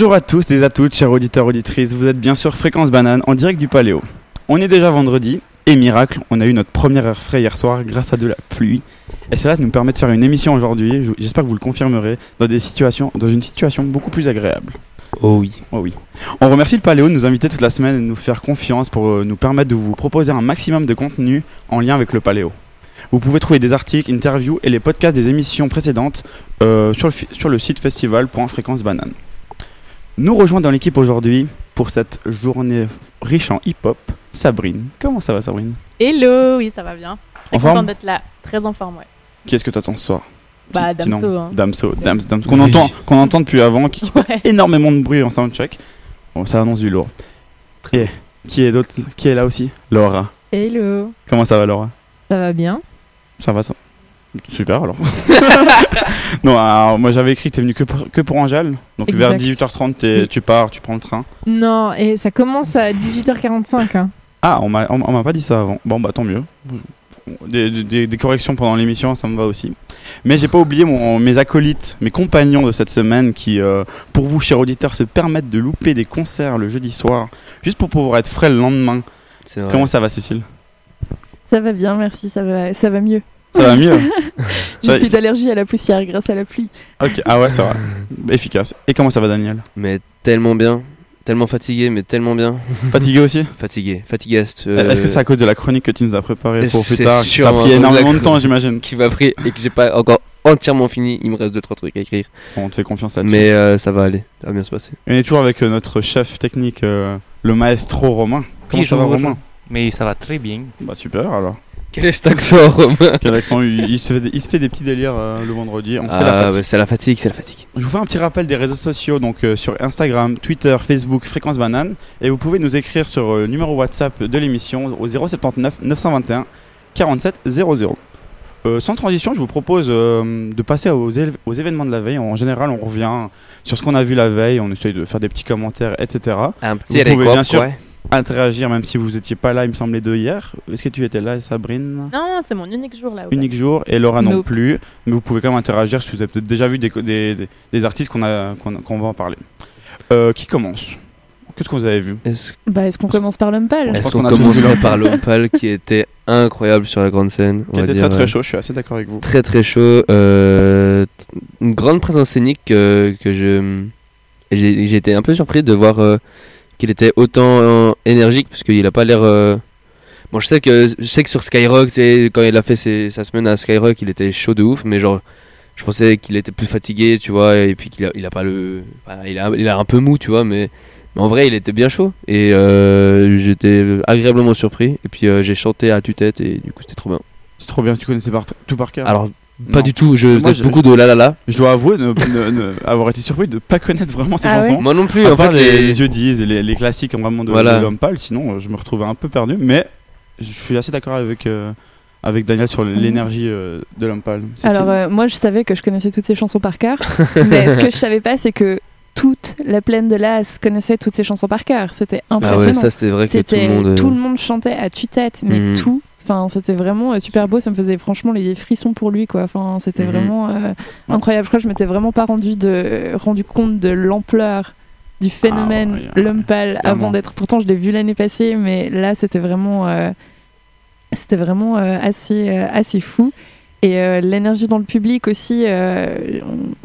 Bonjour à tous et à toutes, chers auditeurs auditrices. Vous êtes bien sûr Fréquence Banane en direct du Paléo. On est déjà vendredi et miracle, on a eu notre première heure frais hier soir grâce à de la pluie. Et cela nous permet de faire une émission aujourd'hui. Je- J'espère que vous le confirmerez dans des situations, dans une situation beaucoup plus agréable. Oh oui. Oh oui. On remercie le Paléo de nous inviter toute la semaine et de nous faire confiance pour euh, nous permettre de vous proposer un maximum de contenu en lien avec le Paléo. Vous pouvez trouver des articles, interviews et les podcasts des émissions précédentes euh, sur, le, fi- sur le site festival.fréquencebanane. Nous rejoint dans l'équipe aujourd'hui pour cette journée riche en hip-hop, Sabrine. Comment ça va Sabrine? Hello, oui, ça va bien. Très En contente d'être là, très en forme, ouais. Qui est-ce que tu attends ce soir? Bah, Damso, hein. Damso, Dams, Dams, qu'on Oui. entend, qu'on entend depuis avant, qui qui fait Ouais. énormément de bruit en soundcheck. Bon, ça annonce du lourd. Et qui est, d'autre- qui est là aussi? Laura. Hello, Comment ça va Laura? Ça va bien? Ça va ça Super alors. non, alors, moi j'avais écrit que t'es venu que pour, que pour Angèle. Donc vers Exact. 18h30 t'es- Oui. tu pars, tu prends le train. Non, et ça commence à 18h45. hein. Ah, on m'a on, on m'a pas dit ça avant. Bon bah tant mieux. Des, des- des corrections pendant l'émission, ça me va aussi. Mais j'ai pas oublié mon- mes acolytes, mes compagnons de cette semaine qui, euh, pour vous, chers auditeurs, se permettent de louper des concerts le jeudi soir, juste pour pouvoir être frais le lendemain. Comment ça va, Cécile? Ça va bien, merci, ça va, ça va mieux. Ça va mieux J'ai plus d'allergie à la poussière grâce à la pluie. Ok, ah ouais, ça va. Efficace. Et comment ça va, Daniel? Mais tellement bien. Tellement fatigué, mais tellement bien. Fatigué aussi? Fatigué. Fatigué. euh, Est-ce que c'est à cause de la chronique que tu nous as préparée pour plus tard qui t'a pris énormément de temps, j'imagine Qui m'a pris et que j'ai pas encore entièrement fini. Il me reste 2-3 trucs à écrire. Bon, On te fait confiance là-dessus. Mais euh, ça va aller. Ça va bien se passer. On est toujours avec euh, notre chef technique, euh, le maestro Romain. Comment ça va. Romain? Mais ça va très bien. Bah super alors. Quel est cet accent, Romain Quel accent, il, il se fait des, il se fait des petits délires euh, le vendredi. On sait la Ah, c'est la fatigue, c'est la fatigue. Je vous fais un petit rappel des réseaux sociaux, donc euh, sur Instagram, Twitter, Facebook, Fréquence Banane. Et vous pouvez nous écrire sur euh, le numéro WhatsApp de l'émission au 079 921 47 00. Euh, sans transition, je vous propose de passer aux, événements de la veille. En général, on revient sur ce qu'on a vu la veille, on essaye de faire des petits commentaires, etc. Un petit Vous pouvez bien sûr- ouais. Interagir, même si vous n'étiez pas là, il me semblait, de hier. Est-ce que tu étais là, Sabrine? Non, c'est mon unique jour là. unique jour et Laura non Nope. plus. Mais vous pouvez quand même interagir si vous avez peut-être déjà vu des, des, des- des artistes qu'on a qu'on qu'on va en parler. Euh, qui commence? Qu'est-ce que vous avez vu? Est-ce Bah, est-ce qu'on commence par l'Umpal pense est-ce qu'on vu commencerait par l'Opal qui était incroyable sur la grande scène on Qui va était dire, très très chaud, je suis assez d'accord avec vous. très très chaud. euh, une grande présence scénique euh, que je. Été un peu surpris de voir euh, qu'il était autant euh, énergique parce qu'il a pas l'air. euh, Bon, je sais que je sais que sur Skyrock, quand il a fait ses- sa semaine à Skyrock, il était chaud de ouf, mais genre. Je pensais qu'il était plus fatigué, tu vois, et puis qu'il a, il a pas le. enfin, il, a, il a un peu mou, tu vois, mais, mais en vrai, il était bien chaud. Et euh, j'étais agréablement surpris. Et puis euh, j'ai chanté à tue-tête, et du coup, c'était trop bien. C'est trop bien, tu connaissais par- tout par cœur. Alors, Non. pas du tout, je Moi, faisais je- beaucoup de la la la. je dois avouer ne- ne- ne- avoir été surpris de pas connaître vraiment ces Ah ouais chansons. Moi non plus, à en part fait, les, yeux disent les, les classiques vraiment de, Voilà. de l'homme pâle, sinon euh, je me retrouvais un peu perdu. Mais je suis assez d'accord avec, euh, avec Daniel sur l'énergie euh, de l'homme pâle. Alors, euh, moi, je savais que je connaissais toutes ces chansons par cœur. mais ce que je savais pas, c'est que toute la plaine de l'As connaissait toutes ces chansons par cœur. C'était Ah impressionnant. ouais, ça c'était vrai que tout C'était le monde. tout le monde chantait à tue-tête, mais Mhm. tout. Enfin, c'était vraiment euh, super beau. Ça me faisait franchement les frissons pour lui, quoi. Enfin, c'était Mhm. vraiment euh, incroyable. Je crois que je m'étais vraiment pas rendu de rendu compte de l'ampleur du phénomène Ah ouais, l'homme pâle avant d'être. Pourtant, je l'ai vu l'année passée, mais là, c'était vraiment, euh, c'était vraiment euh, assez euh, assez fou. Et euh, l'énergie dans le public aussi,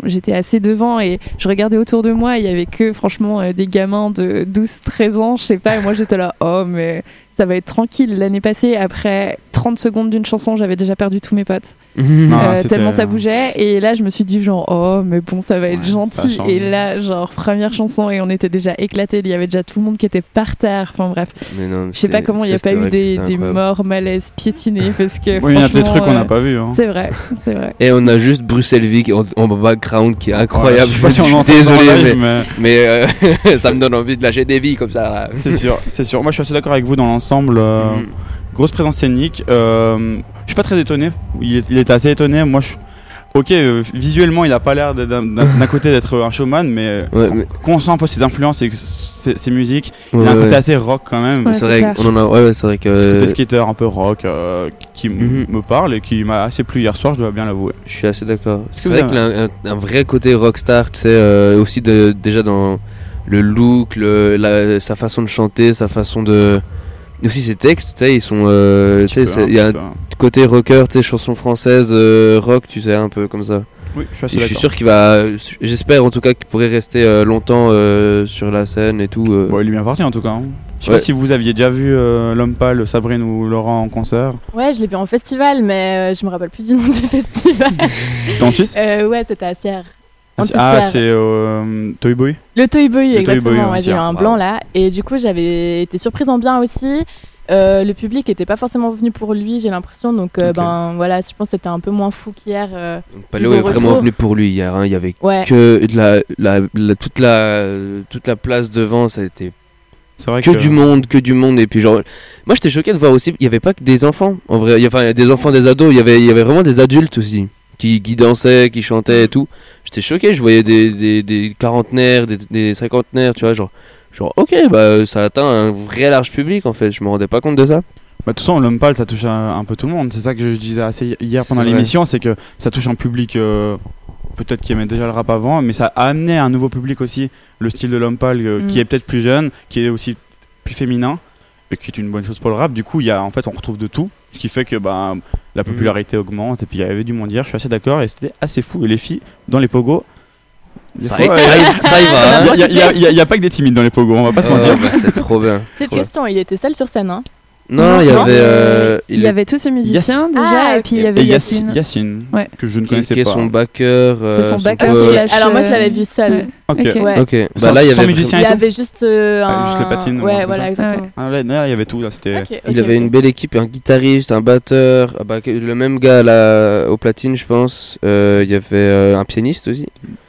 j'étais assez devant et je regardais autour de moi, il y avait que franchement des gamins de 12-13 ans, je sais pas, et moi j'étais là, oh mais ça va être tranquille. L'année passée, après 30 secondes d'une chanson, j'avais déjà perdu tous mes potes. Ah, Euh, tellement ça bougeait. Et là, je me suis dit, genre, oh, mais bon, ça va être Ouais, gentil. Et là, genre, première chanson, et on était déjà éclatés. Il y avait déjà tout le monde qui était par terre. Enfin, bref. Mais non, Je sais pas comment il n'y a pas eu des, des morts, malaises, piétinés. Parce que. Oui, il y a des trucs qu'on n'a euh, pas vu. Hein. C'est vrai, c'est vrai. Et on a juste Bruxelles-Vic en, en background qui est incroyable. Ouais, je sais pas si on suis entend désolé, live, mais, mais mais, euh, ça me donne envie de lâcher des vies comme ça. c'est sûr, c'est sûr. Moi, je suis assez d'accord avec vous dans l'ensemble. euh, Mhm. Grosse présence scénique. Euh, je suis pas très étonné. Il, est- il était assez étonné. Moi, je, ok, euh, visuellement, il a pas l'air d'un- côté d'être un showman, mais euh, Ouais, mais- quand on sent un peu ses influences et ses, ses musiques, il a un côté ouais. assez rock quand même. Ouais, c'est vrai clair. qu'on en a. Ouais, ouais, c'est vrai que. Ce côté skater un peu rock euh, qui Mhm. me parle et qui m'a assez plu hier soir, je dois bien l'avouer. Je suis assez d'accord. C'est vrai avez- qu'il a un, un- un vrai côté rockstar, tu sais, euh, aussi de, déjà dans le look, le, la- sa façon de chanter, sa façon de. Aussi ses textes, tu sais, ils sont. euh, tu sais, il y a un peu. côté rocker, tu sais, chanson française, euh, rock, tu sais, un peu comme ça. Oui, je suis je suis sûr qu'il va. J'espère en tout cas qu'il pourrait rester euh, longtemps euh, sur la scène et tout. euh. Bon, il lui appartient en tout cas. hein. Je sais Ouais. pas si vous aviez déjà vu euh, L'Homme Pâle, Sabrine ou Laurent en concert. Ouais, je l'ai vu en festival, mais euh, je me rappelle plus du nom du festival. C'était en Suisse Euh, ouais, c'était à Sierre. Ah, c'est- euh, Toy Boy Le Toy Boy, Le Toy exactement. Boy, ouais, j'ai eu un wow. blanc là. Et du coup, j'avais été surprise en bien aussi. Euh, le public était pas forcément venu pour lui, j'ai l'impression. Donc, euh, ben voilà, je pense que c'était un peu moins fou qu'hier. euh. Niveau est vraiment venu pour lui hier. hein. Il y avait Ouais. que de la, la- la- toute, la, toute la place devant, ça a été vrai que que. du monde, que du monde. Et puis, genre, moi j'étais choqué de voir aussi, il n'y avait pas que des enfants. En vrai, il y des enfants, des ados, il y avait, il y avait vraiment des adultes aussi. Qui, qui dansaient, qui chantaient et tout. J'étais choqué, je voyais des, des, des quarantenaires, des, des cinquantenaires, tu vois, genre, genre, ok, bah ça atteint un vrai large public en fait, je me rendais pas compte de ça. Bah, de toute façon, L'Homme Pâle, ça touche un, un peu tout le monde. C'est ça que je disais assez hier pendant l'émission, c'est que ça touche un public euh, peut-être qui aimait déjà le rap avant, mais ça a amené un nouveau public aussi, le style de L'Homme Pâle, euh, Mm. qui est peut-être plus jeune, qui est aussi plus féminin, et qui est une bonne chose pour le rap. Du coup, il y a, en fait, on retrouve de tout, ce qui fait que bah, la popularité augmente, et puis il y avait du monde hier, je suis assez d'accord, et c'était assez fou. Et les filles, dans les pogos, Ça, fois, y- euh, ça y- va. hein. il y a- il y a- pas que des timides dans les pogos, on va pas se mentir. bah, c'est trop bien. Bien. question, il était seul sur scène, hein Non, il y avait. mais euh, Il y avait tous ces musiciens déjà, Ah, et puis il y avait Yacine, Yacine. Yacine, Ouais. que je ne qui, connaissais qui est pas. son backer. euh, C'est son son backer Alors moi, je l'avais vu seul. Ok. Ok. Ouais. Ok, bah Sans- là il y avait. Il y juste euh, Ah, un... juste les patines, Ouais, voilà, exactement. Ah, là, il y avait tout, là, c'était. Ok, Il avait une belle équipe, un guitariste, un batteur, ah bah, le même gars là, au platine, je pense. Euh, Il y avait euh, un pianiste aussi.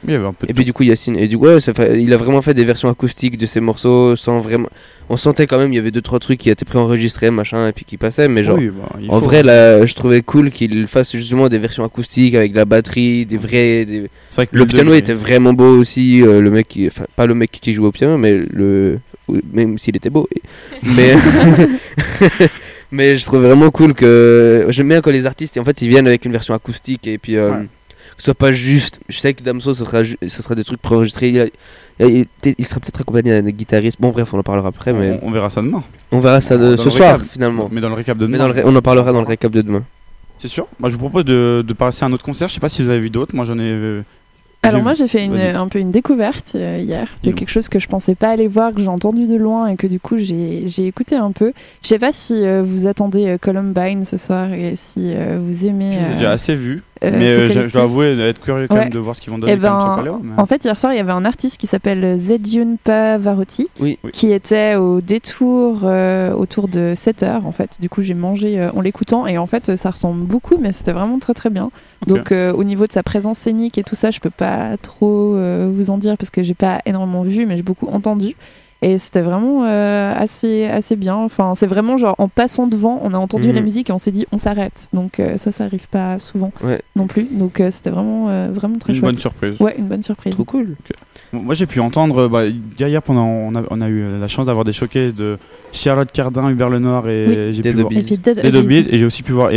Il y avait un peu de Et puis du coup Yacine. Et du coup, ouais, ça fait- il a vraiment fait des versions acoustiques de ses morceaux sans vraiment. On sentait quand même, il y avait deux trois trucs qui étaient préenregistrés, machin, et puis qui passaient. Mais genre, Oui, bah, en faut. vrai, là, je trouvais cool qu'il fasse justement des versions acoustiques avec de la batterie, des vrais. des- C'est vrai que Le piano était vraiment beau aussi. euh, le mec, qui... enfin pas le mec qui joue au piano, mais le même s'il était beau. Mais mais je trouve vraiment cool que j'aime bien quand les artistes en fait ils viennent avec une version acoustique et puis euh, Ouais. Que ce soit pas juste. Je sais que Damso ce sera ce sera des trucs préenregistrés. Il, a- il, sera peut-être accompagné d'un guitariste. Bon bref, on en parlera après, mais on, on verra ça demain. on verra ça de- ce soir récap. finalement. Mais dans le récap de Mais demain. dans le ré- on en parlera dans le récap de demain. C'est sûr. Moi, je vous propose de, de passer à un autre concert. Je sais pas si vous avez vu d'autres. Moi, j'en ai. euh, Alors j'ai moi vu. j'ai fait une, un peu une découverte euh, hier de quelque chose que je pensais pas aller voir, que j'ai entendu de loin et que du coup j'ai j'ai écouté un peu. Je sais pas si euh, vous attendez euh, Columbine ce soir et si euh, vous aimez. Je les ai euh, déjà assez vus. Euh, mais euh, je- dois avouer être curieux quand Ouais. même de voir ce qu'ils vont donner Eh ben, Paléo, mais- En fait, hier soir, il y avait un artiste qui s'appelle Zedjun Pavarotti, Oui. Qui était au détour euh, autour de 7 heures. En fait, du coup, j'ai mangé euh, en l'écoutant et en fait, ça ressemble beaucoup, mais c'était vraiment très très bien. Donc, euh, au niveau de sa présence scénique et tout ça, je peux pas trop euh, vous en dire parce que j'ai pas énormément vu, mais j'ai beaucoup entendu. Et c'était vraiment euh, assez, assez bien. Enfin, c'est vraiment genre en passant devant, on a entendu Mhm. la musique et on s'est dit on s'arrête. Donc, euh, ça, ça arrive pas souvent Ouais. non plus. Donc, euh, c'était vraiment, euh, vraiment très Une chouette. bonne surprise. Ouais, une bonne surprise. Trop cool. Moi, j'ai pu entendre. Bah, hier, pendant, on, a, on a eu la chance d'avoir des showcases de Charlotte Cardin, Hubert Lenoir et Oui. j'ai pu voir. Et et j'ai aussi pu voir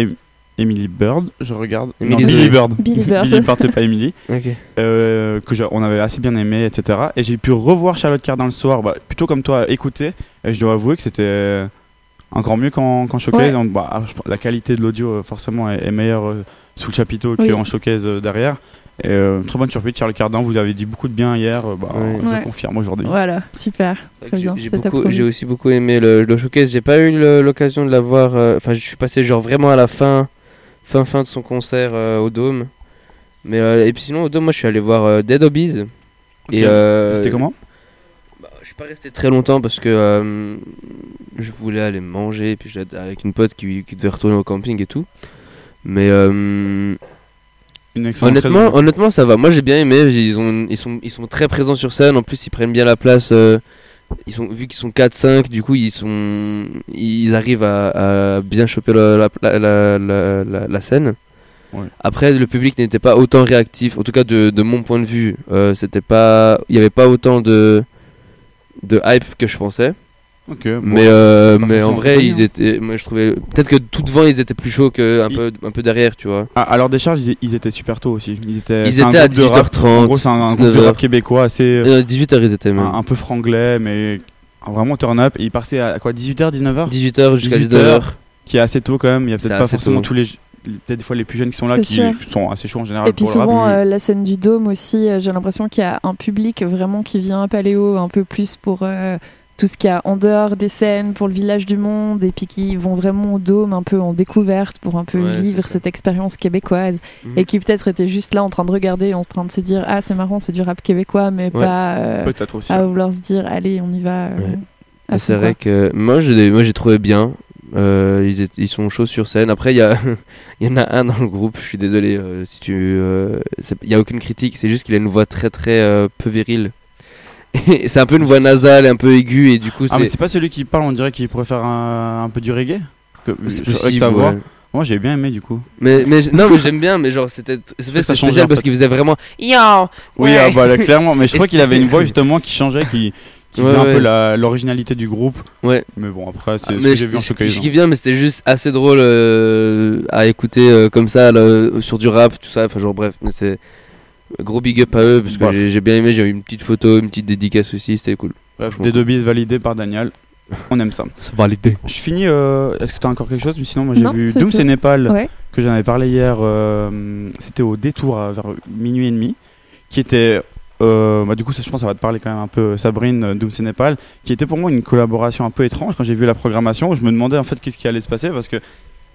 Emily Bird. Je regarde. Emily Non, Billy. Bird. Billy Bird. Billy Bird, c'est pas Emily. Ok. euh, que on avait assez bien aimé, etc. Et j'ai pu revoir Charlotte Cardin le soir, bah, plutôt comme toi, écouter. Et je dois avouer que c'était encore mieux qu'en qu'en showcase. Ouais. Bah, la qualité de l'audio, euh, forcément, est, est meilleure euh, sous le chapiteau Oui. qu'en showcase euh, derrière. Et euh, très bonne surprise, Charlotte Cardin, vous avez dit beaucoup de bien hier. bah, Ouais. Je Ouais. confirme aujourd'hui. Voilà, super. J'ai- aussi beaucoup aimé le, le showcase. J'ai pas eu l'occasion de la voir. euh, Enfin, je suis passé genre vraiment à la fin, fin, fin de son concert euh, au Dôme. Mais euh, et puis sinon au Dôme, moi je suis allé voir euh, Dead Obies. Et Ok. euh, C'était comment? Bah, Je suis pas resté très longtemps parce que je voulais aller manger. Et puis j'étais avec une pote qui, qui devait retourner au camping et tout. Mais Honnêtement, raison. honnêtement, ça va. Moi, j'ai bien aimé. Ils, ont, ils, sont, ils sont très présents sur scène. En plus, ils prennent bien la place. euh, ils sont, vu qu'ils sont 4-5, du coup, ils, sont, ils arrivent à, à bien choper la, la, la, la, la- la scène. Ouais. Après, le public n'était pas autant réactif, en tout cas de, de mon point de vue. Euh, c'était pas, il y avait pas autant de de hype que je pensais. Ok. bon. mais euh, mais en vrai, ils hein. étaient, moi je trouvais, peut-être que tout devant ils étaient plus chauds que un Il- peu un peu derrière, tu vois. À, à leur décharge, ils, ils étaient super tôt aussi. Ils étaient, Ils étaient à groupe de rap. 18h30, En gros, c'est un, un groupe de 19h. rap québécois assez Euh, 18h ils étaient même. un, un peu franglais, mais vraiment turn up. Et ils passaient à quoi 18h, 19h 18h jusqu'à 18h. 19h. Qui est assez tôt quand même. Il y a peut-être pas forcément tôt. tous les. Peut-être des fois les plus jeunes qui sont là qui sûr. sont assez chauds en général Et puis pour le rap. souvent, mais- euh, la scène du Dôme aussi, euh, j'ai l'impression qu'il y a un public vraiment qui vient à Paléo un peu plus pour euh, tout ce qu'il y a en dehors des scènes, pour le village du monde, et puis qui vont vraiment au Dôme un peu en découverte pour un peu Ouais, vivre cette expérience québécoise. Mhm. Et qui peut-être étaient juste là en train de regarder, en train de se dire Ah, c'est marrant, c'est du rap québécois, mais Ouais. pas euh, Peut-être aussi. à vouloir se dire Allez, on y va. euh, Ouais. C'est vrai que moi je moi j'ai trouvé bien. Euh, ils, sont chauds sur scène. Après il y a il y en a un dans le groupe. Je suis désolé euh, si tu euh, il y a aucune critique. C'est juste qu'il a une voix très très euh, peu virile. C'est un peu une voix nasale, un peu aiguë et du coup Ah, mais c'est pas celui qui parle, on dirait qu'il pourrait faire un, un peu du reggae que, avec possible. sa voix. ouais. Moi j'ai bien aimé du coup. Mais mais non mais j'aime bien. Mais genre c'était c'est fait Ça spécial en parce qu'il faisait vraiment yo. Oui, ah, bah, là, clairement. Mais je crois qu'il avait une voix justement qui changeait, qui, qui Ouais, faisait un peu l'originalité du groupe. Ouais. Mais bon, après, c'est Ah, ce que j'ai vu en showcase. kiffe bien, mais c'était juste assez drôle euh, à écouter euh, comme ça là, sur du rap, tout ça. Enfin, genre, bref, mais c'est gros big up à eux parce que j'ai j'ai bien aimé. J'ai eu une petite photo, une petite dédicace aussi, c'était cool. Bref, des deux bis validés par Daniel. On aime ça. C'est validé. Je finis. euh, Est-ce que tu as encore quelque chose? Mais Sinon, moi j'ai Non, vu Doom c'est Népal, Ouais. que j'en avais parlé hier. euh, C'était au détour à- vers minuit et demi. Qui était. euh, bah, du coup, ça, je pense que ça va te parler quand même un peu, Sabrine, Doom c'est Népal. Qui était pour moi une collaboration un peu étrange quand j'ai vu la programmation. Je me demandais en fait qu'est-ce qui allait se passer parce que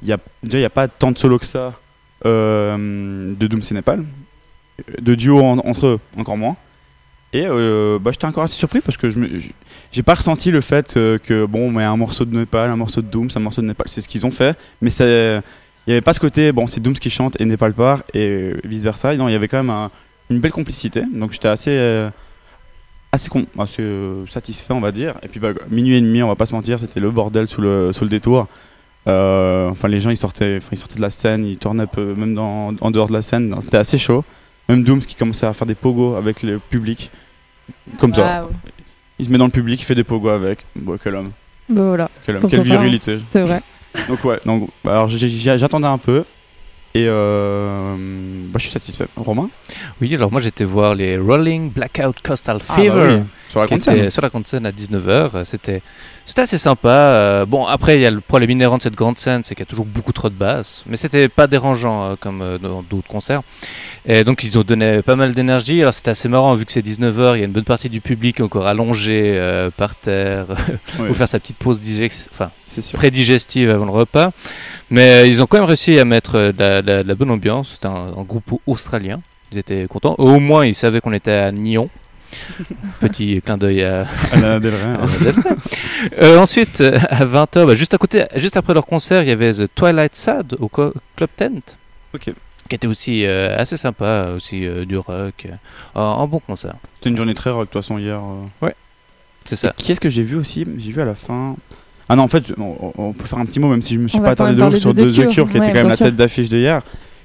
il y a, déjà, il n'y a pas tant de solo que ça euh, de Doom c'est Népal. De duo en- entre eux, encore moins. Et euh, bah, j'étais encore assez surpris parce que je j'ai pas ressenti le fait euh, que bon, mais un morceau de Népal, un morceau de Doom, c'est un morceau de Népal, c'est ce qu'ils ont fait, mais il y avait pas ce côté bon, c'est Dooms qui chante et Népal part et vice versa. Non, il y avait quand même un- une belle complicité, donc j'étais assez euh, assez, con- assez satisfait, on va dire. Et puis bah, minuit et demi, on va pas se mentir, c'était le bordel sous le sous le détour. Enfin, les gens ils sortaient, ils sortaient de la scène, ils tournaient un peu, même dans, en dehors de la scène, c'était assez chaud. Même Dooms qui commençait à faire des pogos avec le public, comme ça. Waouh. Il se met dans le public, il fait des pogos avec. Bon, quel homme. Bah, voilà, Quel homme. Quelle virilité. c'est vrai. Donc ouais, donc, bah, alors j'attendais un peu. Et euh, bah, je suis satisfait. Romain? Oui, alors moi j'étais voir les Rolling Blackout Coastal Ah, bah Fever. oui, Sur la était sur la grande scène à 19h. C'était assez sympa. Euh, bon, après, il y a le problème inhérent de cette grande scène, c'est qu'il y a toujours beaucoup trop de basses. Mais c'était pas dérangeant euh, comme dans d'autres concerts. Et donc, ils nous donnaient pas mal d'énergie. Alors, c'était assez marrant, vu que c'est 19h, il y a une bonne partie du public encore allongé par terre pour faire sa petite pause digest... enfin, pré-digestive avant le repas. Mais euh, ils ont quand même réussi à mettre euh, de la, de la- de la bonne ambiance. C'était un, un groupe australien. Ils étaient contents. Au moins, ils savaient qu'on était à Nyon. Petit clin d'œil à, À la Delray, hein. euh, ensuite, euh, à 20h, juste à côté, juste après leur concert, il y avait The Twilight Sad au co- Club Tent. Ok. Qui était aussi euh, assez sympa, aussi euh, du rock. euh, un, bon concert. C'était une journée très rock, de toute façon, hier. euh. C'est ça. Et qui est-ce que j'ai vu aussi? J'ai vu à la fin. Ah non, en fait, on, on peut faire un petit mot, même si je me suis On pas attardé de ouf sur The The Cure, Cure, qui était quand même la sûr. tête d'affiche de hier,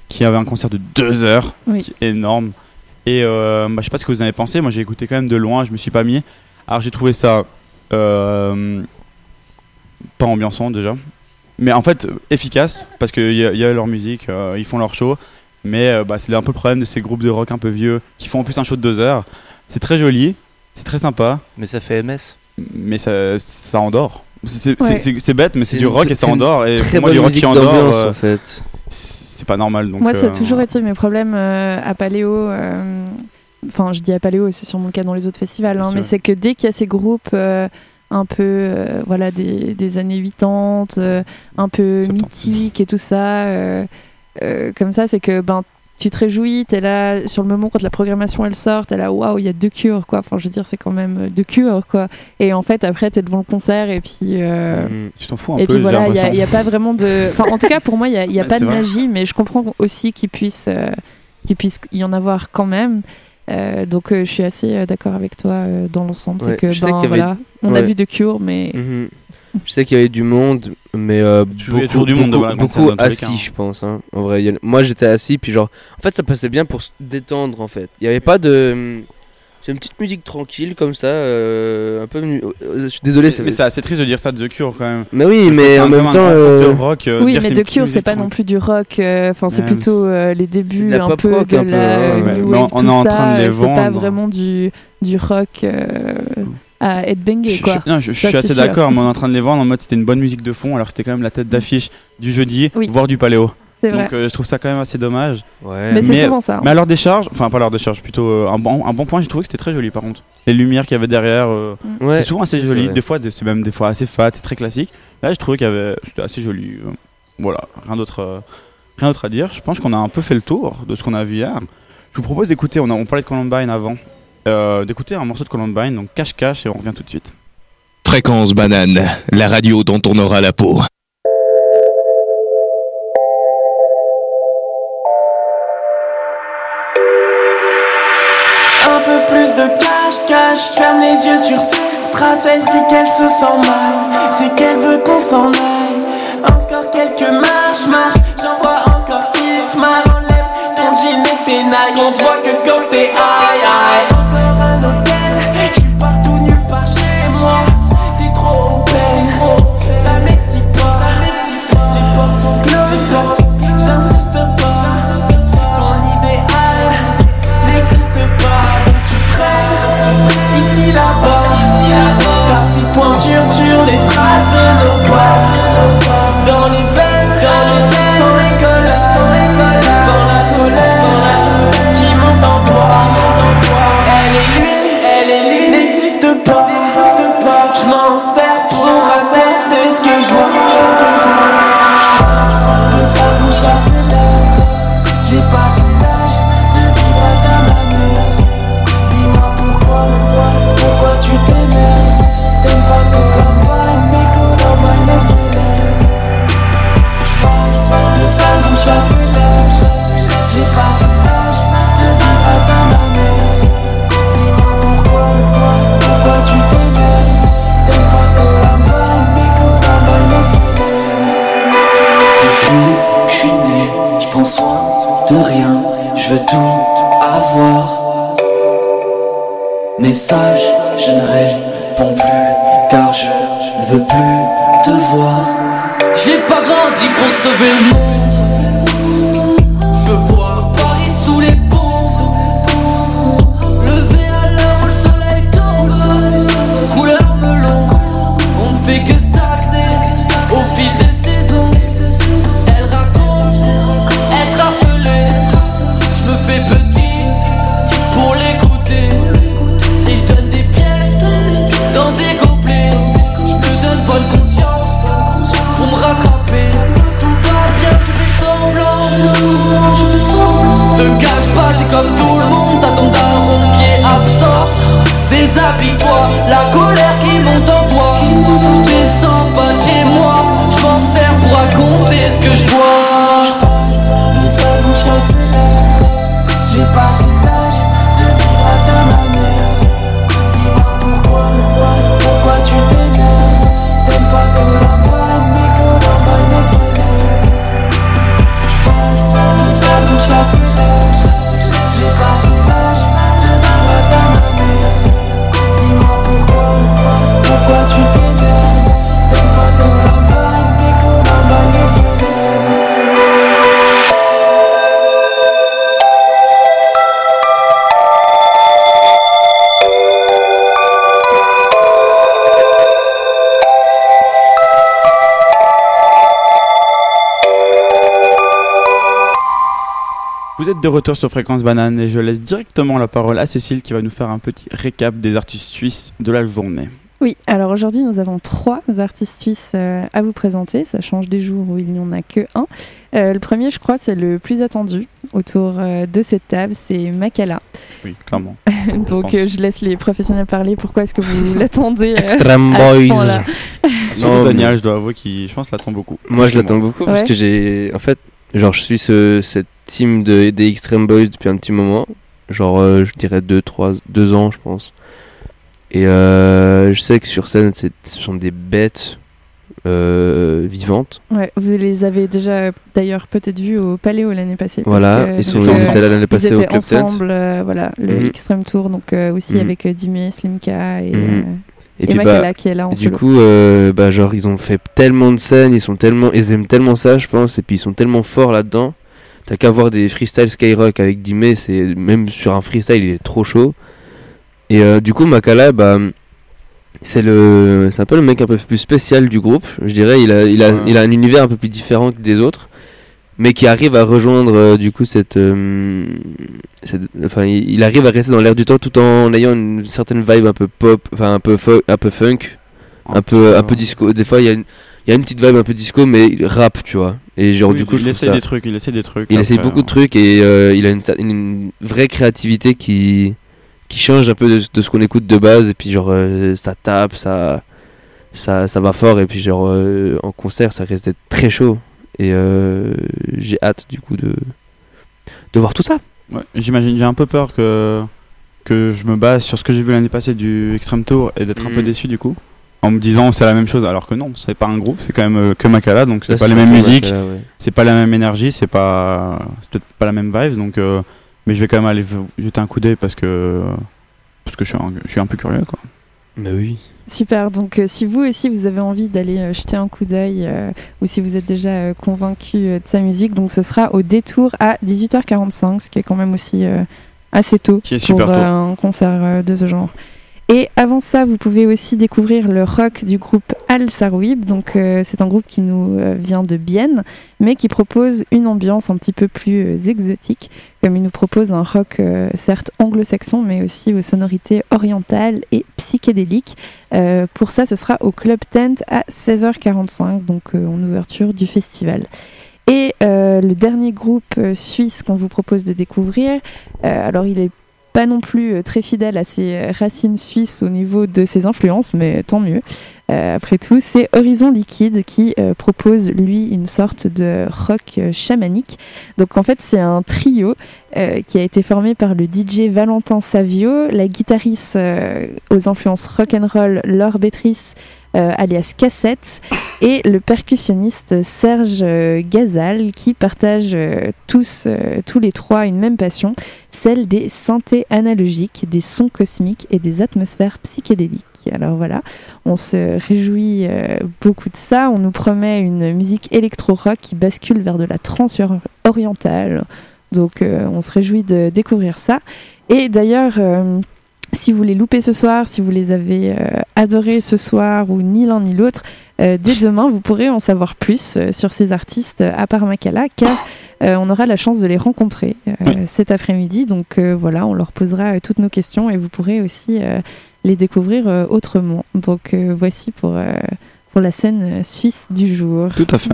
qui avait un concert de deux heures, Oui. qui est énorme. Et euh, bah, je sais pas ce que vous en avez pensé, moi j'ai écouté quand même de loin, je me suis pas mis. Alors j'ai trouvé ça euh, pas ambiançant déjà, mais en fait efficace, parce qu'il y, a- y a leur musique, euh, ils font leur show, mais euh, bah, c'est un peu le problème de ces groupes de rock un peu vieux qui font en plus un show de deux heures. C'est très joli, c'est très sympa Mais ça fait MS. mais ça, ça endort. C'est Ouais. bête, mais c'est du rock et c'est ça endort. Et pour moi, bonne du rock qui endort, euh, en fait. c'est pas normal. Donc, Moi, ça a euh, toujours été mes problèmes euh, à Paléo. euh, Enfin, je dis à Paléo, c'est sûrement le cas dans les autres festivals, hein, mais c'est que dès qu'il y a ces groupes euh, un peu, euh, voilà, des, des années 80, euh, un peu 70. mythiques et tout ça, euh, euh, comme ça, c'est que ben tu te réjouis, t'es là sur le moment quand la programmation elle sort, t'es là waouh, il y a deux cures quoi. Enfin, je veux dire, c'est quand même euh, deux cures quoi. Et en fait, après, t'es devant le concert et puis. euh, Mhm. Tu t'en fous un et peu, puis j'ai voilà, il n'y a, pas vraiment de. Enfin, en tout cas, pour moi, il n'y a, y a pas de vrai. magie, mais je comprends aussi qu'il puisse, euh, qu'il puisse y en avoir quand même. Euh, donc, euh, je suis assez euh, d'accord avec toi dans l'ensemble. Ouais, c'est que, ben, y avait- voilà, on a vu de Cure, mais. Mhm. Je sais qu'il y avait du monde, mais euh, Il y a beaucoup, toujours du monde devant la beaucoup, grande scène, beaucoup dans tous les cas, assis, hein. je pense. hein. En vrai, il y a- moi j'étais assis, puis genre, en fait, ça passait bien pour se détendre, en fait. Il y avait pas de, c'est une petite musique tranquille comme ça, euh, un peu. euh, Je suis désolé, ça. Mais c'est assez triste de dire ça de The Cure quand même. Mais oui, Je trouve que mais en même un temps, groupe euh, de rock. euh, Oui, dire mais The petite Cure, c'est pas non plus du rock. euh, Enfin, c'est Ouais, plutôt euh, les de débuts la un pop peu rock, de un peu, la ouais, ouais. new Mais wave, on tout est en ça. train de les C'est pas vendre. vraiment du du rock euh, à headbanger Je, quoi. je- non, je- suis assez d'accord, mais on est en train de les vendre en mode c'était une bonne musique de fond, alors que c'était quand même la tête d'affiche du jeudi, Oui. voire du paléo. C'est vrai. Donc euh, je trouve ça quand même assez dommage. Ouais. mais c'est souvent ça. hein. Mais à l'heure des charges, enfin pas à l'heure des charges, plutôt euh, un, bon, un bon point, j'ai trouvé que c'était très joli par contre. Les lumières qu'il y avait derrière, euh, Ouais. c'est souvent assez joli. vrai. Des fois, c'est même des fois assez fat, c'est très classique. Là, je trouvais qu'il y avait, c'était assez joli. voilà, rien d'autre, euh, rien d'autre à dire. Je pense qu'on a un peu fait le tour de ce qu'on a vu hier. Je vous propose d'écouter. On, a- on parlait de Columbine avant, euh, d'écouter un morceau de Columbine, donc cache cache, et on revient tout de suite. Fréquence banane, la radio dont on aura la peau. Un peu plus de je ferme les yeux sur ses traces, elle dit qu'elle se sent mal, c'est qu'elle veut qu'on s'en aille. Encore quelques marches, marches, j'en vois encore qui se marrent, enlève ton jean et tes nailles, on se voit que quand t'es aïe aïe. Pointure sur les traces de nos pas. Dans les veines, sans récolte, sans la colère qui monte en toi. Elle est lui, elle est lui, n'existe pas. Rien, je veux tout avoir. Message, je ne réponds plus, car je ne veux plus te voir. J'ai pas grandi pour sauver le monde. Te cache pas, t'es comme tout le monde. T'as ton daron qui est absent. Déshabille-toi, la colère qui monte en toi. Je descends pas de chez moi. Je m'en sers pour raconter ce que je vois. Bouche à ses lèvres J'ai passé l'âge de vivre à ta manière Dis-moi pourquoi, pourquoi tu t'énerves T'aimes pas Columbine, mais Columbine est célèbre J'passe de sa bouche à ses êtes de retour sur Fréquence Banane et je laisse directement la parole à Cécile qui va nous faire un petit récap des artistes suisses de la journée. Oui, alors aujourd'hui nous avons trois artistes suisses euh, à vous présenter. Ça change des jours où il n'y en a que un. Euh, le premier, je crois, c'est le plus attendu autour euh, de cette table, c'est Makala. Oui, clairement. Donc euh, je laisse les professionnels parler. Pourquoi est-ce que vous l'attendez euh, Extreme Boys. Non, Daniel, je dois avouer qu'il, je pense, l'attend beaucoup. Moi, je l'attends beaucoup parce que j'ai. En fait, genre, je suis ce, cette team de, des Extreme Boys depuis un petit moment. Genre, euh, je dirais 2 trois, deux ans, je pense. Et euh, je sais que sur scène, c'est- ce sont des bêtes. euh, vivantes. Ouais, vous les avez déjà d'ailleurs peut-être vus au Paléo l'année passée. parce Voilà, que, ils sont étaient là l'année passée au Club ensemble, voilà, le Mhm. Extreme Tour, donc aussi Mhm. avec Dimé, Slimka et, Mhm. Et et puis, bah, qui est là en du solo. coup, euh, bah, genre, ils ont fait tellement de scènes, ils sont tellement, ils aiment tellement ça, je pense, et puis ils sont tellement forts là-dedans. T'as qu'à voir des freestyle Skyrock avec Dimé, c'est même sur un freestyle, il est trop chaud. Et euh, du coup, Makala, bah, c'est le, c'est un peu le mec un peu plus spécial du groupe. Je dirais, il a, il a, Ouais. il a un univers un peu plus différent que des autres, mais qui arrive à rejoindre euh, du coup cette, euh, cette- enfin, il, il arrive à rester dans l'air du temps tout en ayant une certaine vibe un peu pop, enfin un peu, un peu funk un peu un peu disco. Des fois il y a une il y a une petite vibe un peu disco mais rap tu vois. Et genre Oui, du coup je il trouve essaie ça- des trucs, il essaie des trucs. il essaie après, beaucoup de trucs et euh, il a une, une vraie créativité qui qui change un peu de, de ce qu'on écoute de base. Et puis genre euh, ça tape ça ça ça va fort. Et puis genre euh, en concert ça reste très chaud et euh, j'ai hâte du coup de de voir tout ça Ouais, J'imagine, j'ai un peu peur que, que je me base sur ce que j'ai vu l'année passée du Extreme Tour et d'être un peu Mhm. déçu du coup. En me disant c'est la même chose, alors que non, c'est pas un groupe, c'est quand même euh, que Makala, donc c'est pas les mêmes musiques, ouais. c'est pas la même énergie, c'est pas, c'est peut-être pas la même vibe, donc euh, mais je vais quand même aller jeter un coup d'œil parce que parce que je suis un, je suis un peu curieux quoi. mais oui Super, donc euh, si vous aussi vous avez envie d'aller euh, jeter un coup d'œil euh, ou si vous êtes déjà convaincu de sa musique, donc ce sera au détour à 18h45, ce qui est quand même aussi assez tôt Qui est pour tôt. un concert de ce genre. Et avant ça, vous pouvez aussi découvrir le rock du groupe Al Sarouib. Donc, euh, c'est un groupe qui nous euh, vient de Bienne, mais qui propose une ambiance un petit peu plus euh, exotique, comme il nous propose un rock certes anglo-saxon, mais aussi aux sonorités orientales et psychédéliques. Pour ça, ce sera au Club Tent à 16h45, donc en ouverture du festival. Et le dernier groupe suisse qu'on vous propose de découvrir, alors il est pas non plus euh, très fidèle à ses euh, racines suisses au niveau de ses influences, mais tant mieux. Euh, après tout, c'est Horizon Liquide qui propose lui une sorte de rock chamanique. Donc en fait, c'est un trio qui a été formé par le DJ Valentin Savio, la guitariste aux influences rock and roll Laure Bétrice, alias Cassette, et le percussionniste Serge euh, Gazal qui partagent euh, tous, euh, tous les trois une même passion, celle des synthés analogiques, des sons cosmiques et des atmosphères psychédéliques. Alors voilà, on se réjouit euh, beaucoup de ça. On nous promet une musique électro-rock qui bascule vers de la trance or- orientale. Donc euh, on se réjouit de découvrir ça. Et d'ailleurs, euh, si vous les loupez ce soir, si vous les avez euh, adorés ce soir ou ni l'un ni l'autre, euh, dès demain, vous pourrez en savoir plus euh, sur ces artistes à Parmakala, car euh, on aura la chance de les rencontrer cet après-midi. Donc voilà, on leur posera toutes nos questions et vous pourrez aussi les découvrir autrement. Donc voici pour, pour la scène suisse du jour. Tout à fait.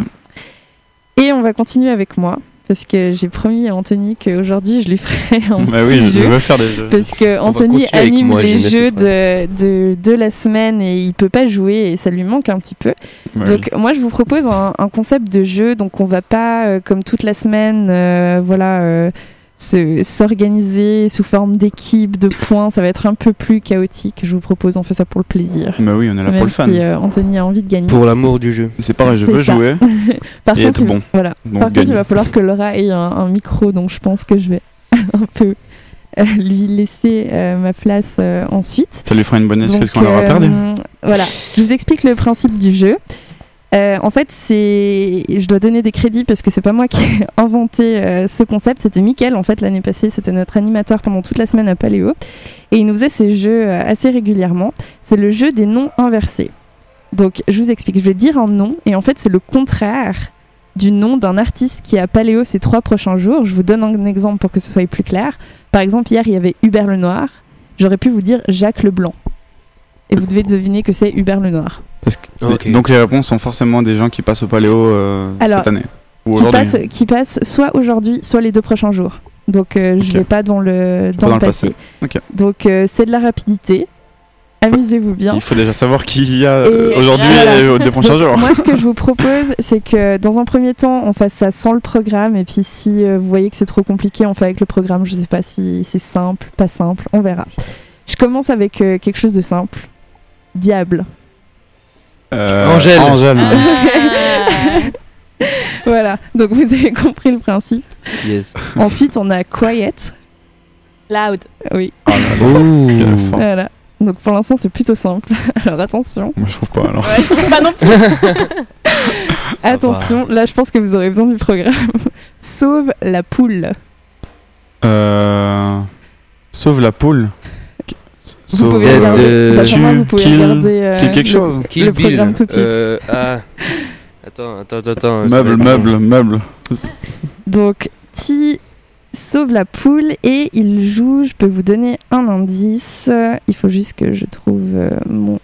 Et on va continuer avec moi, parce que j'ai promis à Anthony qu'aujourd'hui je lui ferai un Bah petit oui, je jeu. veux faire des jeux. Parce que Anthony anime moi, les jeux de, de, de la semaine et il peut pas jouer et ça lui manque un petit peu. Ouais, Donc moi je vous propose un, un concept de jeu. Donc on va pas euh, comme toute la semaine, euh, voilà, euh, s'organiser sous forme d'équipe, de points. Ça va être un peu plus chaotique. Je vous propose, on fait ça pour le plaisir. Bah oui, on est là Même pour le fun. si euh, Anthony a envie de gagner. pour l'amour du jeu C'est pareil, je C'est veux ça. jouer. Par et contre, être bon. Voilà. Donc Par contre, il va falloir que Laura ait un, un micro, donc je pense que je vais un peu euh, lui laisser euh, ma place euh, ensuite. Ça lui fera une bonne excuse qu'on l'aura perdu. Voilà, je vous explique le principe du jeu. Euh, en fait, c'est, je dois donner des crédits parce que c'est pas moi qui ai inventé euh, ce concept. C'était Mickaël en fait l'année passée. C'était notre animateur pendant toute la semaine à Paléo et il nous faisait ces jeux euh, assez régulièrement. C'est le jeu des noms inversés. Donc, je vous explique. Je vais dire un nom et en fait, c'est le contraire du nom d'un artiste qui est à Paléo ces trois prochains jours. Je vous donne un exemple pour que ce soit plus clair. Par exemple, hier, il y avait Hubert Lenoir. J'aurais pu vous dire Jacques Leblanc. Et vous devez deviner que c'est Hubert Lenoir. Parce que-. Donc les réponses sont forcément des gens qui passent au paléo euh, Alors, cette année. Ou Qui aujourd'hui. passe, qui passe soit aujourd'hui, soit les deux prochains jours. Donc euh, je Ok. vais pas dans le, dans le passé. Donc euh, c'est de la rapidité. Amusez-vous bien. Il faut déjà savoir qui il y a aujourd'hui voilà. et aux deux prochains jours. Moi, ce que je vous propose, c'est que dans un premier temps, on fasse ça sans le programme. Et puis, si euh, vous voyez que c'est trop compliqué, on fait avec le programme. Je sais pas si c'est simple, pas simple. On verra. Je commence avec euh, quelque chose de simple. Diable. Euh, Angèle. Angèle. Ah. Voilà, donc vous avez compris le principe. Yes. Ensuite, on a Quiet. Loud. Oui, Ah voilà. Donc pour l'instant, c'est plutôt simple. Alors attention, Moi, je trouve pas alors. Ouais, je trouve pas non plus. attention, là je pense que vous aurez besoin du programme. Sauve la poule. Euh... Sauve la poule. Vous Sauve- pouvez regarder, euh, tu- vous pouvez kill- regarder euh, kill quelque le- chose. Kill le Bill. programme tout de suite. Euh, ah. Attends, attends, attends, Meuble, meuble, long. meuble. Donc, Ti sauve la poule et il joue. Je peux vous donner un indice. Il faut juste que je trouve euh, mon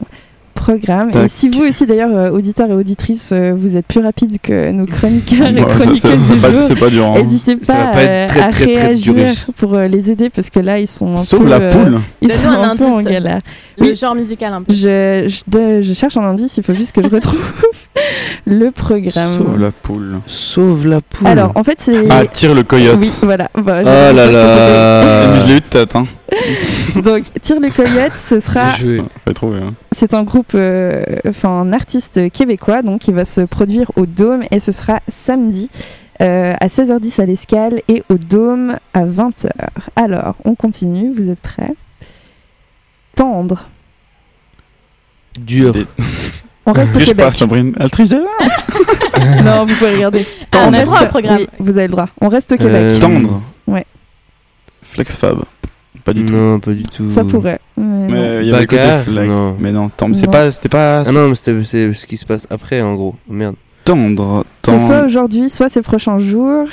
programme. Et si vous aussi, d'ailleurs, euh, auditeurs et auditrices, euh, vous êtes plus rapides que nos chroniqueurs et du c'est pas, jour, c'est pas dur. hein. N'hésitez Ça pas, va pas être très, à très, réagir pour les aider parce que là, ils sont un Sauve peu, la euh, poule. ils sont un un peu en indice. galère. Le Oui. genre musical un peu. Je, je, de- je cherche un indice, il faut juste que je retrouve le programme. Sauve la poule. Sauve la poule. Alors, en fait, c'est. Ah, tire le coyote. oui, voilà. Bah, Oh là là. Je l'ai eu de tête. Hein. Donc, Tire le coyote, ce sera. Hein. C'est un groupe, euh, enfin, un artiste québécois, donc qui va se produire au Dôme et ce sera samedi. euh, à 16h10 à l'escale et au Dôme à 20h. Alors, on continue, vous êtes prêts? Tendre. Dur. Des- On reste au Québec. pas, Sabrine. Elle triche déjà. non, vous pouvez regarder. Ah, on a reste- droit au programme. Oui, vous avez le droit. On reste au Québec. Euh, Tendre. Ouais. Flexfab. Pas du tout. Non, pas du tout. Ça pourrait. mais il y avait le côté Bagarre, flex. non. Mais non, tendre. C'est pas. C'était pas. Ah non, mais c'était- c'est ce qui se passe après, en gros. Merde. Tendre. C'est Tendre. soit aujourd'hui, soit ces prochains jours.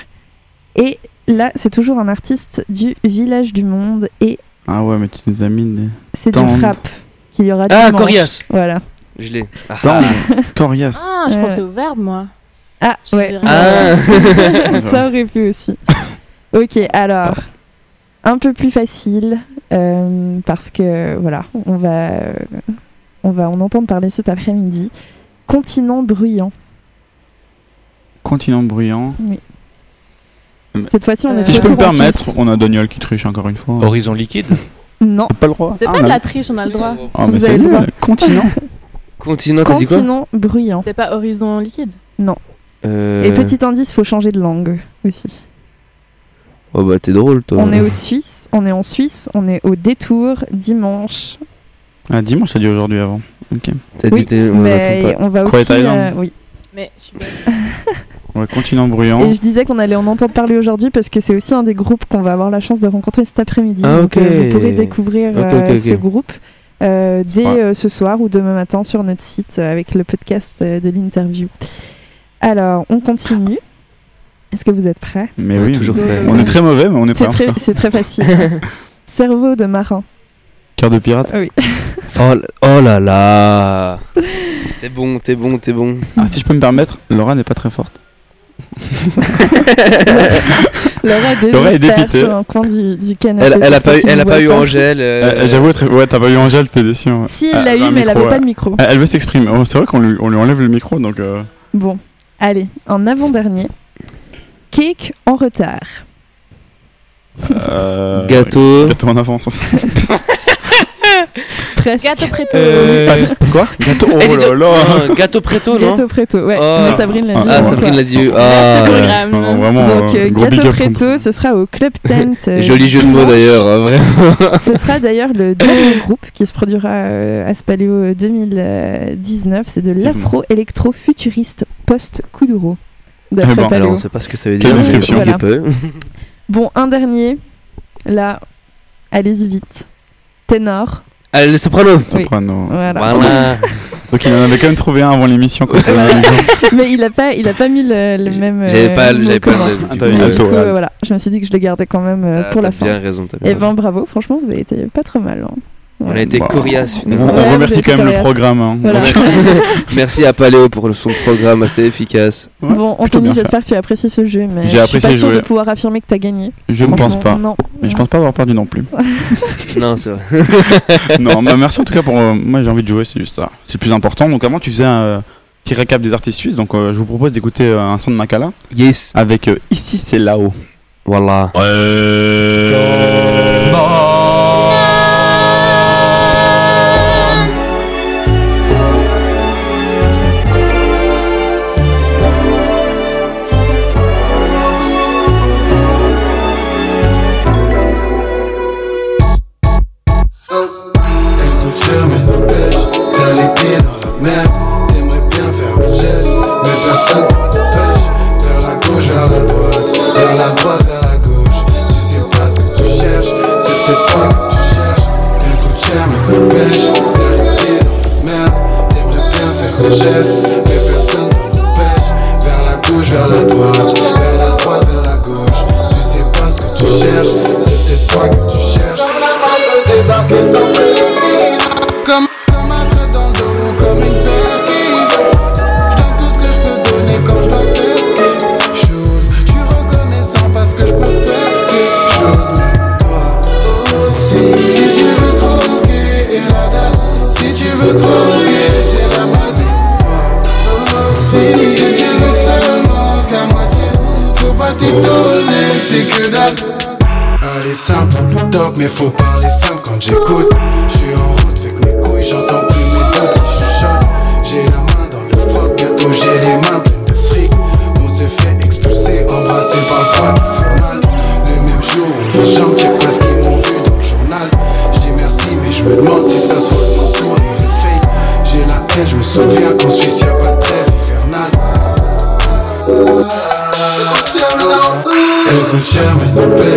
Et là, c'est toujours un artiste du Village du Monde et Ah ouais, mais tu nous as mis des. c'est du rap qu'il y aura Ah, dimanche. Corias. Voilà. Je l'ai. Ah. Tendre. Coriace. Ah, je pensais au verbe, moi. Ah, ouais. Ah. Ça aurait pu aussi. Ok, alors, un peu plus facile, euh, parce que, voilà, on va, euh, on va en entendre parler cet après-midi. Continent bruyant. Continent bruyant. Cette fois-ci, on Euh, est Si je peux me permettre, on a Daniel qui triche encore une fois. Horizon liquide. Non, Pas le droit. C'est Ah, pas de la triche, on a le droit. Ah, Vous avez le droit. Continent. Continent, t'as dit quoi continent bruyant. C'est pas horizon liquide. Euh, Et petit indice, faut changer de langue aussi. Oh bah t'es drôle toi. On est au Suisse, on est en Suisse, on est au détour dimanche. Ah, dimanche, t'as dit aujourd'hui avant. Ok. T'as Oui, dit ouais, mais on va Quiet aussi. Euh, oui. Mais je suis bonne. Ouais, continent bruyant. Et je disais qu'on allait en entendre parler aujourd'hui parce que c'est aussi un des groupes qu'on va avoir la chance de rencontrer cet après-midi. Ah, Donc euh, vous pourrez découvrir euh, ce groupe euh, dès euh, ce soir ou demain matin sur notre site euh, avec le podcast euh, de l'interview. Alors, on continue. Est-ce que vous êtes prêts? Mais oui. toujours prêt. On est très mauvais, mais on est C'est pas. très, c'est très facile. Cerveau de marin. Cœur de pirate? Oui. Oh, oh là là. T'es bon, t'es bon, t'es bon. Ah, si je peux me permettre, Laura n'est pas très forte. Laura est Laura est désespère dépitée. sur un coin du, du canapé. Elle, elle a pas, eu- elle a pas eu Angèle. euh, Euh, J'avoue, ouais, t'as pas eu Angèle, t'es déçu. ouais. Si, elle Euh, l'a eu, mais elle micro, avait pas de micro. Elle elle veut s'exprimer. Oh, c'est vrai qu'on lui, on lui enlève le micro, donc. euh, Bon, allez, en avant-dernier. Cake en retard. euh, Gâteau. Gâteau en avance. Presque. Gâteau préto. Euh, Quoi Gâteau Oh eh, là Gâteau préto, non Gâteau préto, ouais. Oh. Mais Sabrine l'a dit. Ah, Sabrine l'a dit. Ah. Non, non, vraiment. Donc, euh, gâteau préto, ce sera au Club Tent. euh, Joli jeu de mots d'ailleurs, hein, vraiment. Ce sera d'ailleurs le dernier groupe qui se produira euh, à Spaléo 2019. C'est de l'afro-électro-futuriste post-Kuduro. D'après Eh Paléo. Alors on sait pas ce que ça veut Quelle dire. mais description. Voilà. peu. Bon, un dernier. Là, allez-y vite. Ténor. Allez, le soprano. Oui. Soprano. Voilà. Voilà. Donc il en avait quand même trouvé un avant l'émission. Mais il a pas, il a pas mis le, le même. J'avais euh, pas, j'avais pas. Ah, euh, euh, voilà, je me suis dit que je le gardais quand même t'as- pour la t'as bien fin. raison. bien Et raison. ben bravo, franchement, vous avez été pas trop mal. hein. On a été Bah, coriace On, finalement. on Ouais, vous remercie quand même le programme. hein. Voilà. Merci à Paléo pour son programme assez efficace. Ouais, bon, Anthony, j'espère que tu as apprécié ce jeu, mais J'ai je suis pas jouer. de pouvoir affirmer que tu as gagné. je ne pense pas. Non. Mais je pense pas avoir perdu non plus. Non, c'est vrai. non, bah, merci en tout cas pour. euh, moi j'ai envie de jouer, c'est juste ça. C'est le plus important. Donc avant tu faisais un euh, petit récap des artistes suisses. Donc euh, je vous propose d'écouter euh, un son de Makala Yes. avec euh, Ici c'est là-haut. Voilà. Vers la droite, vers la droite, vers la gauche. Tu sais pas ce que tu cherches, c'est peut-être toi que tu cherches. Coûte cher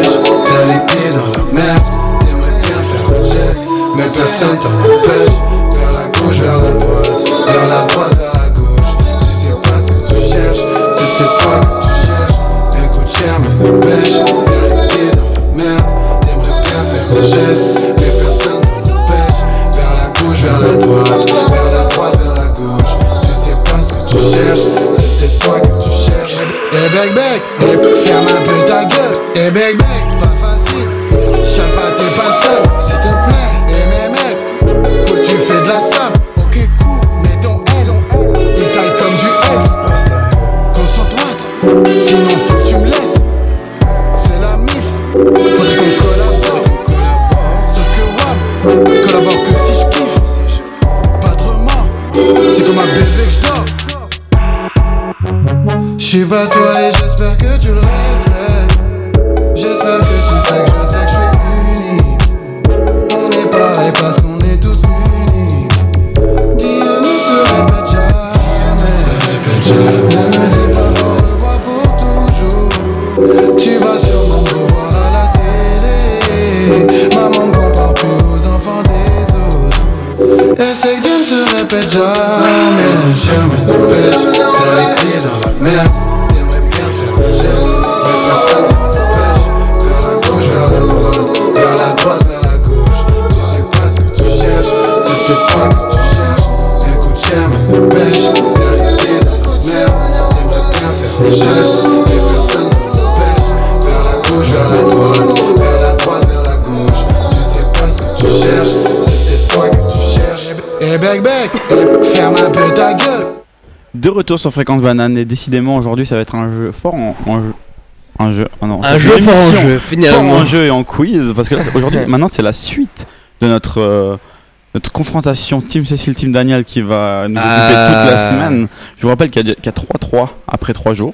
retour sur Fréquence Banane et décidément aujourd'hui ça va être un jeu fort en, en jeu. Un jeu, oh non, Un jeu fort en jeu, finalement. Fort en jeu et en quiz parce que là aujourd'hui maintenant c'est la suite de notre euh, notre confrontation Team Cécile Team Daniel qui va nous occuper Ah. toute la semaine. Je vous rappelle qu'il y a, qu'il y a 3-3 après 3 jours.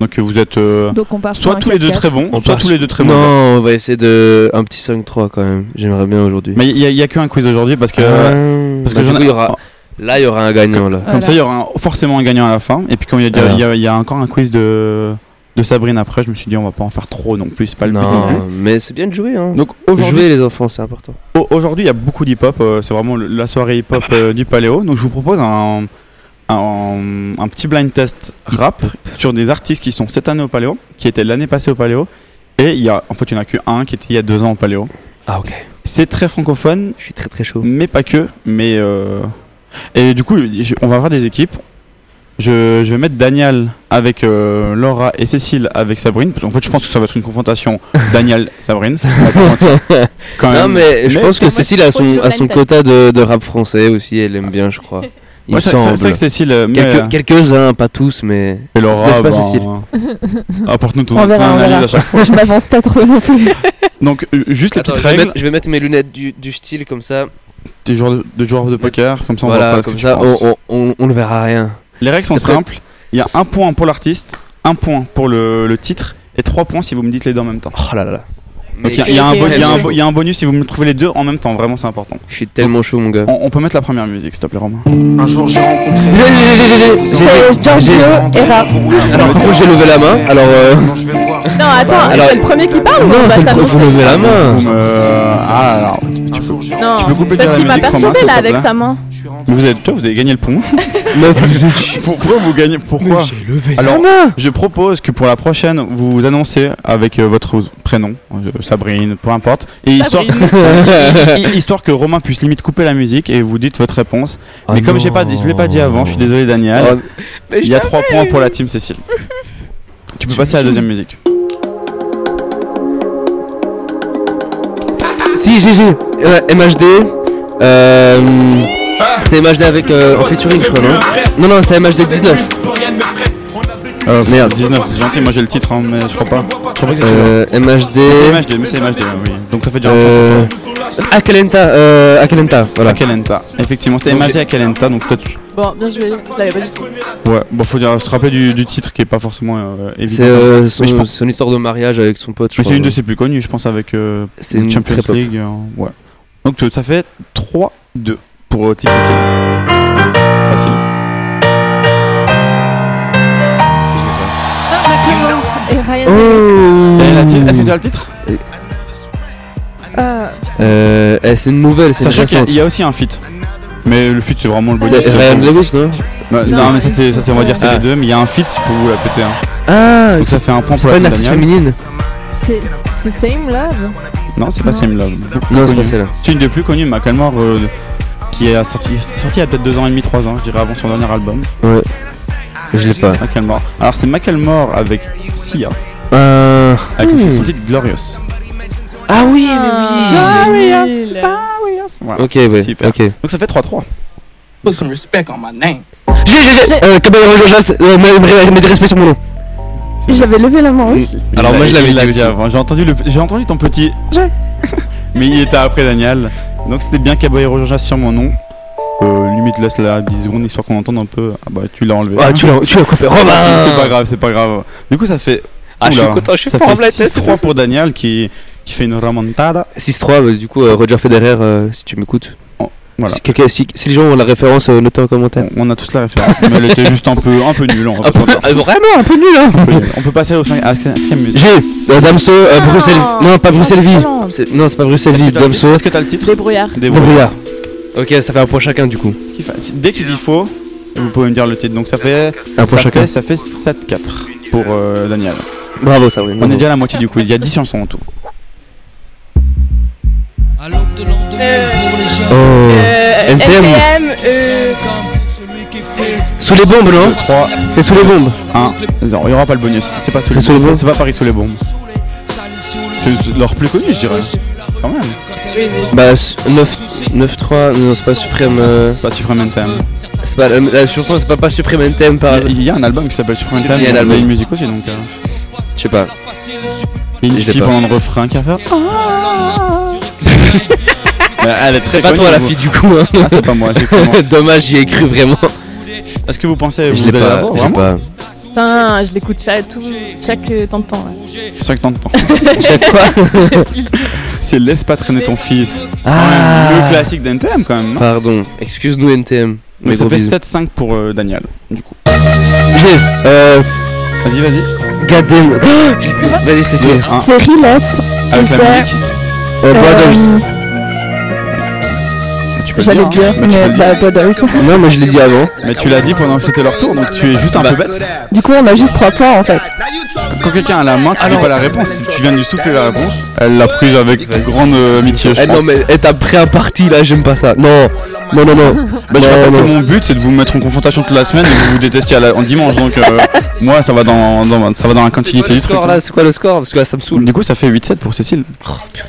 Donc euh, vous êtes euh, Donc on part sur soit tous les deux 4-4. très bons, On soit tous les deux très non, mauvais. on va essayer de un petit 5-3 quand même. J'aimerais bien aujourd'hui. Mais il y, a- a qu'un quiz aujourd'hui parce que Ah, parce bah, que il y aura là il y aura un gagnant là. Comme Voilà. ça, il y aura un- forcément un gagnant à la fin. Et puis, comme il y, a déjà- Alors. il y a, il y a encore un quiz de, de Sabrine après, je me suis dit, on va pas en faire trop non plus. C'est pas le but non plus. mais c'est bien de jouer hein. Donc, Jouer aujourd'hui, les enfants, c'est important. au- aujourd'hui, il y a beaucoup d'hip-hop. euh, c'est vraiment le- la soirée hip-hop euh, du Paléo. Donc, je vous propose un, un, un petit blind test rap sur des artistes qui sont cette année au Paléo, qui étaient l'année passée au Paléo. Et il y a, en fait, il y en a que un qui était il y a deux ans au Paléo. Ah ok. C'est très francophone, Je suis très très chaud. mais pas que. Mais euh, et du coup, on va avoir des équipes. Je, je vais mettre Daniel avec euh, Laura et Cécile avec Sabrine. Parce qu'en fait, je pense que ça va être une confrontation Daniel-Sabrine. Non même. mais je Mais- pense que Cécile a son a son quota de, de rap français aussi. Elle aime bien, je crois. Ouais, c'est vrai que Cécile. euh, Quelques-uns, pas tous, mais. et Laura, N'est-ce pas, ben, Cécile euh, Apporte-nous ton, On ton verra, on analyse verra. à chaque fois. Je m'avance pas trop non plus. Donc, juste les Attends, petites je, vais règles mettre, je vais mettre mes lunettes du, du style comme ça. Des joueurs de, de joueurs de poker. Comme ça, on voit voilà, pas comme ça, on, on, on, on ne verra rien. Les règles sont simples. Il y a un point pour l'artiste, un point pour le, le titre et trois points si vous me dites les deux en même temps. Oh là là Donc, il y a- y, un y a bonus si vous me trouvez les deux en même temps, vraiment c'est important. Je suis tellement chaud, mon gars. On, on peut mettre la première musique, s'il te plaît, Romain. Un jour j'ai rencontré. C'est Giorgio Era. Alors, par contre, j'ai levé la main. Alors, euh... Non, attends, c'est le premier qui parle ou non, c'est le t'annoncer faut lever la main. Euh, ah, alors, Jour j'ai Non, Tu peux couper parce la qu'il m'a musique, Romain, perturbé là avec sa main. vous avez, toi, vous avez gagné le pont. Pourquoi vous gagnez Pourquoi Alors, je propose que pour la prochaine, vous vous annoncez avec euh, votre prénom, euh, Sabrine, peu importe, et histoire, hi- histoire que Romain puisse limite couper la musique et vous dites votre réponse. Oh Mais comme j'ai pas, je l'ai pas dit avant, je suis désolé Daniel. Oh, Il y a 3 points pour la team Cécile. Tu peux passer à la deuxième musique. Si, GG. Ouais, MHD. Euh. C'est MHD avec. Euh, en featuring, je crois, non? Non, non, c'est MHD 19. Euh, Merde. 19, c'est gentil, moi j'ai le titre, hein, mais je crois pas. Je crois pas que c'est. Euh, Mais MHD. C'est MHD, mais c'est MHD, oui. Donc ça fait déjà un Euh. Akalenta. Euh. Akalenta, voilà. Akalenta. Effectivement, c'était MHD Akalenta, donc peut-être. Bon, bien joué, je l'avais pas du tout. Ouais, bon, faut dire, se rappeler du, du titre qui est pas forcément euh, évident. C'est euh, son, pense- son histoire de mariage avec son pote. je Mais c'est une de ses plus connues, je pense, avec euh, C'est une Champions très. League. euh, ouais. Donc euh, ça fait 3-2 pour euh, Team. Facile. Est-ce que tu as le titre? Ah, Euh. eh, c'est une nouvelle, c'est une Sachant qu'il y, a- y a aussi un feat. Mais le feat c'est vraiment le bonus. C'est Ryan Davis, non? Bah, non, mais ça c'est, ça, c'est- on va dire c'est Ah. les deux, mais il y a un feat pour vous la péter. Hein. Ah, Donc ça fait un point c'est pour la une artiste féminine. c'est Same Love? Non, c'est pas Non. Same Love. Non, c'est pas Connu. celle-là. C'est une des plus connues, Macklemore, euh, qui est sorti, sorti il y a peut-être 2 ans et demi, 3 ans, je dirais avant son dernier album. Ouais. Je l'ai pas. Alors c'est Macklemore avec Sia, Euh. avec hmm. son titre Glorious. Ah oui, Ah, oui, Voilà. Ok, ouais. Super. Ok. Donc ça fait 3-3. Put some respect on my name. J'ai, j'ai, j'ai. Euh, Caballero euh, mets- du respect sur mon nom. J'avais levé la main aussi. Alors moi je l'avais dit aussi. avant. J'ai entendu, le, j'ai entendu ton petit. J'ai. Mais il était après Daniel. Donc c'était bien Caballero Georges sur mon nom. Euh, limite laisse la 10 secondes histoire qu'on entende un peu. Ah bah tu l'as enlevé. Ah, tu l'as, tu l'as coupé. Romain c'est pas grave, c'est pas grave. Du coup ça fait. Ah, je suis content, je suis Ça fort en fait blind test, 6-3 pour Daniel qui, qui fait une remontada. 6-3, bah, du coup, euh, Roger Federer, euh, si tu m'écoutes. Voilà. Si, quelqu'un- si, si les gens ont la référence, euh, notez en commentaire. On, on a tous la référence. mais elle était juste un peu, un peu nulle. On, va Un pas peu- se mentir. ah, vraiment un peu nul, hein. On peut passer au 5 à ce à musique. J'ai euh, Damso, euh, Bruxelles. Non, pas Bruxelles-Ville. non. C'est- Non, c'est pas Bruxelles-Ville, Est-ce que t'as le Damso. titre Est-ce que t'as le titre? Débrouillard. Débrouillard. Ok, ça fait un point chacun du coup. Dès qu'il dit faux, vous pouvez me dire le titre. Donc ça fait. Un point ça chacun. fait, ça fait 7-4 pour euh, Daniel. Bravo, Sabrine. On est déjà à la moitié du quiz. Il y a 10 chansons en tout. À l'aube de lendemain pour les jeunes. Oh. Euh, NTM. NTM, euh, Sous les bombes, non 3, C'est sous les bombes. 1, 0. Il n'y aura pas le bonus. C'est pas sous les sous les bombes. C'est pas Paris sous les bombes. C'est leur plus connu, je dirais. Quand même. Bah, 9-3, non, c'est pas Suprême. euh, C'est pas Supreme NTM. C'est pas, la, la chanson, c'est pas, pas Supreme NTM par. Il y a un album qui s'appelle Supreme Il y a NTM. un Il y a album. une musique aussi. Donc, euh, Je sais pas. il y a une fille pas. pendant le refrain qui a fait. Euh, Elle est très C'est pas toi la fille du coup. Hein. Ah, c'est pas moi. Dommage, j'y ai cru vraiment. Est-ce que vous pensez Je vous l'ai allez l'ai vraiment pas. putain, je l'écoute chaque, tout, chaque euh, temps de temps. Chaque temps de temps. Chaque fois. C'est Laisse pas traîner ton fils. Ah. Le classique d'NTM quand même. non Pardon, excuse-nous NTM. Mais ça fait bisous. 7-5 pour euh, Daniel. Du coup. J'ai. Euh. Vas-y, vas-y. Goddamn. Vas-y, Cécile. Un, C'est Riles. avec la musique. Euh, Brothers. Tu peux le J'allais dire, dire, hein. Bah, mais bah. Brothers. Non, mais je l'ai dit avant. Mais tu l'as dit pendant que c'était leur tour, donc tu es juste un peu bête. Du coup, on a juste 3 points en fait. Quand quelqu'un a la main, tu dis pas la réponse. Si tu viens de lui souffler la réponse, elle l'a prise avec grande euh, amitié, je Eh non, pense. mais t'as pris un parti là, j'aime pas ça. Non, non, non, non. Bah, je rappelle que mon but c'est de vous mettre en confrontation toute la semaine et que vous vous détestiez à la- en dimanche. Donc euh, moi ça va dans, dans- ça va dans la continuité le du truc. score là, c'est quoi le score Parce que là, ça me saoule. Du coup ça fait 8-7 pour Cécile.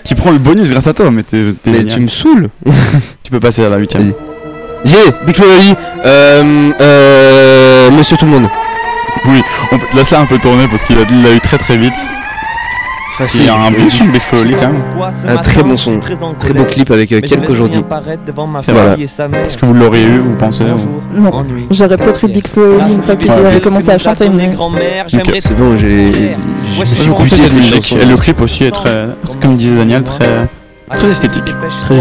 Qui prend le bonus grâce à toi, mais t'es t'es Mais génial. tu me saoules. Tu peux passer à la 8 Vas-y. J'ai Big Oli, euh, euh, Monsieur Tout le Monde. Oui, on peut- laisse-la un peu tourner parce qu'il a, il l'a eu très très vite. Il y a un bon son de Big Oli quand même. Un très bon son, très beau clip avec euh, quelques aujourd'hui. C'est vrai. Est-ce que vous l'auriez eu, vous pensez ou- Non, j'aurais peut-être eu Big Oli une fois qu'ils avaient commencé à chanter, mais Ok. C'est bon, j'ai. Goûté cette musique. Et le clip aussi est très, comme disait Daniel, très, très esthétique. Très,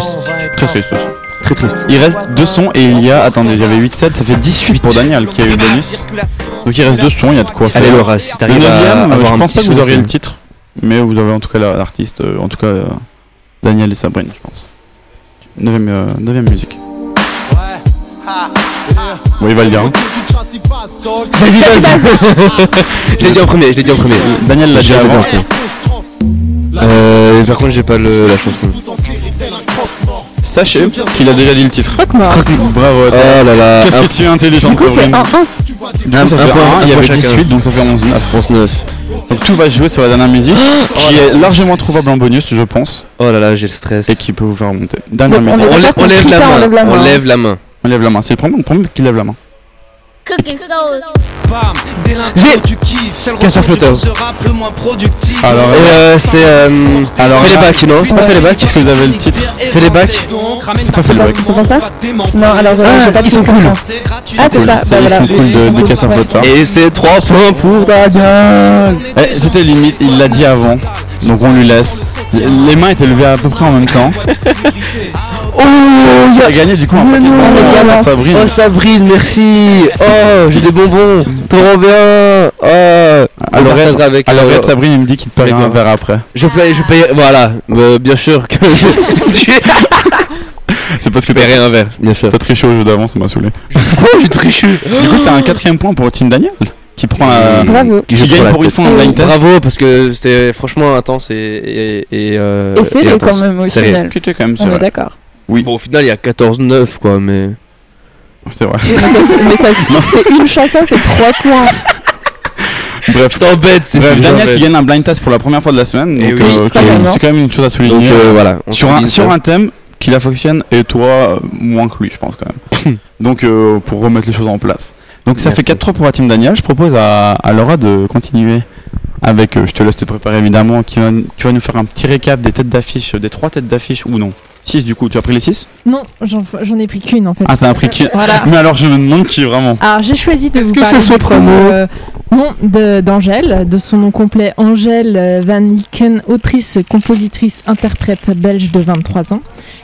Très triste aussi. très triste. Il reste deux sons et il y a, attendez, il y avait 8-7, ça fait 18 pour Daniel qui a eu le bonus. Donc il reste deux sons, il y a de quoi faire. Allez Laura, si Le t'arrives à euh, avoir je un pense petit pas que vous auriez le titre, mais vous avez en tout cas la- l'artiste, euh, en tout cas euh, Daniel et Sabrine, je pense. Neuvième, euh, neuvième musique. Bon, il va le dire. Vas-y, vas-y. Je l'ai dit en premier, je l'ai dit en premier. Daniel l'a en avant. premier. Euh, par contre, j'ai pas le, la chanson. Sachez qu'il a déjà dit le titre. Croque-mort. Bravo. Oh là là. Qu'est-ce que tu es intelligente, Sabrine. 1-1. Un- point- il y avait chacun. 18, donc ça fait 11-9. France 9. Donc tout va se jouer sur la dernière musique, qui est largement trouvable en bonus, je pense, Oh là là, j'ai le stress. et qui peut vous faire remonter. Dernière musique. On, lève- la main. on lève la On main. lève la main. On lève la main. C'est le premier, le premier qui lève la main. Cooking soul. J'ai Castor Flotters. Alors, Et euh, c'est euh, alors Fais les bacs, non C'est pas Fais les bacs Est-ce que vous avez le titre Fais les bacs C'est pas fait le bac. C'est pas ça Non, alors euh, Ah, j'ai pas ils sont cool. Ah, c'est ça. C'est Bah ils sont cool de, de. Flotter. Et c'est 3 points pour Daniel Eh, C'était limite, il l'a dit avant, donc on lui laisse. Les mains étaient levées à peu près en même temps. Oh, Il a gagné du coup de non. bonbons galant. par Sabrine. Oh Sabrine, merci Oh, j'ai des bonbons Trop bien Oh Alors, avec Alors euh, Sabrine, il me dit qu'il te paye un verre après. Je paye, je paye, voilà, euh, bien sûr que je C'est parce que t'as un verre, bien sûr. t'as triché au jeu d'avant, ça m'a saoulé. Quoi, j'ai triché Du coup, c'est un quatrième point pour Team Daniel qui prend la. Bravo. Qui gagne pour une fois un blind test. Bravo, parce que c'était franchement intense et. Et, et, euh, Et c'est le intense. quand même au Serré. final. Qui était quand même On est serré. D'accord. Bon, au final, il y a 14-9, quoi, mais. C'est vrai. Mais ça, mais ça, c'est une chanson, c'est trois points. Bref, c'est Bref, c'est Daniel qui gagne un blind test pour la première fois de la semaine. Eh Donc, oui, euh, c'est quand même une chose à Donc souligner. euh, voilà. on sur, un, sur ça. un thème qu'il affectionne et toi euh, moins que lui je pense quand même donc euh, pour remettre les choses en place donc ça Merci. fait 4-3 pour la team Daniel je propose à, à Laura de continuer avec euh, je te laisse te préparer évidemment qui va, tu vas nous faire un petit récap des têtes d'affiche des trois têtes d'affiche ou non 6 du coup tu as pris les 6 Non, j'en j'en ai pris qu'une en fait. ah t'as pris qui Voilà. mais alors je me demande qui vraiment Alors j'ai choisi de Est-ce vous que parler coup, prénom euh, non, de- d'Angèle, de son nom complet Angèle euh, Van Lieken, autrice, compositrice, interprète belge de 23 ans.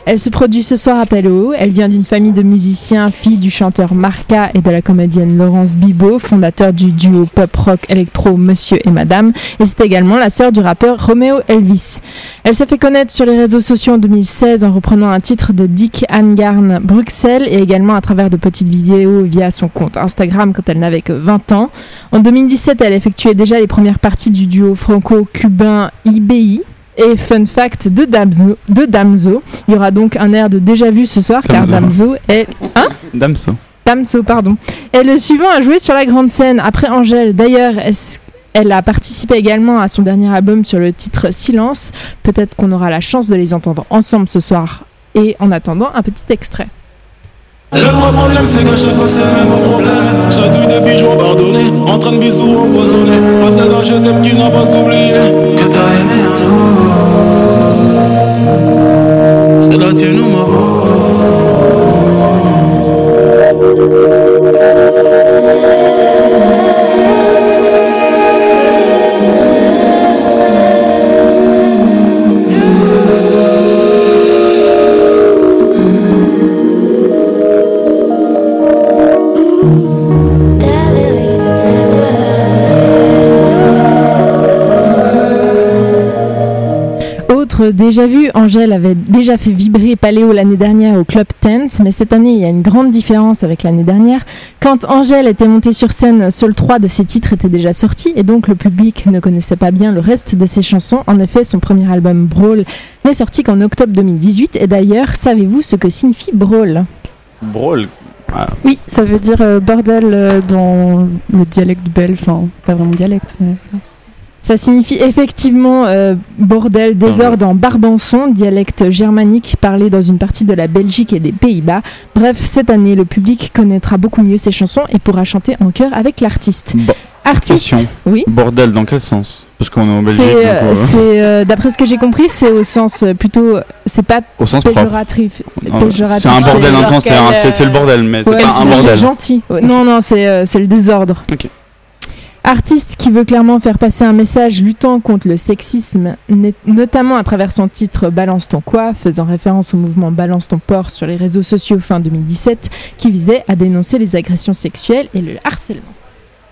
Elle se produit ce soir à Paléo. Elle vient d'une famille de musiciens, fille du chanteur Marca et de la comédienne Laurence Bibot, fondateur du duo pop-rock électro Monsieur et Madame. Et c'est également la sœur du rappeur Romeo Elvis. Elle s'est fait connaître sur les réseaux sociaux en 2016 en reprenant un titre de Dick Angarn Bruxelles et également à travers de petites vidéos via son compte Instagram quand elle n'avait que 20 ans. En 2017, elle effectuait déjà les premières parties du duo franco-cubain IBI. Et fun fact de Damso, de Damso, il y aura donc un air de déjà vu ce soir car Damso. Est Damso Damso, pardon. Et le suivant a joué sur la grande scène après Angèle. D'ailleurs, est-ce- elle a participé également à son dernier album sur le titre Silence. Peut-être qu'on aura la chance de les entendre ensemble ce soir. Et en attendant, un petit extrait. Le vrai problème c'est que chaque fois c'est le même problème J'adouille des bijoux pardonnés En train de bisous empoisonnés Face d'un je t'aime qui n'a pas oublié Que t'as aimé un autre C'est la tienne ou ma Déjà vu, Angèle avait déjà fait vibrer Paléo l'année dernière au Club Tent, mais cette année il y a une grande différence avec l'année dernière. Quand Angèle était montée sur scène, seuls trois de ses titres étaient déjà sortis et donc le public ne connaissait pas bien le reste de ses chansons. En effet, son premier album Brawl n'est sorti qu'en octobre 2018 et d'ailleurs, savez-vous ce que signifie Brawl? Brawl Oui, ça veut dire euh, bordel euh, dans le dialecte belge, enfin pas vraiment dialecte, mais Ça signifie effectivement euh, bordel, désordre en barbançon, dialecte germanique parlé dans une partie de la Belgique et des Pays-Bas. Bref, cette année, le public connaîtra beaucoup mieux ses chansons et pourra chanter en chœur avec l'artiste. Bon. Artiste. Oui. Bordel dans quel sens? Parce qu'on est en Belgique. C'est, euh, euh, c'est, d'après ce que j'ai compris, c'est au sens plutôt, c'est pas Au sens péjoratif. Ah, péjoratif, C'est un bordel dans le genre sens, c'est c'est c'est le bordel, mais c'est pas un c'est bordel. gentil. Ouais, Non, non, c'est c'est le désordre. Ok. Artiste qui veut clairement faire passer un message luttant contre le sexisme, notamment à travers son titre Balance ton quoi, faisant référence au mouvement Balance ton porc sur les réseaux sociaux fin 2017, qui visait à dénoncer les agressions sexuelles et le harcèlement.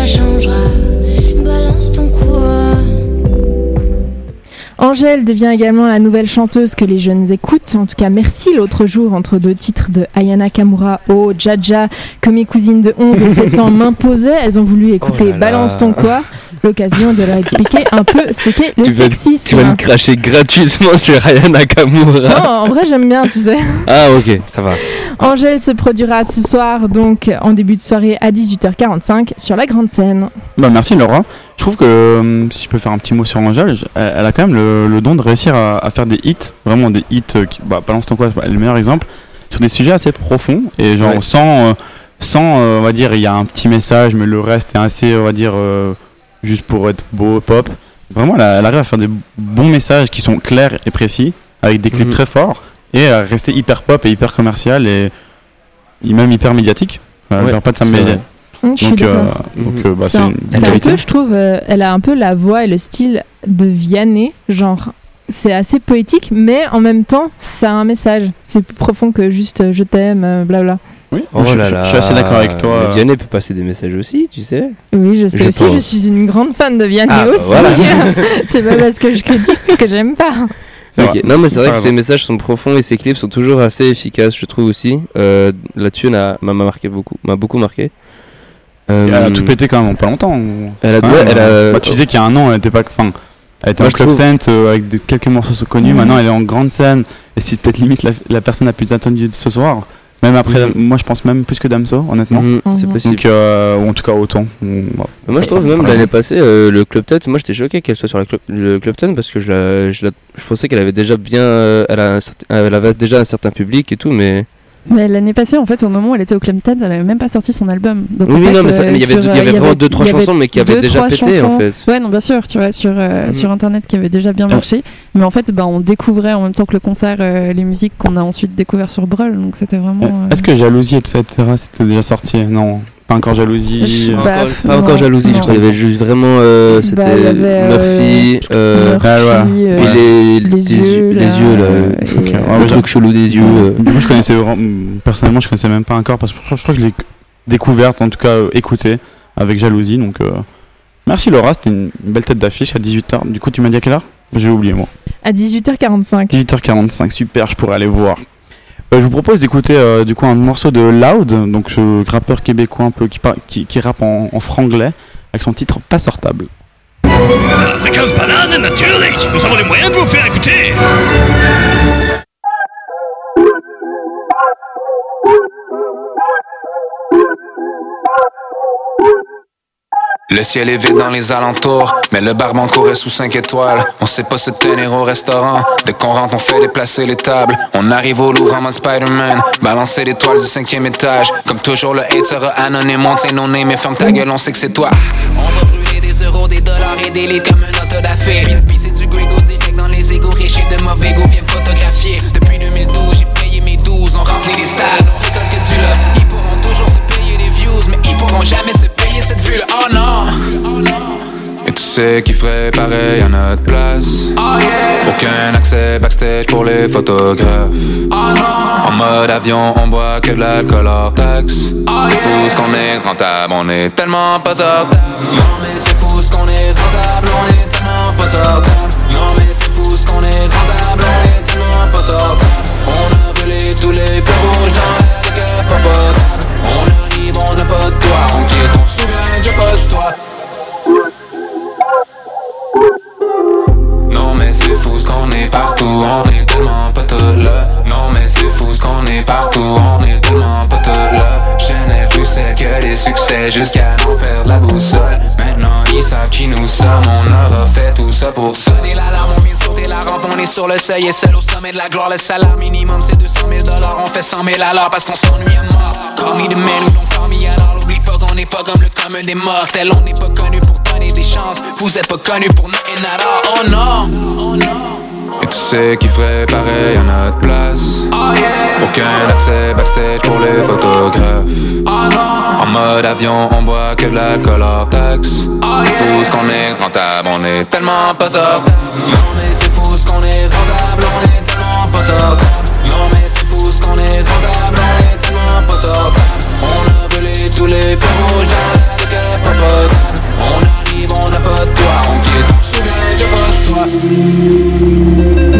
ça changera. Balance ton quoi Angèle devient également la nouvelle chanteuse que les jeunes écoutent. En tout cas, merci l'autre jour entre deux titres de Ayana Kamura, Oh Jaja, que mes cousines de 11 et 7 ans m'imposaient. Elles ont voulu écouter Oh là là. Balance ton quoi. L'occasion de leur expliquer un peu ce qu'est le tu, vas, sexisme. tu vas me cracher gratuitement sur Ryan Nakamura. Non, en vrai, j'aime bien, tu sais. Ah ok, ça va. Angèle se produira ce soir, donc en début de soirée à 18h45 sur la grande scène. Bah merci Laura. Je trouve que euh, si je peux faire un petit mot sur Angèle, elle, elle a quand même le, le don de réussir à, à faire des hits, vraiment des hits. euh, qui, bah, balance ton quoi, c'est pas le meilleur exemple, sur des sujets assez profonds et genre Ouais. sans, euh, sans, euh, on va dire, il y a un petit message, mais le reste est assez, on va dire, juste pour être beau, pop. Vraiment, elle arrive à faire des bons messages qui sont clairs et précis, avec des clips Mhm. très forts et à rester hyper pop et hyper commercial et, même hyper médiatique. Enfin, Ouais, pas de sa c'est média- Donc, euh, donc Mhm. euh, bah, C'est c'est un, une c'est un peu, je trouve, euh, elle a un peu la voix et le style de Vianney, genre. C'est assez poétique, mais en même temps, ça a un message. C'est plus profond que juste euh, je t'aime, euh, blabla. Oui, Oh je, là je- là. je suis assez d'accord avec toi. Mais Vianney peut passer des messages aussi, tu sais. Oui, je sais Je aussi, pense. je suis une grande fan de Vianney Ah, bah aussi. voilà. c'est pas parce que je critique que j'aime pas. Non mais c'est vrai que raison. ses messages sont profonds et ses clips sont toujours assez efficaces, je trouve aussi. Euh, Là-dessus, elle a- m'a m'a marqué beaucoup, m'a beaucoup marqué. Euh, Elle a tout pété quand même en pas longtemps. Elle a- Quand ouais, même, elle a- euh, bah, tu disais qu'il y a un an, elle était pas. Enfin, elle était Moi, en club trouve- tent euh, avec des- quelques morceaux connus. Mhm. Maintenant, elle est en grande scène. Et c'est peut-être limite la, la personne la plus attendue de ce soir. Même après, Mhm. moi je pense même plus que Damso, honnêtement. Mhm, c'est possible. Donc, euh, ou en tout cas autant. On- bah, moi je trouve même l'année passée euh, le Club Ted, moi j'étais choqué qu'elle soit sur la club, le parce que je, la- je, la- je pensais qu'elle avait déjà bien, euh, elle, a un certain- elle avait déjà un certain public et tout, mais Mais l'année passée, en fait, au moment où elle était au Club Ted, elle avait même pas sorti son album. Donc, oui, en fait, non, mais ça- euh, mais il y avait, sur, il y euh, avait vraiment deux trois chansons mais qui avaient deux, déjà pété en chansons. fait. Ouais, non, bien sûr, tu vois, sur, euh, Mhm. sur internet qui avait déjà bien marché. Mais en fait, bah, on découvrait en même temps que le concert euh, les musiques qu'on a ensuite découvert sur Brul. Donc c'était vraiment. euh, Est-ce que Jalousie, etc., c'était déjà sorti? Non, pas encore Jalousie. Je- euh, Pas Bah, encore, pas encore non, jalousie, je non. y avait juste vraiment, euh, c'était Bah, avait, euh, Murphy, euh, Murphy, Ah, ouais. euh, et les, les yeux, les là, yeux, là, euh, Ok, et, ouais, le truc chelou des yeux. euh. Du coup, je connaissais personnellement, je connaissais même pas encore parce que je crois que je l'ai découverte, en tout cas euh, écoutée avec jalousie. Donc, euh, merci Laura, c'était une une belle tête d'affiche à 18h. Du coup, tu m'as dit à quelle heure? J'ai oublié moi. À 18h45. 18h45, super, je pourrais aller voir. Euh, je vous propose d'écouter euh, du coup un morceau de Loud, donc ce rappeur québécois un peu qui, qui, qui rappe en, en franglais avec son titre Pas sortable. Fréquence banane, natürlich! Nous avons les moyens de vous faire écouter! Le ciel est vide dans les alentours, mais le barman courait sous 5 étoiles. On sait pas se tenir au restaurant. Dès qu'on rentre, on fait déplacer les tables. On arrive au Louvre en Spider-Man, balancer l'étoile du cinquième étage. Comme toujours, le hate sera anonyme, on tient nos names, mais ferme ta gueule, on sait que c'est toi. On va brûler des euros, des dollars et des livres comme un auto d'affaires. Puis, c'est du direct dans les égos, riches et de mauvais goût, viens photographier. Depuis 2012, j'ai payé mes 12, on remplit les stades, on récolte que du love. Ils pourront toujours se payer des views, mais ils pourront jamais se payer cette vue-là. Oh non! Et tu sais qui ferait pareil à notre place. Aucun accès backstage pour les photographes. En mode avion, on boit que de l'alcool hors taxe. C'est fou ce qu'on est rentable, on est tellement pas sortable. Non mais c'est fou ce qu'on est rentable, on est tellement pas sortable. Non mais c'est fou ce qu'on est rentable, on est tellement pas sortable. On a brûlé tous les feux rouges dans la monde pas de toi Inquiète, déjà pas de toi. Non mais c'est fou ce qu'on est partout, on est tellement pote Non mais c'est fou ce qu'on est partout, on est tellement pote Je n'ai plus celle que les succès jusqu'à n'en perdre la boussole. Maintenant ils savent qui nous sommes, on a refait tout ça pour sonner l'alarme On vient la rampe, on est sur le seuil et seul au sommet de la gloire. Le salaire minimum c'est 200 000 dollars, on fait 100 000 alors parce qu'on s'ennuie à mort. Call me the man who don't call me at all. Oublie pas qu'on n'est pas comme le commun des mortels, on n'est pas connu pour donner des chances. Vous êtes pas connu pour nothing at all. Oh non, oh non. Et tu sais qui ferait pareil à notre place. Aucun accès backstage pour les photographes. En mode avion, on boit que de l'alcool hors taxe. C'est fou ce qu'on est rentable, on est tellement pas sortable. Non mais c'est fou ce qu'on est rentable, on est tellement pas sortable. Non mais c'est fou ce qu'on est rentable, on est tellement pas sortable On a brûlé tous les feux rouges dans la pas potable On arrive, on n'a pas de toit, on se souvient, j'ai pas de toi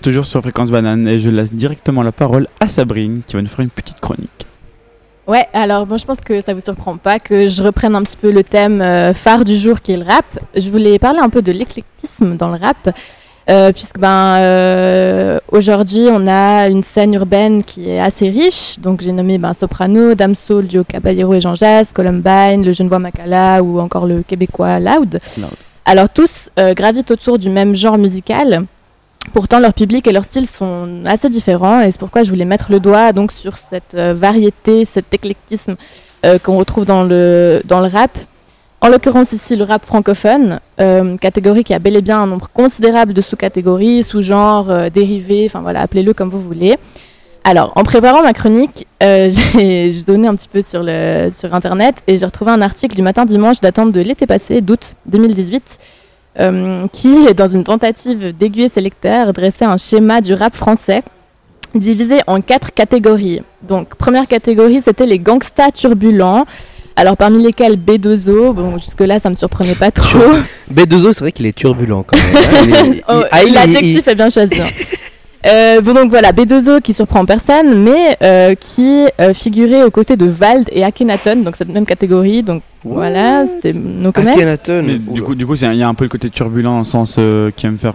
êtes toujours sur Fréquence Banane et je laisse directement la parole à Sabrine qui va nous faire une petite chronique. Ouais, alors bon, je pense que ça vous surprend pas que je reprenne un petit peu le thème euh, phare du jour qui est le rap. Je voulais parler un peu de l'éclectisme dans le rap, euh, puisque ben euh, aujourd'hui on a une scène urbaine qui est assez riche. Donc j'ai nommé ben, Soprano, Damso, Dio Caballero et Jean Jazz, Columbine, le Genevois Macala ou encore le Québécois Loud. Alors tous gravitent autour du même genre musical. Pourtant, leur public et leur style sont assez différents et c'est pourquoi je voulais mettre le doigt donc sur cette euh, variété, cet éclectisme euh, qu'on retrouve dans le, dans le rap. En l'occurrence ici le rap francophone, euh, catégorie qui a bel et bien un nombre considérable de sous-catégories, sous-genres, dérivés, enfin voilà, appelez-le comme vous voulez. Alors, en préparant ma chronique, j'ai zoné un petit peu sur, le, sur Internet et j'ai retrouvé un article du matin dimanche datant de l'été passé, d'août 2018, euh, qui, dans une tentative d'aiguiller ses lecteurs, dressait un schéma du rap français divisé en quatre catégories. Donc, première catégorie, c'était les gangsters turbulents. Alors, parmi lesquels B2O, bon, jusque-là, ça me surprenait pas trop. B2O, c'est vrai qu'il est turbulent quand même. hein. Oh, ah, L'adjectif est bien choisi. hein. Euh, bon donc voilà, B2O qui surprend personne, mais euh, qui euh, figurait aux côtés de Vald et Akhenaton, donc cette même catégorie. Donc voilà, c'était nos comments. Mais du coup, du coup, il y a un peu le côté turbulent en sens euh, qui aime faire,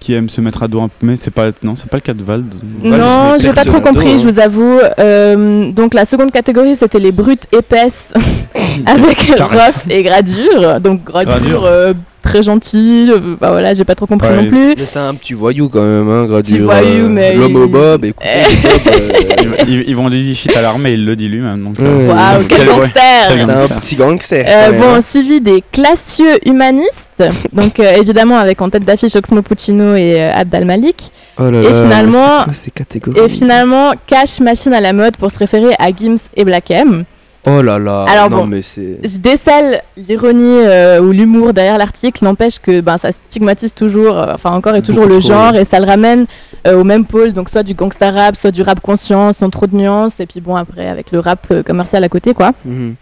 qui aime se mettre à dos un peu, mais c'est pas, non, c'est pas le cas de Vald. Vald, Non, j'ai pas trop dos, compris, hein. je vous avoue. Euh, donc la seconde catégorie, c'était les brutes épaisses avec rough et gradure. Donc gradure, Gradure. euh, très gentil. euh, bah voilà, j'ai pas trop compris non plus. Mais c'est un petit voyou quand même, hein, Gradure. Petit voyou, euh, mais L'homme il- au bob, écoutez, bob, euh, Ils, ils vont du shit à l'armée, il le dit lui-même. Waouh, quel ouais, gangster quel C'est un gangster. petit gangster. Euh, bon, hein. suivi des classieux humanistes, donc euh, évidemment avec en tête d'affiche Oxmo Puccino et euh, Abd al-Malik. Oh là et là, finalement, quoi et finalement, Cash Machine à la mode pour se référer à Gims et Black M. Oh là là. Alors non, bon, mais c'est. Je décèle l'ironie euh, ou l'humour derrière l'article, n'empêche que ben, ça stigmatise toujours, euh, enfin encore et toujours Beaucoup le genre et ça le ramène euh, au même pôle, donc soit du gangsta rap, soit du rap conscient, sans trop de nuances, et puis bon après avec le rap commercial à côté quoi. Mhm.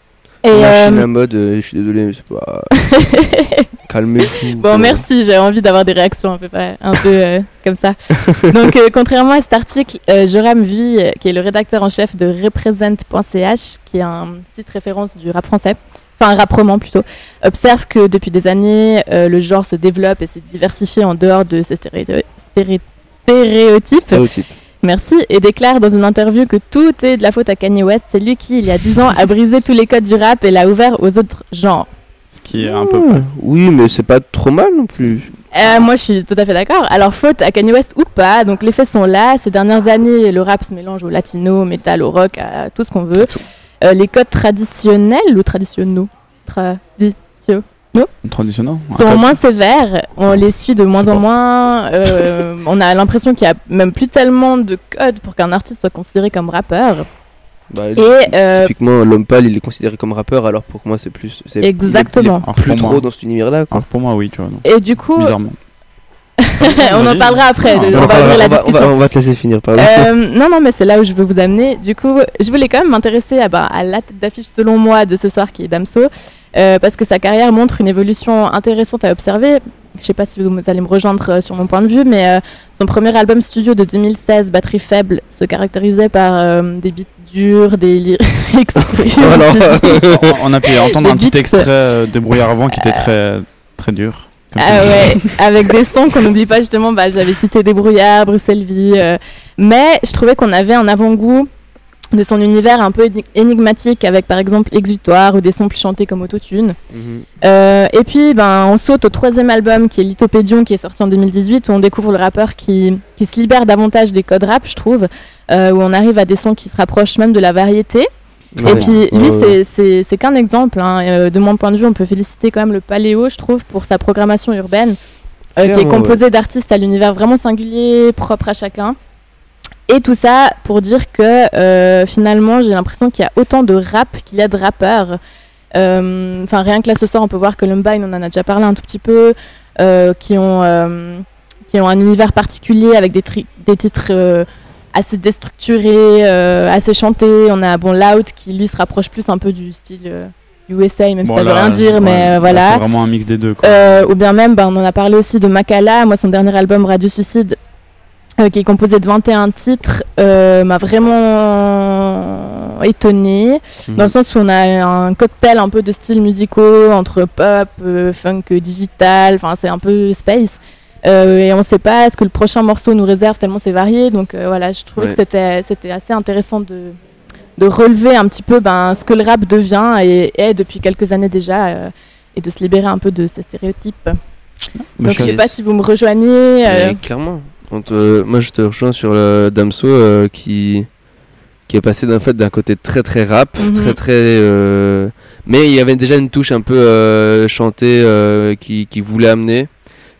Et, Machine euh, à mode, euh, je suis désolé, mais c'est pas. Calmez-vous. Bon, merci, j'ai envie d'avoir des réactions un peu, pa- un peu euh, comme ça. Donc, euh, contrairement à cet article, euh, Joram euh, qui est le rédacteur en chef de Represent.ch, qui est un site référence du rap français, enfin un rap roman plutôt, observe que depuis des années, euh, le genre se développe et se diversifie en dehors de stéré- stéréotypes. Stéréotypes. Merci, et déclare dans une interview que tout est de la faute à Kanye West. C'est lui qui, il y a 10 ans, a brisé tous les codes du rap et l'a ouvert aux autres genres. Ce qui est un peu. Ah, Oui, mais c'est pas trop mal non plus. Euh, moi, je suis tout à fait d'accord. Alors, faute à Kanye West ou pas, donc les faits sont là. Ces dernières années, le rap se mélange au latino, au métal, au rock, à tout ce qu'on veut. Euh, les codes traditionnels ou traditionnels Traditionnels Traditionnel. sont moins sévères. On les suit de moins en moins. Euh, on a l'impression qu'il y a même plus tellement de codes pour qu'un artiste soit considéré comme rappeur. Bah, Et, euh, Typiquement, l'homme pâle, il est considéré comme rappeur, alors pour moi, c'est plus. c'est- il est- Exactement. il est plus trop dans cet univers-là. Quoi. Alors pour moi, oui, tu vois. non. Et du coup, Bizarrement. on en parlera après. Ah, on on va ouvrir la on, va, on, discussion. va, on va te laisser finir, pardon. Euh, non, non, mais c'est là où je veux vous amener. Du coup, je voulais quand même m'intéresser à, bah, à la tête d'affiche, selon moi, de ce soir, qui est Damso, euh, parce que sa carrière montre une évolution intéressante à observer. Je sais pas si vous allez me rejoindre euh, sur mon point de vue, mais euh, son premier album studio de 2016, Batterie faible, se caractérisait par euh, des beats durs, des lyrics. on, on a pu entendre un petit extrait de Brouillard avant qui était très, très dur. Ah ouais, avec des sons qu'on n'oublie pas justement. Bah, j'avais cité Débrouillard, Bruxelles Vie, euh, mais je trouvais qu'on avait un avant-goût de son univers un peu éni- énigmatique avec par exemple Exutoire ou des sons plus chantés comme Autotune. Euh, et puis ben, on saute au troisième album qui est Lithopédion qui est sorti en 2018 où on découvre le rappeur qui, qui se libère davantage des codes rap je trouve, euh, où on arrive à des sons qui se rapprochent même de la variété. Et puis lui, Ouais, ouais. c'est- c'est c'est qu'un exemple. hein. Euh, de mon point de vue, on peut féliciter quand même le Paléo, je trouve, pour sa programmation urbaine, euh, qui est composée d'artistes à l'univers vraiment singulier, propre à chacun. Et tout ça pour dire que euh, finalement, j'ai l'impression qu'il y a autant de rap qu'il y a de rappeurs. Euh, Enfin, rien que là ce soir, on peut voir que Lumbine, on en a déjà parlé un tout petit peu, euh, qui ont qui ont un univers particulier avec des, tri- des titres assez déstructurés, assez chantés. On a bon Loud qui lui se rapproche plus un peu du style USA, même si ça veut rien dire, ouais, mais là, voilà. C'est vraiment un mix des deux. Quoi. Ou bien même, bah, on en a parlé aussi de Makala, moi son dernier album Radio Suicide, euh, qui est composé de 21 titres, euh, m'a vraiment étonné, Mhm. dans le sens où on a un cocktail un peu de styles musicaux entre pop, euh, funk digital, enfin c'est un peu space. Et on ne sait pas ce que le prochain morceau nous réserve tellement c'est varié. Donc voilà, je trouvais Ouais. que c'était c'était assez intéressant de, de relever un petit peu ben, ce que le rap devient et est depuis quelques années déjà et de se libérer un peu de ces stéréotypes. Donc je sais pas si vous me rejoignez. clairement. Te- moi, je te rejoins sur le Damso euh, qui qui est passé d'un fait d'un côté très très rap, Mhm. très très. euh, Mais il y avait déjà une touche un peu euh, chantée euh, qui, qui voulait amener.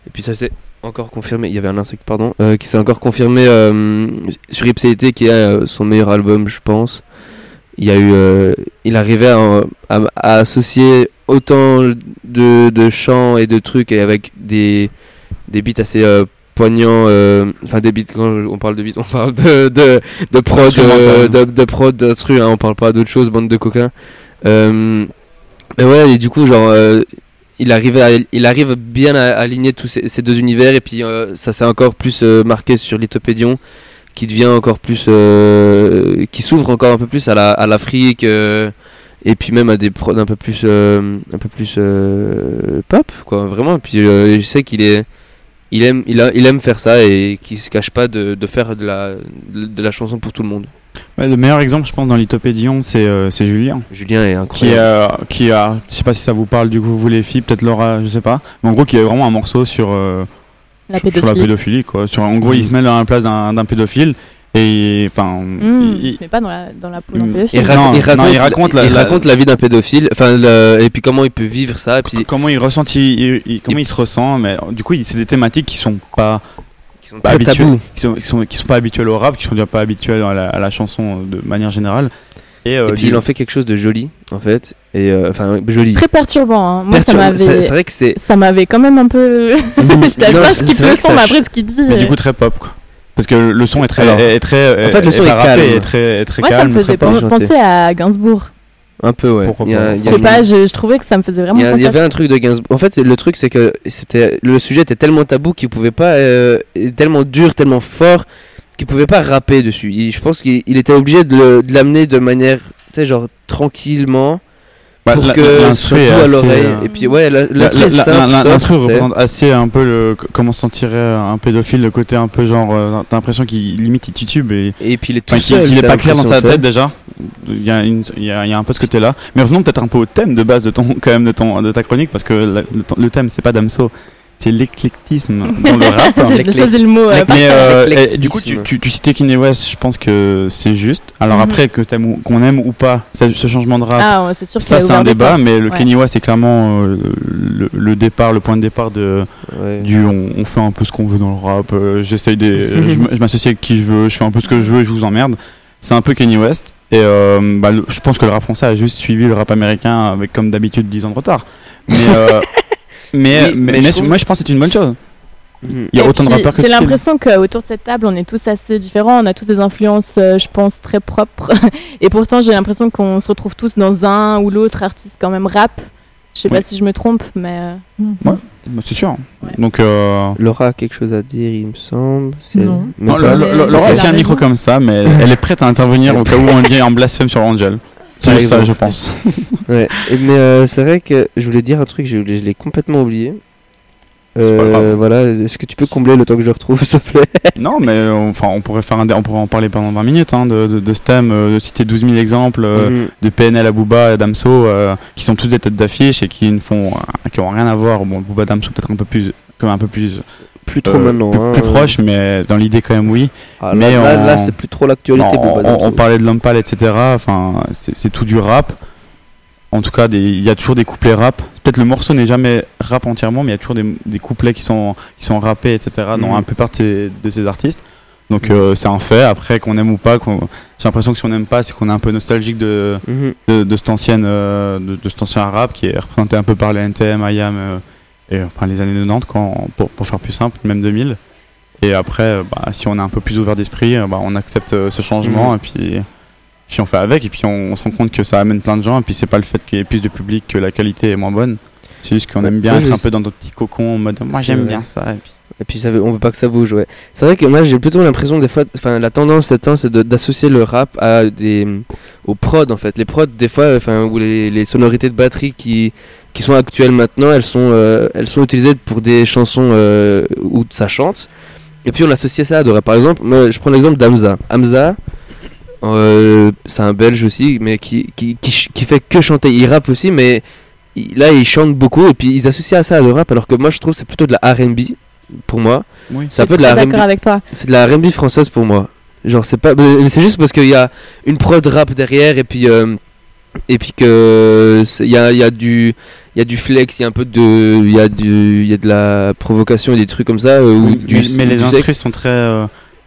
Et puis ça s'est encore confirmé. Il y avait un insecte, pardon, euh, qui s'est encore confirmé euh, sur Ipséité, qui est euh, son meilleur album, je pense. Il y a eu, euh, il arrivait à, à- à associer autant de, de chants et de trucs et avec des des beats assez euh, poignants euh, enfin des beats quand on parle de beats on parle de de, de prod euh, de, de prod d'instru hein, on parle pas d'autre chose bande de coquins. Euh, mais ouais et du coup genre il arrive à, il arrive bien à aligner tous ces, ces deux univers et puis ça s'est encore plus marqué sur Lithopédion qui devient encore plus qui s'ouvre encore un peu plus à la à l'Afrique et puis même à des prods un peu plus un peu plus pop quoi vraiment. Et puis je sais qu'il est il aime il, a, il aime faire ça et qu'il se cache pas de, de faire de la de la chanson pour tout le monde Ouais, le meilleur exemple, je pense, dans Lithopédion, c'est euh, c'est Julien. Julien est Qui, incroyable a, qui a, je sais pas si ça vous parle du coup, vous les filles, peut-être Laura, je sais pas. Mais en gros, qui est vraiment un morceau sur, euh, La sur la pédophilie. pédophilie, quoi. Sur, en gros, il se met dans la place d'un d'un pédophile et enfin. hmm, il- il se met pas dans la, dans la poule un Mm. peu il, raconte, Non, il raconte, non, il raconte la- il la- raconte la vie d'un pédophile enfin et puis comment il peut vivre ça et puis comment il ressent, il, il- il- comment il se ressent, mais euh, du coup, c'est des thématiques qui sont pas, qui sont pas très habituelles, tabous. qui sont, qui sont, qui sont pas habituelles au rap, qui sont déjà pas habituelles à la, à la chanson euh, de manière générale. Et, euh, et puis du- il en fait quelque chose de joli en fait et euh, enfin joli Très perturbant. hein. Moi, ça Perturbe- m'avait. c'est vrai que c'est Ça m'avait quand même un peu. je t'avais pas ce qu'il peut ça mais après ce qu'il dit. mais du euh, coup très pop, quoi. Parce que le son est très, Alors, est très, en fait, le son est calme. est très, est très Moi, ça me faisait penser à Gainsbourg. un peu ouais Pourquoi Il y a- pas. il y Je sais pas, je, je trouvais que ça me faisait vraiment Il y, a- il y penser à avait un truc de Gainsbourg. En fait, le truc, c'est que c'était le sujet était tellement tabou qu'il pouvait pas, euh, tellement dur, tellement fort qu'il pouvait pas rapper dessus. Il- je pense qu'il il était obligé de l'amener de manière, tu sais, genre tranquillement, Bah, pour que doux à assez, l'oreille. euh, Et puis ouais, l'instru représente assez un peu le, comment se sentirait un pédophile, le côté un peu genre, euh, t'as l'impression qu'il limite il titube et Et puis il est tout enfin, est pas clair dans sa tête déjà. Il y, a une- il, y a, il y a un peu ce côté-là. Mais revenons peut-être un peu au thème de base de ton, quand même de ton, de ta chronique parce que la- le, le thème c'est pas Damso, c'est l'éclectisme dans le rap. J'ai choisi le mot. euh, Mais euh, du coup, tu, tu, tu citais Kanye West, je pense que c'est juste. Alors Mhm. après, que qu'on aime ou pas ce, ce changement de rap, Ah, ouais, c'est sûr. ça c'est un débat, mais le Ouais. Kanye West c'est clairement euh, le, le départ, le point de départ de, Ouais. du on, on fait un peu ce qu'on veut dans le rap, euh, j'essaye des, je m'associe avec qui je veux, je fais un peu ce que je veux et je vous emmerde. C'est un peu Kanye West. Et euh, bah, le- je pense que le rap français a juste suivi le rap américain avec, comme d'habitude, 10 ans de retard. Mais, euh, mais, Oui, mais, mais mais je trouve- moi, je pense que c'est une bonne chose. Mhm. Il y a Et autant de rappeurs que J'ai l'impression qu'autour de cette table, on est tous assez différents. On a tous des influences, euh, je pense, très propres. Et pourtant, j'ai l'impression qu'on se retrouve tous dans un ou l'autre artiste quand même rap. Je sais pas si je me trompe, mais. euh, Ouais, bah, c'est sûr. Donc, euh, Laura a quelque chose à dire, il me semble. Non. Le- le- le- Laura, elle a tient un raison. micro comme ça, mais elle est prête à intervenir au cas où on dit un blasphème sur Angel. Par ça, je pense. Ouais, et- mais euh, c'est vrai que je voulais dire un truc, je, l'ai- je l'ai complètement oublié. Euh, grave. voilà, est-ce que tu peux combler le temps que je le retrouve, s'il te plaît? Non, mais euh, enfin, on pourrait faire un, dé- on pourrait en parler pendant 20 minutes hein, de, de, de ce thème, euh, de citer 12 000 exemples euh, Mhm. de PNL à Booba et Damso euh, qui sont tous des têtes d'affiche et qui ne font, euh, qui ont rien à voir. Bon, Booba Damso peut-être un peu plus, comme un peu plus, Plus trop euh, maintenant. plus, hein, plus euh. proche, mais dans l'idée quand même oui. Ah, mais là, on- là, c'est plus trop l'actualité. On, on parlait de Lompal, etc. Enfin, c'est tout du rap. En tout cas, il y a toujours des couplets rap. Peut-être le morceau n'est jamais rap entièrement, mais il y a toujours des, des couplets qui sont, qui sont rappés, etc. dans Mhm. un peu part de ces, de ces artistes. Donc euh, c'est un fait. Après, qu'on aime ou pas, j'ai l'impression que si on n'aime pas, c'est qu'on est un peu nostalgique de, Mhm. de, de cet ancienne, euh, de, de cet ancien rap qui est représenté un peu par les NTM, IAM euh, et enfin les années 90, quand, pour, pour faire plus simple, même 2000. Et après, bah, si on est un peu plus ouvert d'esprit, euh, bah, on accepte euh, ce changement Mhm. et puis, puis on fait avec. Et puis on, on se rend compte que ça amène plein de gens. Et puis c'est pas le fait qu'il y ait plus de public que la qualité est moins bonne. C'est juste qu'on Ouais, aime bien être un peu dans notre petit cocon en mode moi j'aime bien ça. Et puis, Et puis ça veut- on veut pas que ça bouge, ouais. C'est vrai que moi j'ai plutôt l'impression des fois, enfin la tendance c'est d'associer le rap à des aux prods en fait. Les prods des fois, enfin ou les, les sonorités de batterie qui qui sont actuelles maintenant, elles sont euh, elles sont utilisées pour des chansons euh, où ça chante. Et puis on associe ça à de rap. Par exemple, moi, je prends l'exemple d'Amza. Hamza, euh, c'est un Belge aussi, mais qui, qui, qui, fait que chanter. Il rappe aussi, mais il- là il chante beaucoup et puis ils associent à ça à de rap, alors que moi je trouve que c'est plutôt de la R&B pour moi. oui. C'est un je peu suis de la très R&B. d'accord avec toi. C'est de la R&B française pour moi. Genre c'est pas, mais c'est juste parce qu'il y a une prod rap derrière et puis euh, et puis que il y a, il y a du il y a du flex, il y a un peu de il y a du il y a de la provocation et des trucs comme ça euh, ou Oui, du mais, mais ou les instrus sont très, euh,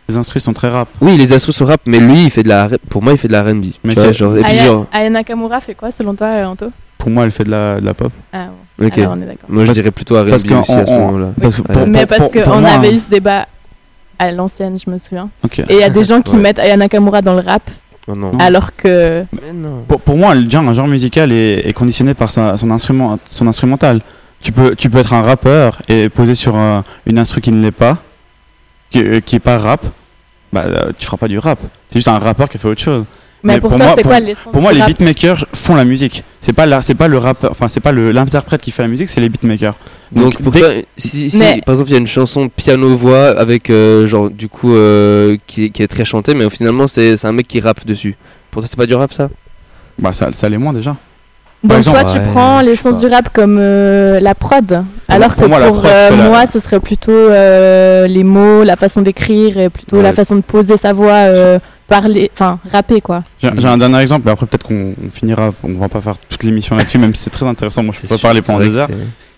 les instrus sont très rap. Oui, les instruments sont rap, mais lui il fait de la pour moi il fait de la R&B. Mais c'est- genre Aya, genre Aya Nakamura fait quoi selon toi, euh, Anto? Pour moi, elle fait de la, de la pop. Ah, bon. OK. Alors, on est d'accord. Moi je Parce- dirais plutôt R&B parce aussi à ce moment-là. parce que Ouais. pour- Mais parce qu'on avait hein. eu ce débat à l'ancienne, je me souviens. Et il y a des gens qui Ouais. mettent Aya Nakamura dans le rap, Oh non. alors que. Non. Pour, pour moi, un genre musical est, est conditionné par sa- son, instrument, son instrumental. Tu peux, tu peux être un rappeur et poser sur un- une instru qui ne l'est pas, qui, euh, qui est pas rap. Bah, euh, tu feras pas du rap. C'est juste un rappeur qui a fait autre chose. Mais, Mais pour, pour toi, moi- c'est pour- quoi l'essence Pour moi, du les rap? beatmakers font la musique. C'est pas la, c'est pas le rappeur, enfin c'est pas le l'interprète qui fait la musique, c'est les beatmakers. Donc, dès- toi, si, si, Mais- par exemple il y a une chanson piano-voix avec euh, genre du coup euh, qui, est- qui est très chantée, mais finalement c'est un mec qui rappe dessus. Pour toi c'est pas du rap ça? Bah ça, ça l'est moins déjà. Donc exemple, toi, tu ouais, prends l'essence du rap comme euh, la prod, alors pour que moi, pour prod euh, fait la- moi, ce serait plutôt euh, les mots, la façon d'écrire, et plutôt Ouais. la façon de poser sa voix, euh, parler, enfin rapper quoi. J'ai un dernier exemple, mais après peut-être qu'on on finira, on va pas faire toute l'émission là-dessus, même si c'est très intéressant. Moi, je peux pas sûr, parler pendant deux heures.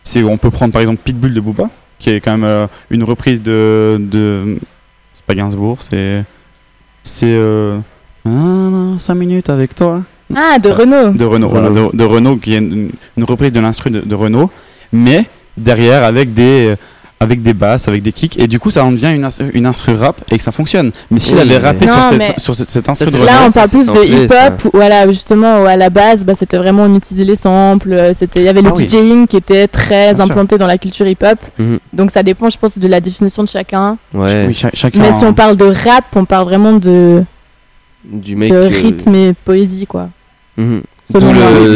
C'est- on peut prendre par exemple Pitbull de Booba qui est quand même euh, une reprise de de c'est pas Gainsbourg c'est c'est euh, 5 minutes avec toi Ah, de Renault. de Renault voilà, de, de Renault qui est une, une reprise de l'instru de, de Renault mais derrière avec des avec des basses avec des kicks et du coup ça en devient une, instru- une instru rap et que ça fonctionne mais s'il Oui, avait rappé Non, sur, cette- mais- sur cette, cette instru de Là, on parle plus de hip-hop, voilà, justement, où à la base, bah, c'était vraiment on utilisait les samples, euh, c'était, il y avait le Ah oui. DJing qui était très Bien sûr. implanté dans la culture hip-hop, Mhm. donc ça dépend, je pense, de la définition de chacun. Ouais, oui, cha- chacun Mais si on parle de rap, on parle vraiment de, du mec. de euh, rythme et poésie, quoi. mhm.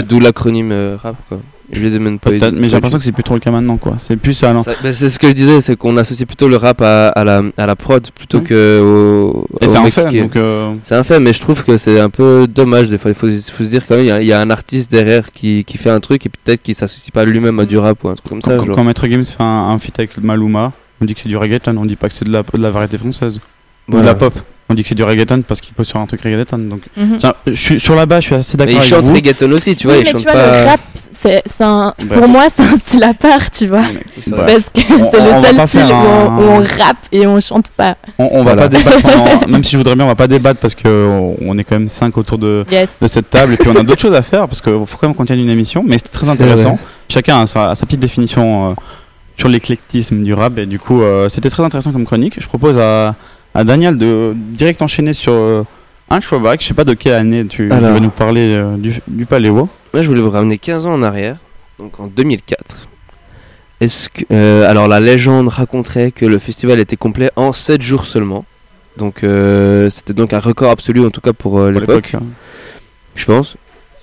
D'où l'acronyme euh, rap quoi. Je les demande pas. peut-être mais j'ai l'impression que c'est plus trop le cas maintenant quoi c'est plus à Ça- ben, c'est ce que je disais, c'est qu'on associe plutôt le rap à, à la, à la prod plutôt que au. et c'est un fait qui est- donc euh, C'est un fait, mais je trouve que c'est un peu dommage des fois. Il faut, il faut se dire quand même, il y a- il y, a un artiste derrière qui, qui fait un truc et peut-être qu'il s'associe pas lui-même à du rap ou un truc comme ça. Quand, genre. quand Maître Games fait un, un feat avec Maluma, on dit que c'est du reggaeton, on dit pas que c'est de la, de la variété française. Ou de la pop. On dit que c'est du reggaeton parce qu'il pose sur un truc reggaeton. Donc, Mhm. Tiens, je suis, sur la base, je suis assez Mais d'accord il avec chante vous. reggaeton aussi, tu vois, oui, il mais chante tu vois, pas. le rap, c'est un, pour moi, c'est un style à part, tu vois. Bref. Parce que c'est on le seul style où, un- on, où on rappe et on chante pas. On, on va Voilà. pas débattre pendant, même si je voudrais bien, on va pas débattre parce que on- est quand même 5 autour de, Yes. de cette table et puis on a d'autres choses à faire parce qu'il faut quand même qu'on tienne une émission, mais c'est très intéressant. Chacun a sa, a sa petite définition euh, sur l'éclectisme du rap et du coup euh, c'était très intéressant comme chronique. Je propose à, à Daniel de direct enchaîner sur euh, un throwback. Je sais pas de quelle année tu, tu Alors. vas nous parler euh, du, du paléo. Moi, je voulais vous ramener 15 ans en arrière, donc en 2004. Est-ce que, euh, alors, la légende raconterait que le festival était complet en 7 jours seulement. Donc, euh, c'était donc un record absolu, en tout cas pour euh, l'époque, l'époque, je pense.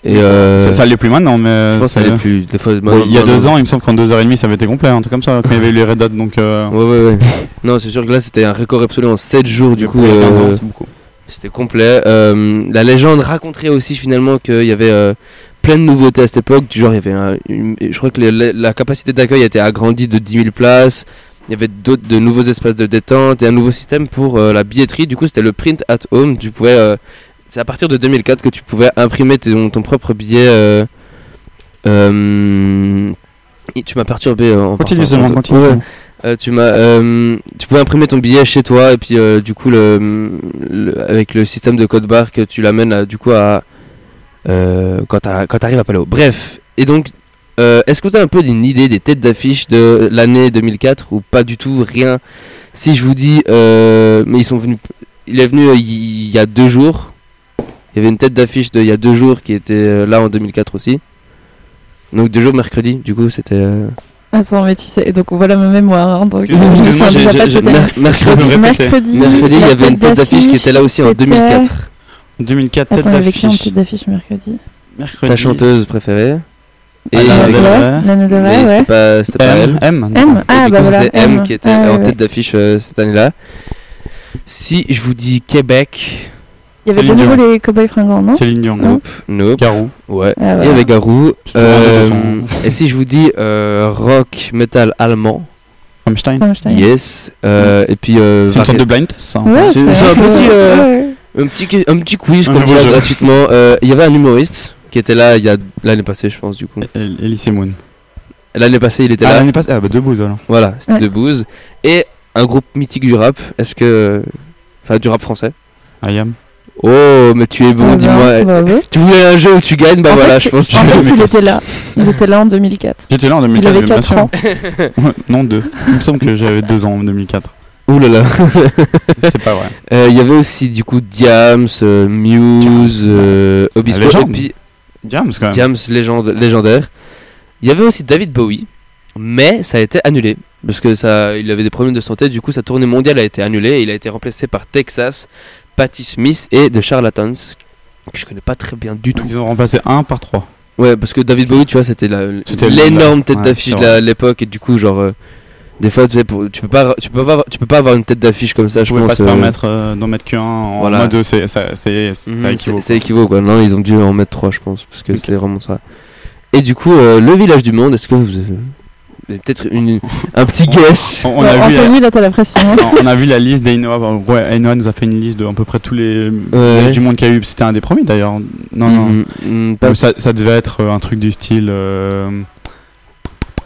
Et ça, ça allait plus maintenant, mais je pense que ça c'est- allait plus. Des fois, Ouais, maintenant- il y a deux ans, il me semble qu'en 2h30 ça avait été complet, un truc comme ça, quand il y avait eu les Red Hot. Donc, Ouais, ouais, ouais. Non, c'est sûr que là, c'était un record absolu en 7 jours, du coup. pour les 15 ans, c'est beaucoup. C'était complet. Euh, la légende raconterait aussi finalement qu'il y avait euh, plein de nouveautés à cette époque. Du genre, il y avait un- une- je crois que les- la, capacité d'accueil a été agrandie de 10 000 places. Il y avait d'autres, de nouveaux espaces de détente et un nouveau système pour euh, la billetterie. Du coup, c'était le print at home. Tu pouvais, euh, c'est à partir de 2004 que tu pouvais imprimer ton, ton propre billet. et tu m'as perturbé en Continue continue. Euh, tu m'as, euh, tu pouvais imprimer ton billet chez toi et puis euh, du coup le, avec le système de code barre que tu l'amènes du coup à quand t'arrives à Palo. Bref, et donc est-ce que tu as un peu une idée des têtes d'affiche de l'année 2004 ou pas du tout rien? Si je vous dis, mais ils sont venus, il est venu il y, a deux jours. Il y avait une tête d'affiche de il y a deux jours qui était là en 2004 aussi. Donc deux jours mercredi, du coup c'était. Euh, Attends, mais tu sais, donc voilà ma mémoire. hein, donc, Excuse-moi, souviens j'ai- mercredi. Mercredi, Mercredi, il y avait une tête d'affiche qui était là aussi en c'était- 2004. 2004, tête Attends, avec qui en d'affiche. tête d'affiche mercredi Mercredi. Ta chanteuse préférée Et Lana Del Rey. Ouais, pas, c'était pas M, elle. M. M Ah, bah coup, voilà. c'était M qui était Ah, en ouais, tête d'affiche euh, cette année-là. Si je vous dis Québec, Il y avait de nouveau les cowboys fringants, non Céline Dion. nope, nope. Garou. Ouais. Ah, Il y avait Garou. Euh, deux et si je vous dis euh, rock, metal allemand, Rammstein. Rammstein. yes. Euh, Et puis. euh, C'est une sorte de blind test, ça. Ouais, C'est- un petit, euh. Un petit, un petit quiz Un comme ça gratuitement. Euh, Il y avait un humoriste qui était là il y a l'année passée, je pense, du coup. Elise Moon. L'année passée, il était Ah, là. l'année passée, ah bah debout alors. Voilà, c'était Ouais. de Booze. Et un groupe mythique du rap. Est-ce que. Enfin, du rap français? Ayam. Oh, mais tu es bon, Ah, dis-moi. bah, bravo. Tu voulais un jeu où tu gagnes Bah En voilà, fait, je pense que En tu fait, l'as il était là. Il était là en 2004. J'étais là en Il 2004. avait bien 4 sûr. ans. Non, deux. Il me semble que j'avais deux ans en 2004. Ouh là là. C'est pas vrai. Euh, Il y avait aussi du coup Diams, euh, Muse, euh, Obispo, légende. et puis Diams quand même. Diams légende, légendaire. Il y avait aussi David Bowie, mais ça a été annulé parce que ça, il avait des problèmes de santé. Du coup, sa tournée mondiale a été annulée. Et il a été remplacé par Texas, Patti Smith et The Charlatans, que je connais pas très bien du tout. Ils ont remplacé un par trois. Ouais, parce que David Bowie, tu vois, c'était l'énorme tête ouais, d'affiche de l'époque et du coup, genre. euh, des fois, tu, sais, pour- tu peux pas, tu peux pas, tu peux pas avoir une tête d'affiche comme ça. Je pense. pas se euh, permettre euh, d'en mettre qu'un en voilà. mode c'est ça, c'est- ça Mhm, équivaut. c'est- équivaut quoi. Non, ils ont dû en mettre trois, je pense, parce que c'est vraiment ça. Et du coup, euh, le village du monde, est-ce que vous peut-être une- un petit guess On, on a vu, Anthony, là, t'as la pression. hein. on a vu la liste d'Ainoa. Ouais, Ainoa nous a fait une liste de à peu près tous les Ouais. du monde qu'il y a eu. C'était un des premiers d'ailleurs. Non, non. Mhm, pas- Ou Ça, ça devait être euh, un truc du style. Euh...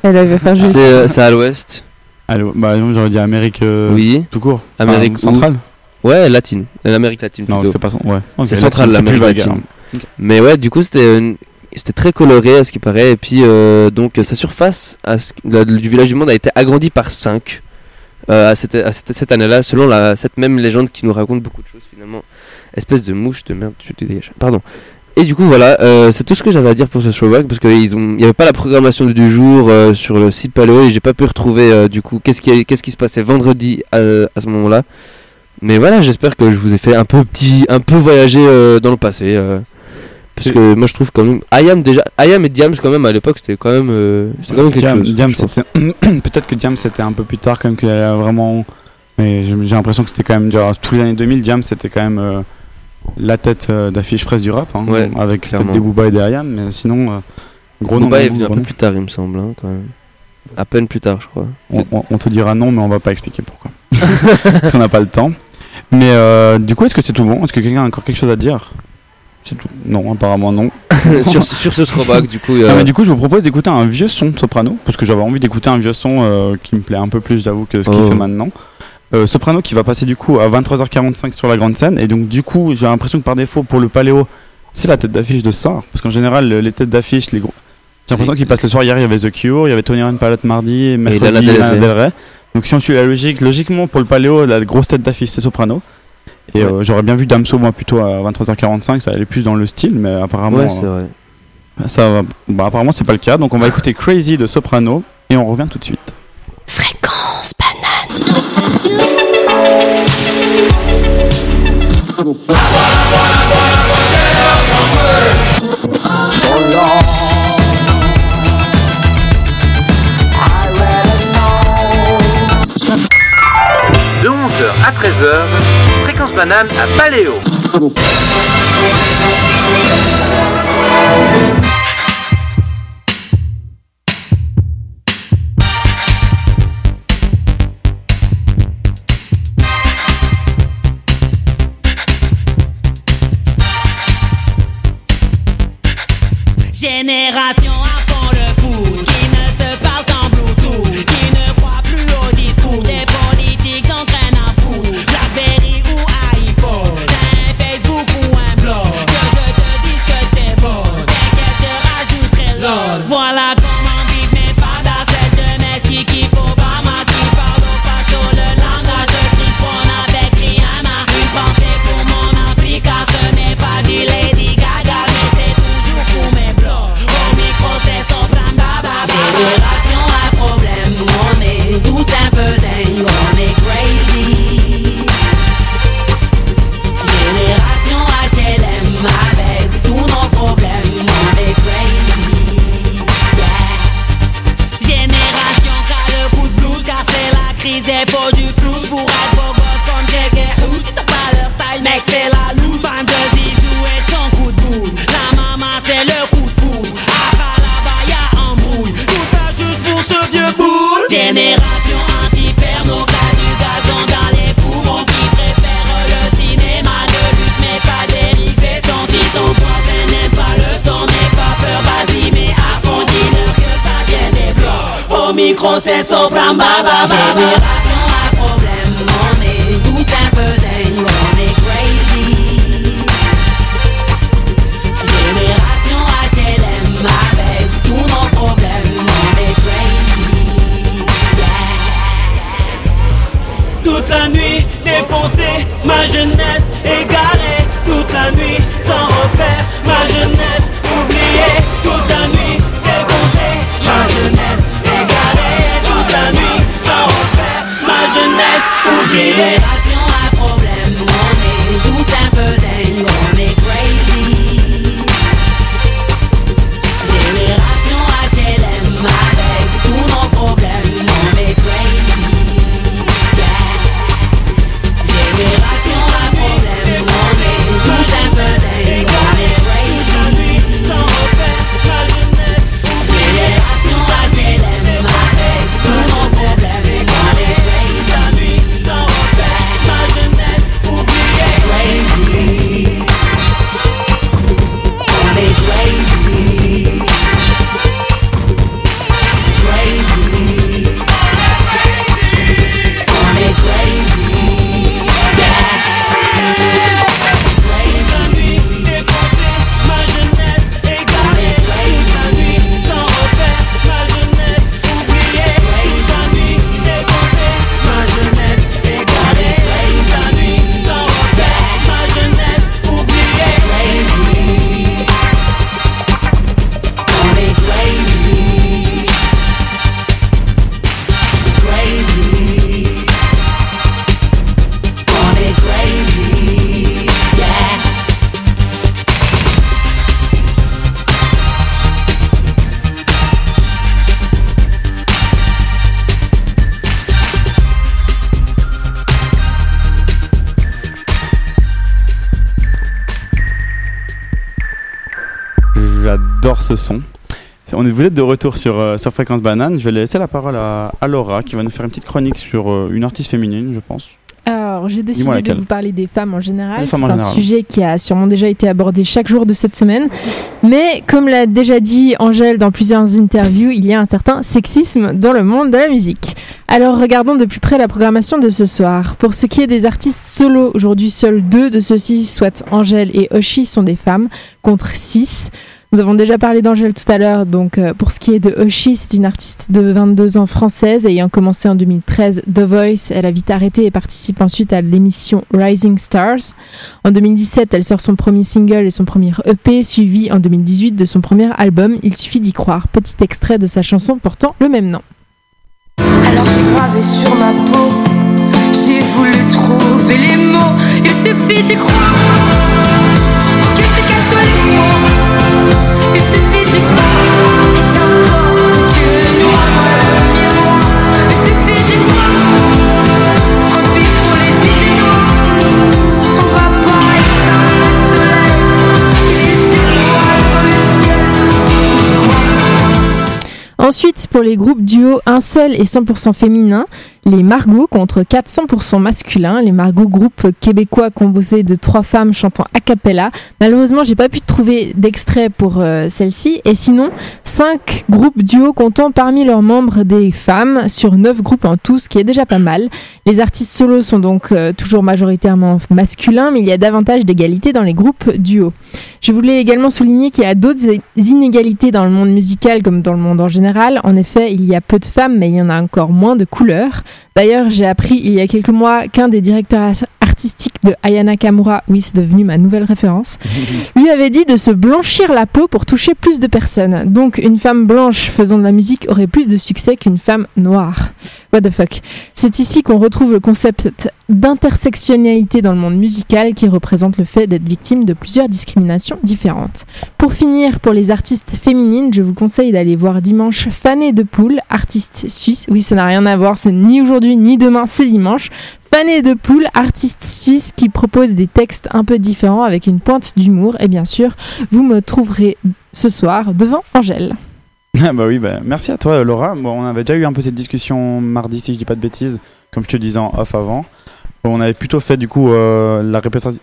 Elle avait fait juste. C'est euh, c'est à l'ouest. Allô, bah non, j'aurais dit Amérique. euh, Oui. Tout court. Amérique Enfin, centrale. Ouais, latine. L'Amérique latine Non, plutôt. c'est pas son. Ouais. Ok, C'est latine, central, l'Amérique vague, latine. alors. Ok. Mais ouais, du coup, c'était une- c'était très coloré à ce qui paraît. Et puis, euh, donc, sa surface du village du monde a été agrandie par 5 à cette, à cette, cette année-là, selon cette même légende qui nous raconte beaucoup de choses finalement. Espèce de mouche de merde, tu te dégages. Pardon. Et du coup, voilà, euh, c'est tout ce que j'avais à dire pour ce showback parce qu'il n'y avait pas la programmation du jour euh, sur le site Paléo et j'ai pas pu retrouver euh, du coup qu'est-ce qui, qu'est-ce qui se passait vendredi à, à ce moment-là. Mais voilà, j'espère que je vous ai fait un peu petit, un peu voyager euh, dans le passé. Parce que moi je trouve quand même. Ayam déjà. Ayam et Diams quand même à l'époque c'était quand même. euh, c'était quand même quelque Diam- chose. Diam, c'était peut-être que Diam c'était un peu plus tard quand même qu'il a vraiment mais j'ai l'impression que c'était quand même genre tous les années 2000 Diam c'était quand même euh, la tête euh, d'affiche presse du rap hein, Ouais, avec des Booba et des Ayam mais sinon euh, gros nom Booba est gros venu un nom. peu plus tard il me semble hein, quand même. À peine plus tard je crois. on, on- on te dira non mais on va pas expliquer pourquoi parce qu'on n'a pas le temps mais du coup est-ce que c'est tout bon? Est-ce que quelqu'un a encore quelque chose à dire? C'est tout. Non, apparemment non. sur, sur ce throwback, du coup. euh, Ah, mais du coup, je vous propose d'écouter un vieux son soprano, parce que j'avais envie d'écouter un vieux son euh, qui me plaît un peu plus, j'avoue, que ce qu'il Oh. fait maintenant. Euh, soprano qui va passer du coup à 23h45 sur la grande scène, et donc du coup, j'ai l'impression que par défaut, pour le paléo, c'est la tête d'affiche de ce soir, parce qu'en général, le- les têtes d'affiche, les gros. J'ai l'impression qu'ils passent le soir. Hier, il y avait The Cure, il y avait Tony Ryan Palette mardi, et mercredi. Del Rey. Donc si on suit la logique, logiquement pour le paléo, la grosse tête d'affiche c'est Soprano. Et euh, j'aurais bien vu Damso moi plutôt à 23h45, ça allait plus dans le style, mais apparemment. Ouais, c'est euh, vrai. ça va. Bah, apparemment, c'est pas le cas. Donc, on va écouter Crazy de Soprano et on revient tout de suite. Fréquence banane. À 13h, Fréquence banane à Paléo. Génération micro c'est Sopran Baba ce son. On est, vous êtes de retour sur, euh, sur Fréquence Banane. Je vais laisser la parole à, à Laura qui va nous faire une petite chronique sur euh, une artiste féminine, je pense. Alors, j'ai décidé de vous parler des femmes en général. C'est un général. sujet qui a sûrement déjà été abordé chaque jour de cette semaine. Mais comme l'a déjà dit Angèle dans plusieurs interviews, il y a un certain sexisme dans le monde de la musique. Alors, regardons de plus près la programmation de ce soir. Pour ce qui est des artistes solo, aujourd'hui, seuls deux de ceux-ci, soit Angèle et Oshi, sont des femmes, contre six. Nous avons déjà parlé d'Angèle tout à l'heure, donc euh, pour ce qui est de Oshi, c'est une artiste de 22 ans française ayant commencé en 2013 The Voice. Elle a vite arrêté et participe ensuite à l'émission Rising Stars. En 2017, elle sort son premier single et son premier EP, suivi en 2018 de son premier album Il suffit d'y croire. Petit extrait de sa chanson portant le même nom. Alors j'ai gravé sur ma peau, j'ai voulu trouver les mots. Il suffit d'y croire Ensuite, pour les groupes duo un seul et 100% féminin, les Margot contre 400% masculins. Les Margot, groupe québécois composé de trois femmes chantant a cappella. Malheureusement, j'ai pas pu trouver d'extrait pour euh, celle-ci. Et sinon, cinq groupes duo comptant parmi leurs membres des femmes sur neuf groupes en tout, ce qui est déjà pas mal. Les artistes solos sont donc euh, toujours majoritairement masculins, mais il y a davantage d'égalité dans les groupes duo. Je voulais également souligner qu'il y a d'autres inégalités dans le monde musical comme dans le monde en général. En effet, il y a peu de femmes, mais il y en a encore moins de couleurs. D'ailleurs, j'ai appris il y a quelques mois qu'un des directeurs de Ayana Kamura, oui, c'est devenu ma nouvelle référence, lui avait dit de se blanchir la peau pour toucher plus de personnes. Donc, une femme blanche faisant de la musique aurait plus de succès qu'une femme noire. What the fuck? C'est ici qu'on retrouve le concept d'intersectionnalité dans le monde musical qui représente le fait d'être victime de plusieurs discriminations différentes. Pour finir, pour les artistes féminines, je vous conseille d'aller voir dimanche Fanny de Poule, artiste suisse. Oui, ça n'a rien à voir, c'est ni aujourd'hui ni demain, c'est dimanche. Fanny de Poule, artiste suisse qui propose des textes un peu différents avec une pointe d'humour. Et bien sûr, vous me trouverez ce soir devant Angèle. Ah bah oui, bah, merci à toi Laura. Bon, on avait déjà eu un peu cette discussion mardi, si je dis pas de bêtises, comme je te disais en off avant. On avait plutôt fait du coup euh, la répartition.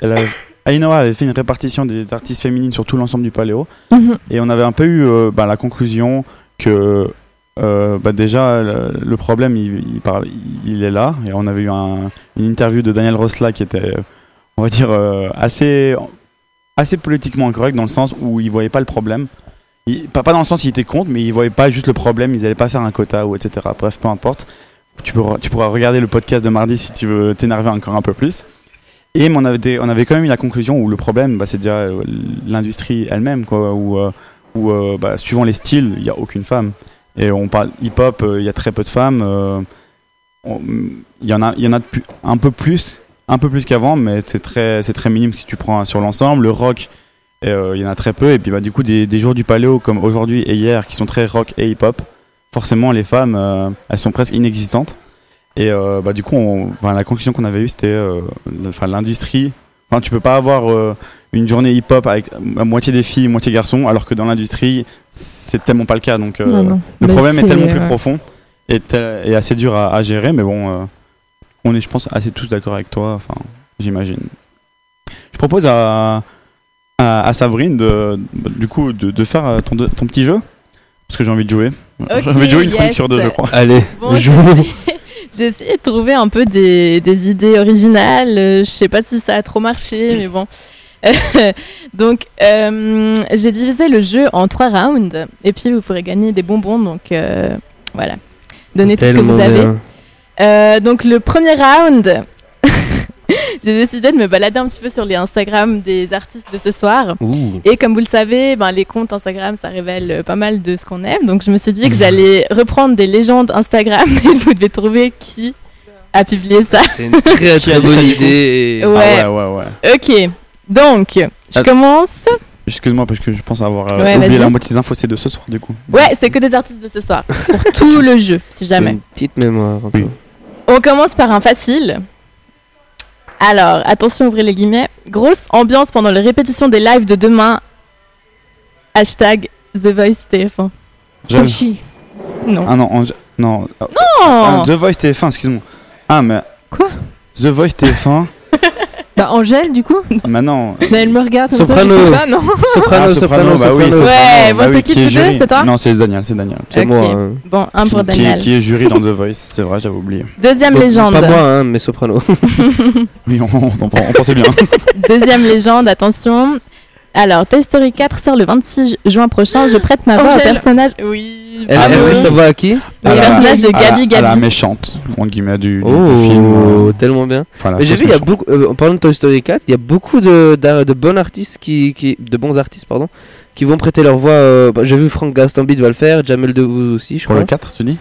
Ainoa avait fait une répartition des artistes féminines sur tout l'ensemble du paléo. Mhm. Et on avait un peu eu euh, bah, la conclusion que euh, bah, déjà le, problème il, il, est là. Et on avait eu un- une interview de Daniel Rosla qui était, on va dire, euh, assez, assez politiquement incorrect dans le sens où il voyait pas le problème. Pas, pas dans le sens il était contre, mais il voyait pas juste le problème, ils allaient pas faire un quota ou etc. Bref, peu importe. Tu pourras, tu pourras regarder le podcast de mardi si tu veux t'énerver encore un peu plus. Et on avait, on avait quand même eu la conclusion où le problème, bah, c'est déjà euh, l'industrie elle-même, quoi, où, euh, où euh, bah, suivant les styles, il n'y a aucune femme. Et on parle hip-hop, euh, il y a très peu de femmes. euh, Il y en a, il y en a un peu plus, un peu plus qu'avant, mais c'est très, c'est très minime si tu prends sur l'ensemble. Le rock, euh, il y en a très peu. Et puis bah, du coup, des, jours du paléo comme aujourd'hui et hier, qui sont très rock et hip-hop, forcément les femmes, elles sont presque inexistantes. Et bah, du coup, on- la conclusion qu'on avait eue, c'était l'industrie. Enfin, tu peux pas avoir euh, une journée hip-hop avec à moitié des filles, moitié garçons, alors que dans l'industrie, c'est tellement pas le cas. Donc, euh, Non, non. le Mais problème est tellement plus ouais. profond et, tel- et assez dur à, à gérer, mais bon, euh, on est, je pense, assez tous d'accord avec toi. Enfin, j'imagine. Je propose à, à, à Sabrine de, du coup, de, de faire euh, ton, ton petit jeu, parce que j'ai envie de jouer. j'ai envie de jouer une chronique yes. sur deux, je crois. Allez, Bon, joue. J'ai essayé de trouver un peu des, des idées originales. Euh, Je sais pas si ça a trop marché, mais bon. donc, euh, j'ai divisé le jeu en trois rounds. Et puis, vous pourrez gagner des bonbons. Donc, euh, voilà. Donnez tout ce que vous avez. Euh, donc, le premier round, j'ai décidé de me balader un petit peu sur les Instagram des artistes de ce soir. Ouh. Et comme vous le savez, ben, les comptes Instagram, ça révèle euh, pas mal de ce qu'on aime. Donc je me suis dit que j'allais reprendre des légendes Instagram et vous devez trouver qui a publié ça. C'est une très très bonne idée. Ouais. Ah ouais, ouais, ouais. Ok, donc je Ah. commence. Excuse-moi, parce que je pense avoir euh, Ouais, oublié la moitié des infos, c'est de ce soir, du coup. Ouais, c'est que des artistes de ce soir. Pour tout le jeu, si jamais. Une petite mémoire. un peu. On commence par un facile. Alors, attention, ouvrez les guillemets. Grosse ambiance pendant les répétitions des lives de demain. Hashtag The Voice TF1. Gel. Oshi. Non. Ah non, Ange- non. Non Ah, The Voice TF1, excuse-moi. Ah, mais. Quoi? The Voice TF1. Bah, Angèle, du coup Maintenant. Mais elle me regarde comme ça, je Soprano. sais pas, non Soprano, Ah, soprano, bah oui, soprano. Soprano, Ouais, bah bon, oui, c'est qui deux, jury. c'est toi Non, c'est Daniel, c'est Daniel. C'est moi. hein. Bon, un pour Qui- qui, Daniel. qui est jury dans The Voice, c'est vrai, j'avais oublié. Deuxième légende. Pas moi, hein, mais soprano. Oui, on, on, on- on pensait bien. Deuxième légende, attention. Alors, Toy Story 4 sort le 26 juin prochain. Je prête ma voix au personnage. Oui. Elle, Ah, elle prête sa voix à qui Le personnage de Gabi À la Gabi. méchante, entre guillemets, du, du- Oh, du film. euh, tellement bien. enfin, la Mais j'ai vu, il y a beaucoup, euh, en parlant de Toy Story 4, il y a beaucoup de, d'ar- de bons artistes qui, qui, de bons artistes, pardon, qui vont prêter leur voix. euh, bah, j'ai vu Franck Gastambide va le faire, Jamel Debbouze aussi, je Pour crois. le 4, tu dis?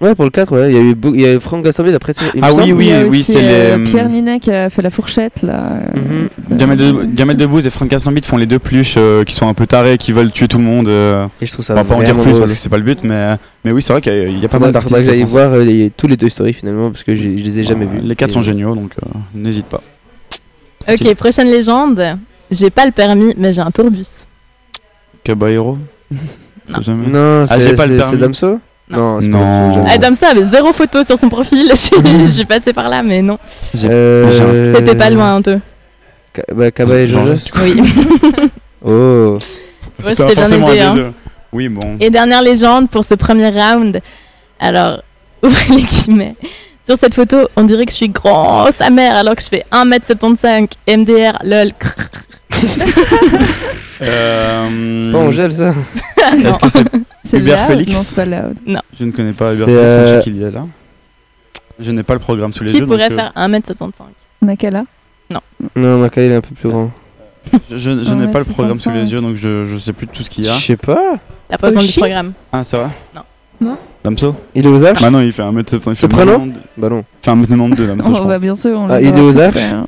Ouais, pour le 4, ouais. Il y a eu, beau- il y a eu Franck Gastambide a prêté. il me Ah oui, oui, oui, c'est euh, les- Pierre Ninet qui a fait la fourchette là. euh, ça. Jamel, de, Jamel Debbouze et Franck Gastambide font les deux pluches euh, qui sont un peu tarés, qui veulent tuer tout le monde. euh. Et je trouve ça On va pas en dire plus parce que c'est pas le but, mais, mais oui, c'est vrai qu'il y a, pas mal d'artistes. que j'aille voir euh, les- tous les Toy Story finalement parce que j'ai- je les ai jamais vus. Les 4 Et- sont géniaux, donc euh, n'hésite pas. Ok, prochaine légende. J'ai pas le permis, mais j'ai un tourbus. Caballero? Jamais- Non, Ah, c'est j'ai pas le c'est- permis. c'est Damso? Non, c'est pas Non. Adam ça avait zéro photo sur son profil. Je suis- passée par là, mais non. Euh, C'était pas loin, un peu. Ca- bah, Cabal et Geste, Oui. Oh. Ouais, t'ai bien aidé, hein. Oui, bon. Et dernière légende pour ce premier round. Alors, ouvrez les guillemets. Sur cette photo, on dirait que je suis grand, sa mère, alors que je fais 1m75, MDR, lol. Euh, C'est pas Angèle ça Est-ce que c'est C'est Hubert loud Félix Non, c'est pas loud. Non. Je ne connais pas Hubert Félix, je euh, sais qu'il y est là. Je n'ai pas le programme sous les Qui yeux. pourrait donc, euh, faire 1m75 Makala? Non, Macaulay il est un peu plus grand. Je, je- je n'ai pas le 1m75. programme sous les yeux, donc je, je sais plus tout ce qu'il y Je a. sais pas. T'as pas besoin du Oshi programme. Ah, c'est vrai Non. Non. Damso? Il est aux Arches Bah non, il fait 1m70. il fait Soprano 1m92. Bah non. Il fait 1m92, Damso, je Oh, bah pense. bien sûr, on Ah, il est aux Arches hein.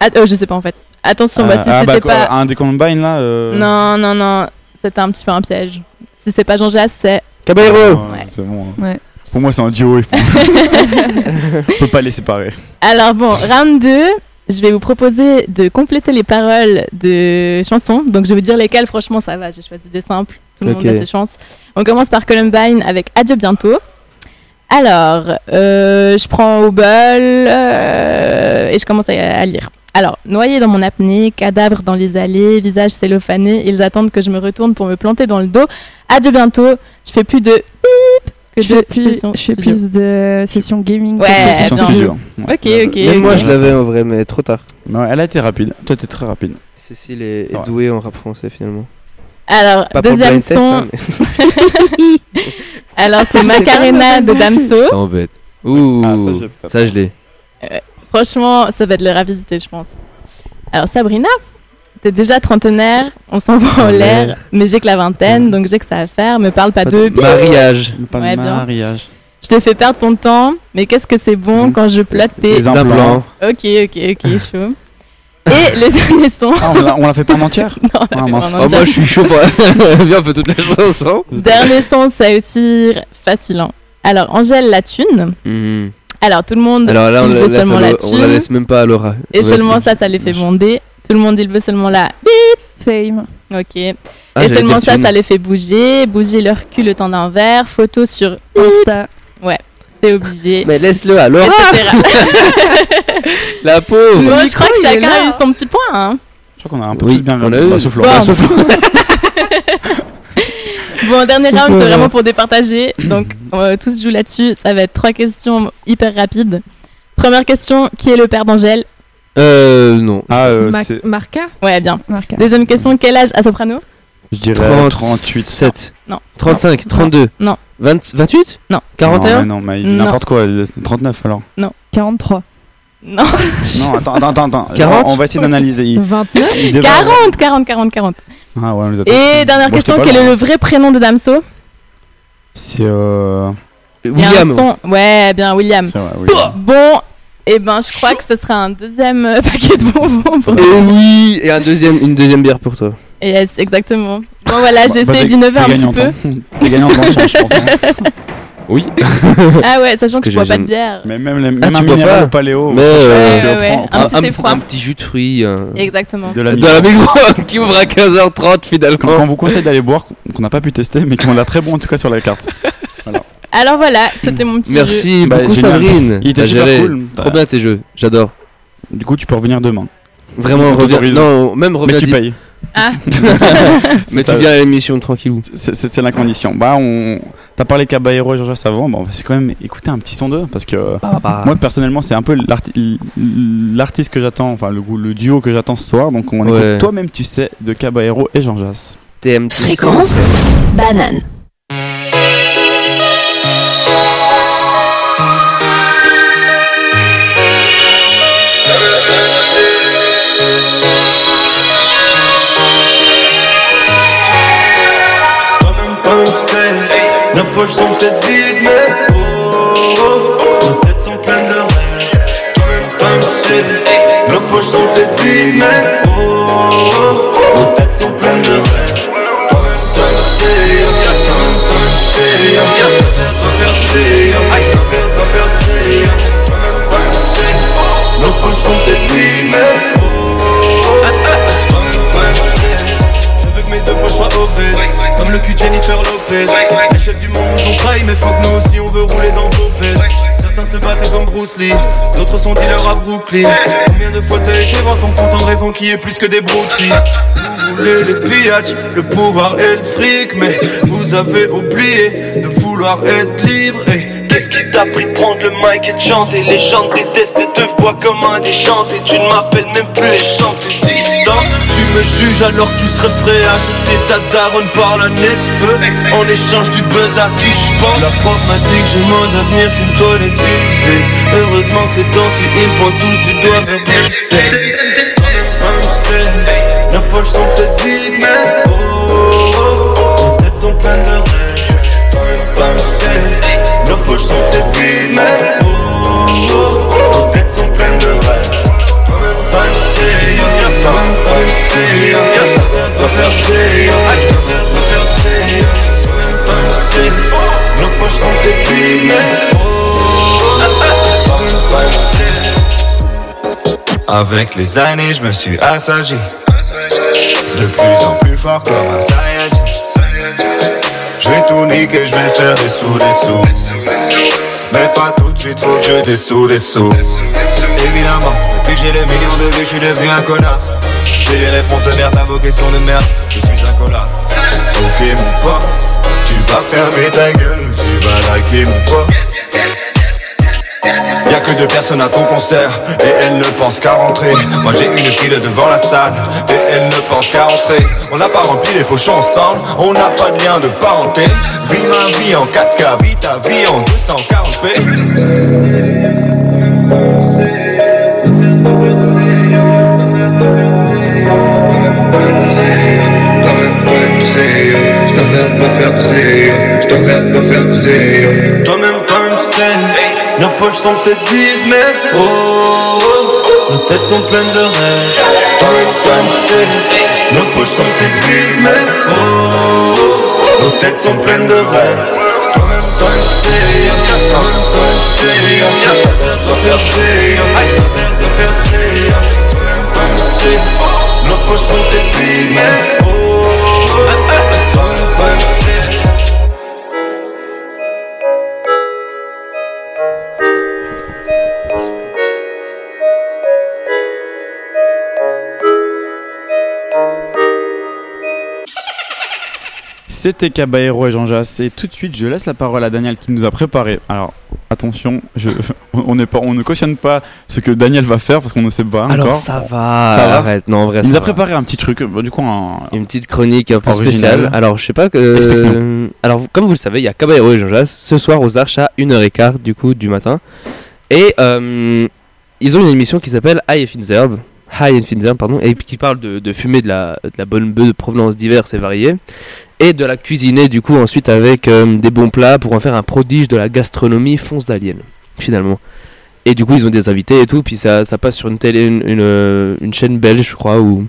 Ah, euh, je sais pas en fait. Attention, bah, si ah, c'était bah, pas. un des Combine là euh, Non, non, non. C'était un petit peu un piège. Si c'est pas Jean Jass, c'est. Caballero ouais. C'est bon. hein. Ouais. Pour moi, c'est un duo. Il faut... On peut pas les séparer. Alors bon, round 2, je vais vous proposer de compléter les paroles de chansons. Donc je vais vous dire lesquelles, franchement ça va, j'ai choisi des simples. Tout le monde a ses chances. On commence par Columbine avec Adieu bientôt. Alors, euh, je prends au bol euh, et je commence à, à lire. Alors, noyé dans mon apnée, cadavre dans les allées, visage cellophané, ils attendent que je me retourne pour me planter dans le dos. Adieu bientôt, je fais plus de bip que Je de fais plus, sessions je fais studio. plus de sessions gaming. Ouais, que de C'est sessions son bien. studio. Ok, ok. Même moi je l'avais en vrai, mais trop tard. Ouais, elle a été rapide. Toi, t'es très rapide. Cécile est, douée en rap français finalement. Alors, Pas pour le deuxième blind test, son. hein, mais- Alors, c'est Macarena de Damso. Ça embête. Ouh, Ah, ça, je l'ai. Franchement, ça va être la rapidité, je pense. Alors, Sabrina, t'es déjà trentenaire, on s'envoie en Ouais. l'air, mais j'ai que la vingtaine, donc j'ai que ça à faire. Me parle pas de. Mariage. Pas Ouais, de bien. mariage. Je te fais perdre ton temps, mais qu'est-ce que c'est bon Mhm. quand je plotte tes. Les implants. Ok, ok, ok, chaud. Et le dernier son. Ah, on l'a- fait pas en entière Non, on Ah, fait mince. Oh, moi je suis chaud. Viens, on fait toute la chanson. Dernier son, c'est aussi facile. Alors, Angèle la thune. Alors, tout le monde, Alors là, on, il la, veut là, seulement la le- on la laisse même pas à Laura. Et seulement ça, ça les fait bonder. Tout le monde, il veut seulement la Fame. Ok. Ah, et j'allais seulement ça, ça les fait bouger, bouger leur cul le temps d'un verre, photo sur Insta. Ouais, c'est obligé. Mais laisse-le à Laura, la pauvre. Le je crois que chacun a eu son petit point. Hein. Je crois qu'on a un peu Oui, plus bien on a eu. Bah, sauf. Laura. Bon, dernier round, c'est vraiment pour départager. Donc, on va tous jouer là-dessus. Ça va être trois questions hyper rapides. Première question qui est le père d'Angèle? Euh, non. Ah, euh, Ma- c'est- Marca? Ouais, bien. Marca. Deuxième question quel âge à Soprano? Je dirais 38. 37. Non. 35, 32. Non. 20, 28 Non. 41 Non, mais non, mais il dit Non. n'importe quoi. il est 39 alors. 43. Non, Non, attends, attends, attends. attends. 40? On va essayer d'analyser. Il- 29 il devrait- 40, 40, 40, 40. Ah ouais, on les a tous. Et dernière Bon, question j'étais pas quel est le vrai prénom de Damso C'est euh. Il y a un William. son- Ouais, bien, William. C'est vrai, oui. Bon, et ben, je crois que ce sera un deuxième euh, paquet de bonbons pour Et oui Et un deuxième, une deuxième bière pour toi. Yes, exactement. Bon, voilà, j'ai Bah, essayé t'es- d'innover un petit peu. T'es gagnant dans le champ, je pense. hein. Oui. Ah ouais, sachant que que je bois pas de bière. Mais même, les, même Ah, un minéral pas au paléo. Mais, euh, ouais, ouais. prends. Un petit effroi. un petit jus de fruits. un- Exactement. De la micro qui ouvre à 15h30 Quand, finalement. quand on vous conseille d'aller boire, qu'on qu'on n'a pas pu tester, mais qui ont l'air très bon en tout cas sur la carte. Alors voilà, c'était mon petit jeu. Merci Bah, beaucoup. Sabrine. Il était super géré. cool. Trop bien tes jeux, j'adore. Du coup, tu peux revenir demain. Vraiment, reviens. Non, même reviens. Mais tu payes. Ah. Mais ça. tu viens à l'émission tranquillou. C'est- C'est c'est la condition. Bah, on. T'as parlé Caballero et Georges avant. Bon, on va quand même écouter un petit son d'eux parce que bah. moi personnellement, c'est un peu l'arti- l'artiste que j'attends, enfin le, le duo que j'attends ce soir. Donc on Ouais. écoute toi-même, tu sais, de Caballero et Jean Jass. TM. Fréquence banane. Po për shumë të dit oh, oh, oh. me po sont pleines de rêves prende herë Të me më të më sont Nuk për shumë të dit me po le cul de Jennifer Lopez. Les chefs du monde nous ont trahis Mais faut que nous aussi on veut rouler dans vos pèses Certains se battent comme Bruce Lee D'autres sont dealers à Brooklyn. Combien de fois t'as été voir ton compte en rêvant qui est plus que des broutiers Vous voulez les pillages, le pouvoir et le fric Mais vous avez oublié de vouloir être libre et Qu'est-ce qui t'a pris de prendre le mic et de chanter? Les gens te détestent te voient comme un déchanté Tu ne m'appelles même plus et chanter dissident Tu me juges alors tu serais prêt à jeter ta daronne par la nez de feu. En échange du buzz à qui je pense. La prof m'a dit que j'ai moins d'avenir qu'une toilette usée Heureusement que ces temps-ci ils pointent tous du doigt vers Bruxelles. Nos poches sont peut-être vides mais oh, oh, oh, têtes sont pleines de rêves. Nos poches sont peut-être vides, mais Avec les années, je me suis assagi. De plus en plus fort comme un Saiyajin. Je vais tout niquer, je vais faire des sous, des sous. Mais pas tout de suite, faut que je des sous, des sous. Évidemment, depuis j'ai les millions de vues, je suis devenu un connard. J'ai les réponses de merde à vos questions de merde, je suis un collard. Ok mon pote, tu vas fermer ta gueule, tu vas liker mon pote. Y'a que deux personnes à ton concert Et elles ne pensent qu'à rentrer. Moi j'ai une file devant la salle Et elles ne pensent qu'à rentrer. On n'a pas rempli les pochons ensemble On n'a pas de lien de parenté. Vis ma vie en 4K Vis ta vie en 240p Je dois faire, dois faire pousser, je dois faire, dois faire pousser. Toi-même, toi-même, tu sais, nos poches sont peut-être vides, mais oh, oh, oh, nos têtes sont pleines de rêves. Nos poches sont peut-être vides, mais oh, oh, nos têtes sont pleines de rêves. Nos poches sont vides, mais oh, oh, oh, C'était Caballero et Jean Jass. Et tout de suite, je laisse la parole à Daniel qui nous a préparé. Alors, attention, je, on, n'est pas, on ne cautionne pas ce que Daniel va faire parce qu'on ne sait pas Alors encore. ça va, Ça va arrête, non en vrai Il nous a va. préparé un petit truc, bah, du coup, un, Une petite chronique un peu Original. spéciale. Alors, je sais pas que. Alors, comme vous le savez, il y a Caballero et Jean Jass ce soir aux Arches à 1h15 du coup du matin. Et euh, ils ont une émission qui s'appelle High and Finzerb. High and Finzerb, pardon. Et qui parle de, de fumer de la, de la bonne bœuf de provenance diverses et variées. Et de la cuisiner du coup ensuite avec euh, des bons plats pour en faire un prodige de la gastronomie fonsdalienne, finalement. Et du coup, ils ont des invités et tout. Puis ça, ça passe sur une télé, une, une, euh, une chaîne belge, je crois, ou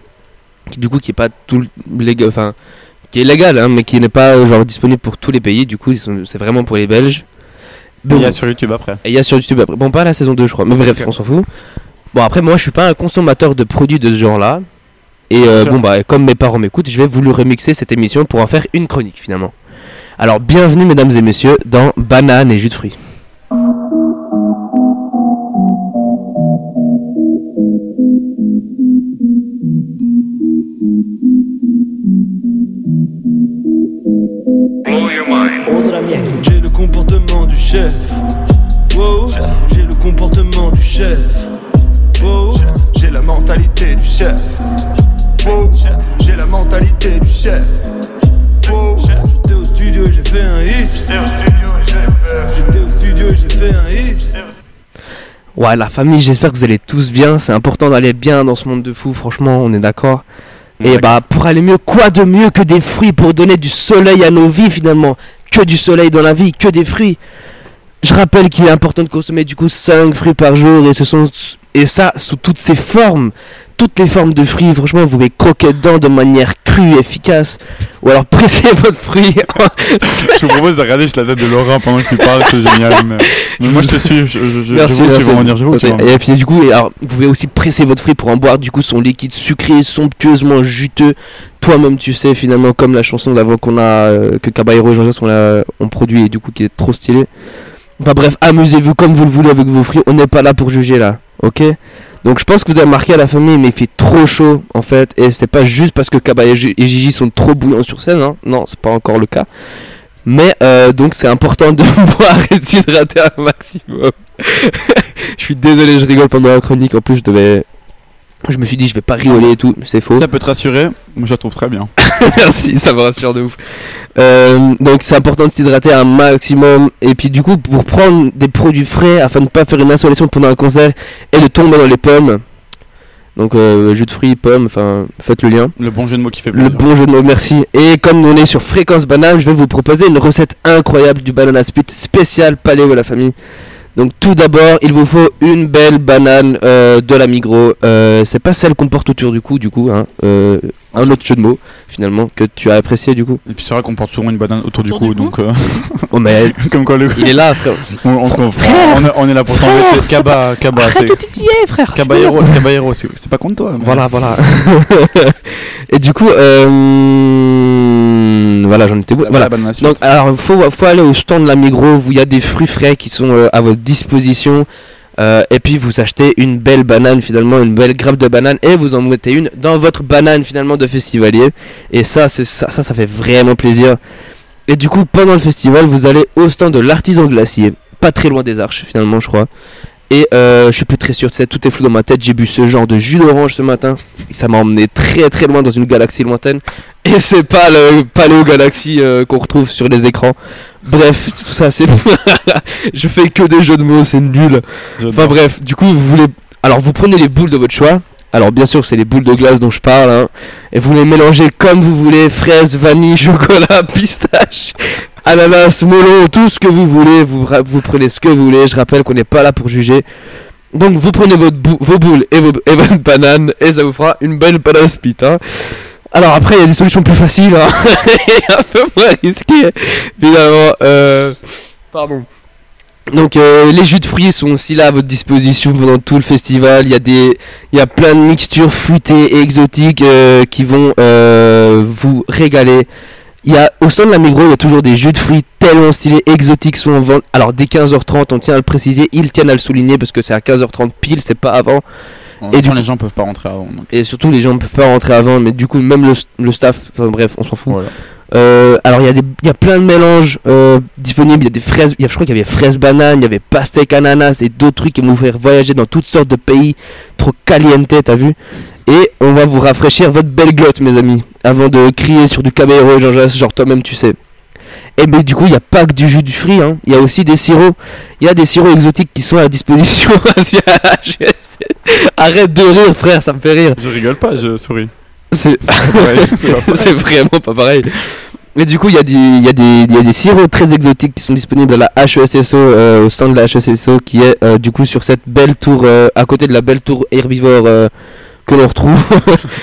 du coup qui est pas tout légal, enfin qui est légal, hein, mais qui n'est pas genre disponible pour tous les pays. Du coup, c'est vraiment pour les Belges. il y a sur YouTube après. Et il y a sur YouTube après. Bon, pas la saison 2, je crois. Mais bref, on s'en fout. Bon, après, moi, je suis pas un consommateur de produits de ce genre-là. Et euh, bon, bah, comme mes parents m'écoutent, je vais vous le remixer cette émission pour en faire une chronique finalement. Alors bienvenue mesdames et messieurs dans Banane et jus de fruits. J'ai le comportement du chef. Wow. J'ai le comportement du chef. Wow. J'ai la mentalité du chef. Wow. J'ai la mentalité du chef. Wow. J'étais au studio, j'ai fait un hit. J'étais au studio, j'ai fait un hit. Ouais, la famille, j'espère que vous allez tous bien. C'est important d'aller bien dans ce monde de fou, franchement, on est d'accord. Et bah, pour aller mieux, quoi de mieux que des fruits pour donner du soleil à nos vies finalement? Que du soleil dans la vie, que des fruits. Je rappelle qu'il est important de consommer du coup 5 fruits par jour et ce sont et ça sous toutes ses formes. Toutes les formes de fruits, franchement, vous pouvez croquer dedans de manière crue, efficace. Ou alors presser votre fruit. je vous propose de regarder la tête de Laurent pendant que tu parles, c'est génial. Mais, mais moi je te suis, je, je, Merci, je vois merci. en dire. Et puis du coup, alors, vous pouvez aussi presser votre fruit pour en boire du coup son liquide sucré, somptueusement juteux. Toi-même, tu sais finalement comme la chanson d'avant qu'on a euh, que Caballero et Jean-Jacques on, l'a- ont produit et du coup qui est trop stylé. Enfin bref, amusez-vous comme vous le voulez avec vos fruits. On n'est pas là pour juger là, ok? Donc je pense que vous avez marqué à la famille, mais il fait trop chaud en fait, et c'est pas juste parce que Caballero et Gigi sont trop bouillants sur scène, hein. non, c'est pas encore le cas. Mais euh, donc c'est important de boire et de s'hydrater un maximum. je suis désolé, je rigole pendant la chronique. En plus, je devais. Je me suis dit, je vais pas rigoler et tout, c'est faux. Ça peut te rassurer, moi je la trouve très bien. Merci, ça me rassure de ouf. Euh, donc c'est important de s'hydrater un maximum. Et puis du coup, pour prendre des produits frais afin de ne pas faire une insolation pendant un concert et de tomber dans les pommes. Donc euh, jus de fruits, pommes, enfin faites le lien. Le bon jeu de mots qui fait Le plaisir. bon jeu de mots, merci. Et comme on est sur Fréquence Banane, je vais vous proposer une recette incroyable du banana split spécial paléo à la famille. Donc tout d'abord, il vous faut une belle banane euh, de la Migros. Euh, c'est pas celle qu'on porte autour du cou, du coup. Hein. Euh, un autre jeu de mots, finalement, que tu as apprécié, du coup. Et puis c'est vrai qu'on porte souvent une banane autour du cou, donc. euh, Oh, mais Comme quoi le. il est là, frère. On, on se comprend. On est, on est là pour t'embêter. Kaba, Kaba, Arrête c'est. de titiller, frère. Caballero, Caballero, c'est c'est pas contre toi. mais- Voilà, voilà. Et du coup, euh, voilà, j'en étais où La Voilà. Donc, alors, faut, faut aller au stand de la Migros où il y a des fruits frais qui sont euh, à votre disposition. Euh, et puis vous achetez une belle banane finalement, une belle grappe de banane et vous en mettez une dans votre banane finalement de festivalier. Et ça, c'est ça, ça, ça fait vraiment plaisir. Et du coup, pendant le festival, vous allez au stand de l'artisan glacier, pas très loin des arches finalement, je crois. Et euh, je suis plus très sûr, tout est flou dans ma tête. J'ai bu ce genre de jus d'orange ce matin. Ça m'a emmené très très loin dans une galaxie lointaine. Et c'est pas le Paléo Galaxy euh, qu'on retrouve sur les écrans. Bref, tout ça c'est. je fais que des jeux de mots, c'est nul. Enfin bref, du coup, vous voulez. Alors vous prenez les boules de votre choix. Alors bien sûr, c'est les boules de glace dont je parle. hein. Et vous les mélangez comme vous voulez fraises, vanille, chocolat, pistache, ananas, melon, tout ce que vous voulez. Vous, prenez ce que vous voulez. Je rappelle qu'on n'est pas là pour juger. Donc vous prenez votre bou- vos boules et, vos, et votre banane et ça vous fera une belle banane split. Alors après, il y a des solutions plus faciles hein, et un peu moins risquées, évidemment. Euh, pardon. Donc euh, les jus de fruits sont aussi là à votre disposition pendant tout le festival. Il y a des, il y a plein de mixtures fruitées et exotiques euh, qui vont euh, vous régaler. Il y a au stand de la Migros, il y a toujours des jus de fruits tellement stylés, exotiques sont en vente. Alors dès 15h30, on tient à le préciser, ils tiennent à le souligner parce que c'est à 15h30 pile, c'est pas avant. En Et du temps, les gens peuvent pas rentrer avant. donc. et surtout les gens ne peuvent pas rentrer avant, mais du coup même le, le staff, enfin bref, on s'en fout. Voilà. Euh, alors il y, a des- il y a plein de mélanges euh, disponibles, il y a des fraises, y a- je crois qu'il y avait fraises bananes, il y avait pastèque ananas et d'autres trucs qui vont vous faire voyager dans toutes sortes de pays trop caliente, t'as vu Et on va vous rafraîchir votre belle glotte mes amis, avant de crier sur du caballero genre, genre toi-même tu sais. Et ben du coup il n'y a pas que du jus du fruit, hein. il y a aussi des sirops, il y a des sirops exotiques qui sont à disposition. Arrête de rire frère, ça me fait rire. Je rigole pas, je souris. C'est vraiment pas pareil. Mais du coup, il y, a des- il y, a des- il y a des sirops très exotiques qui sont disponibles à la HESSO, euh, au stand de la HESSO, qui est euh, du coup sur cette belle tour, euh, à côté de la belle tour herbivore que l'on retrouve.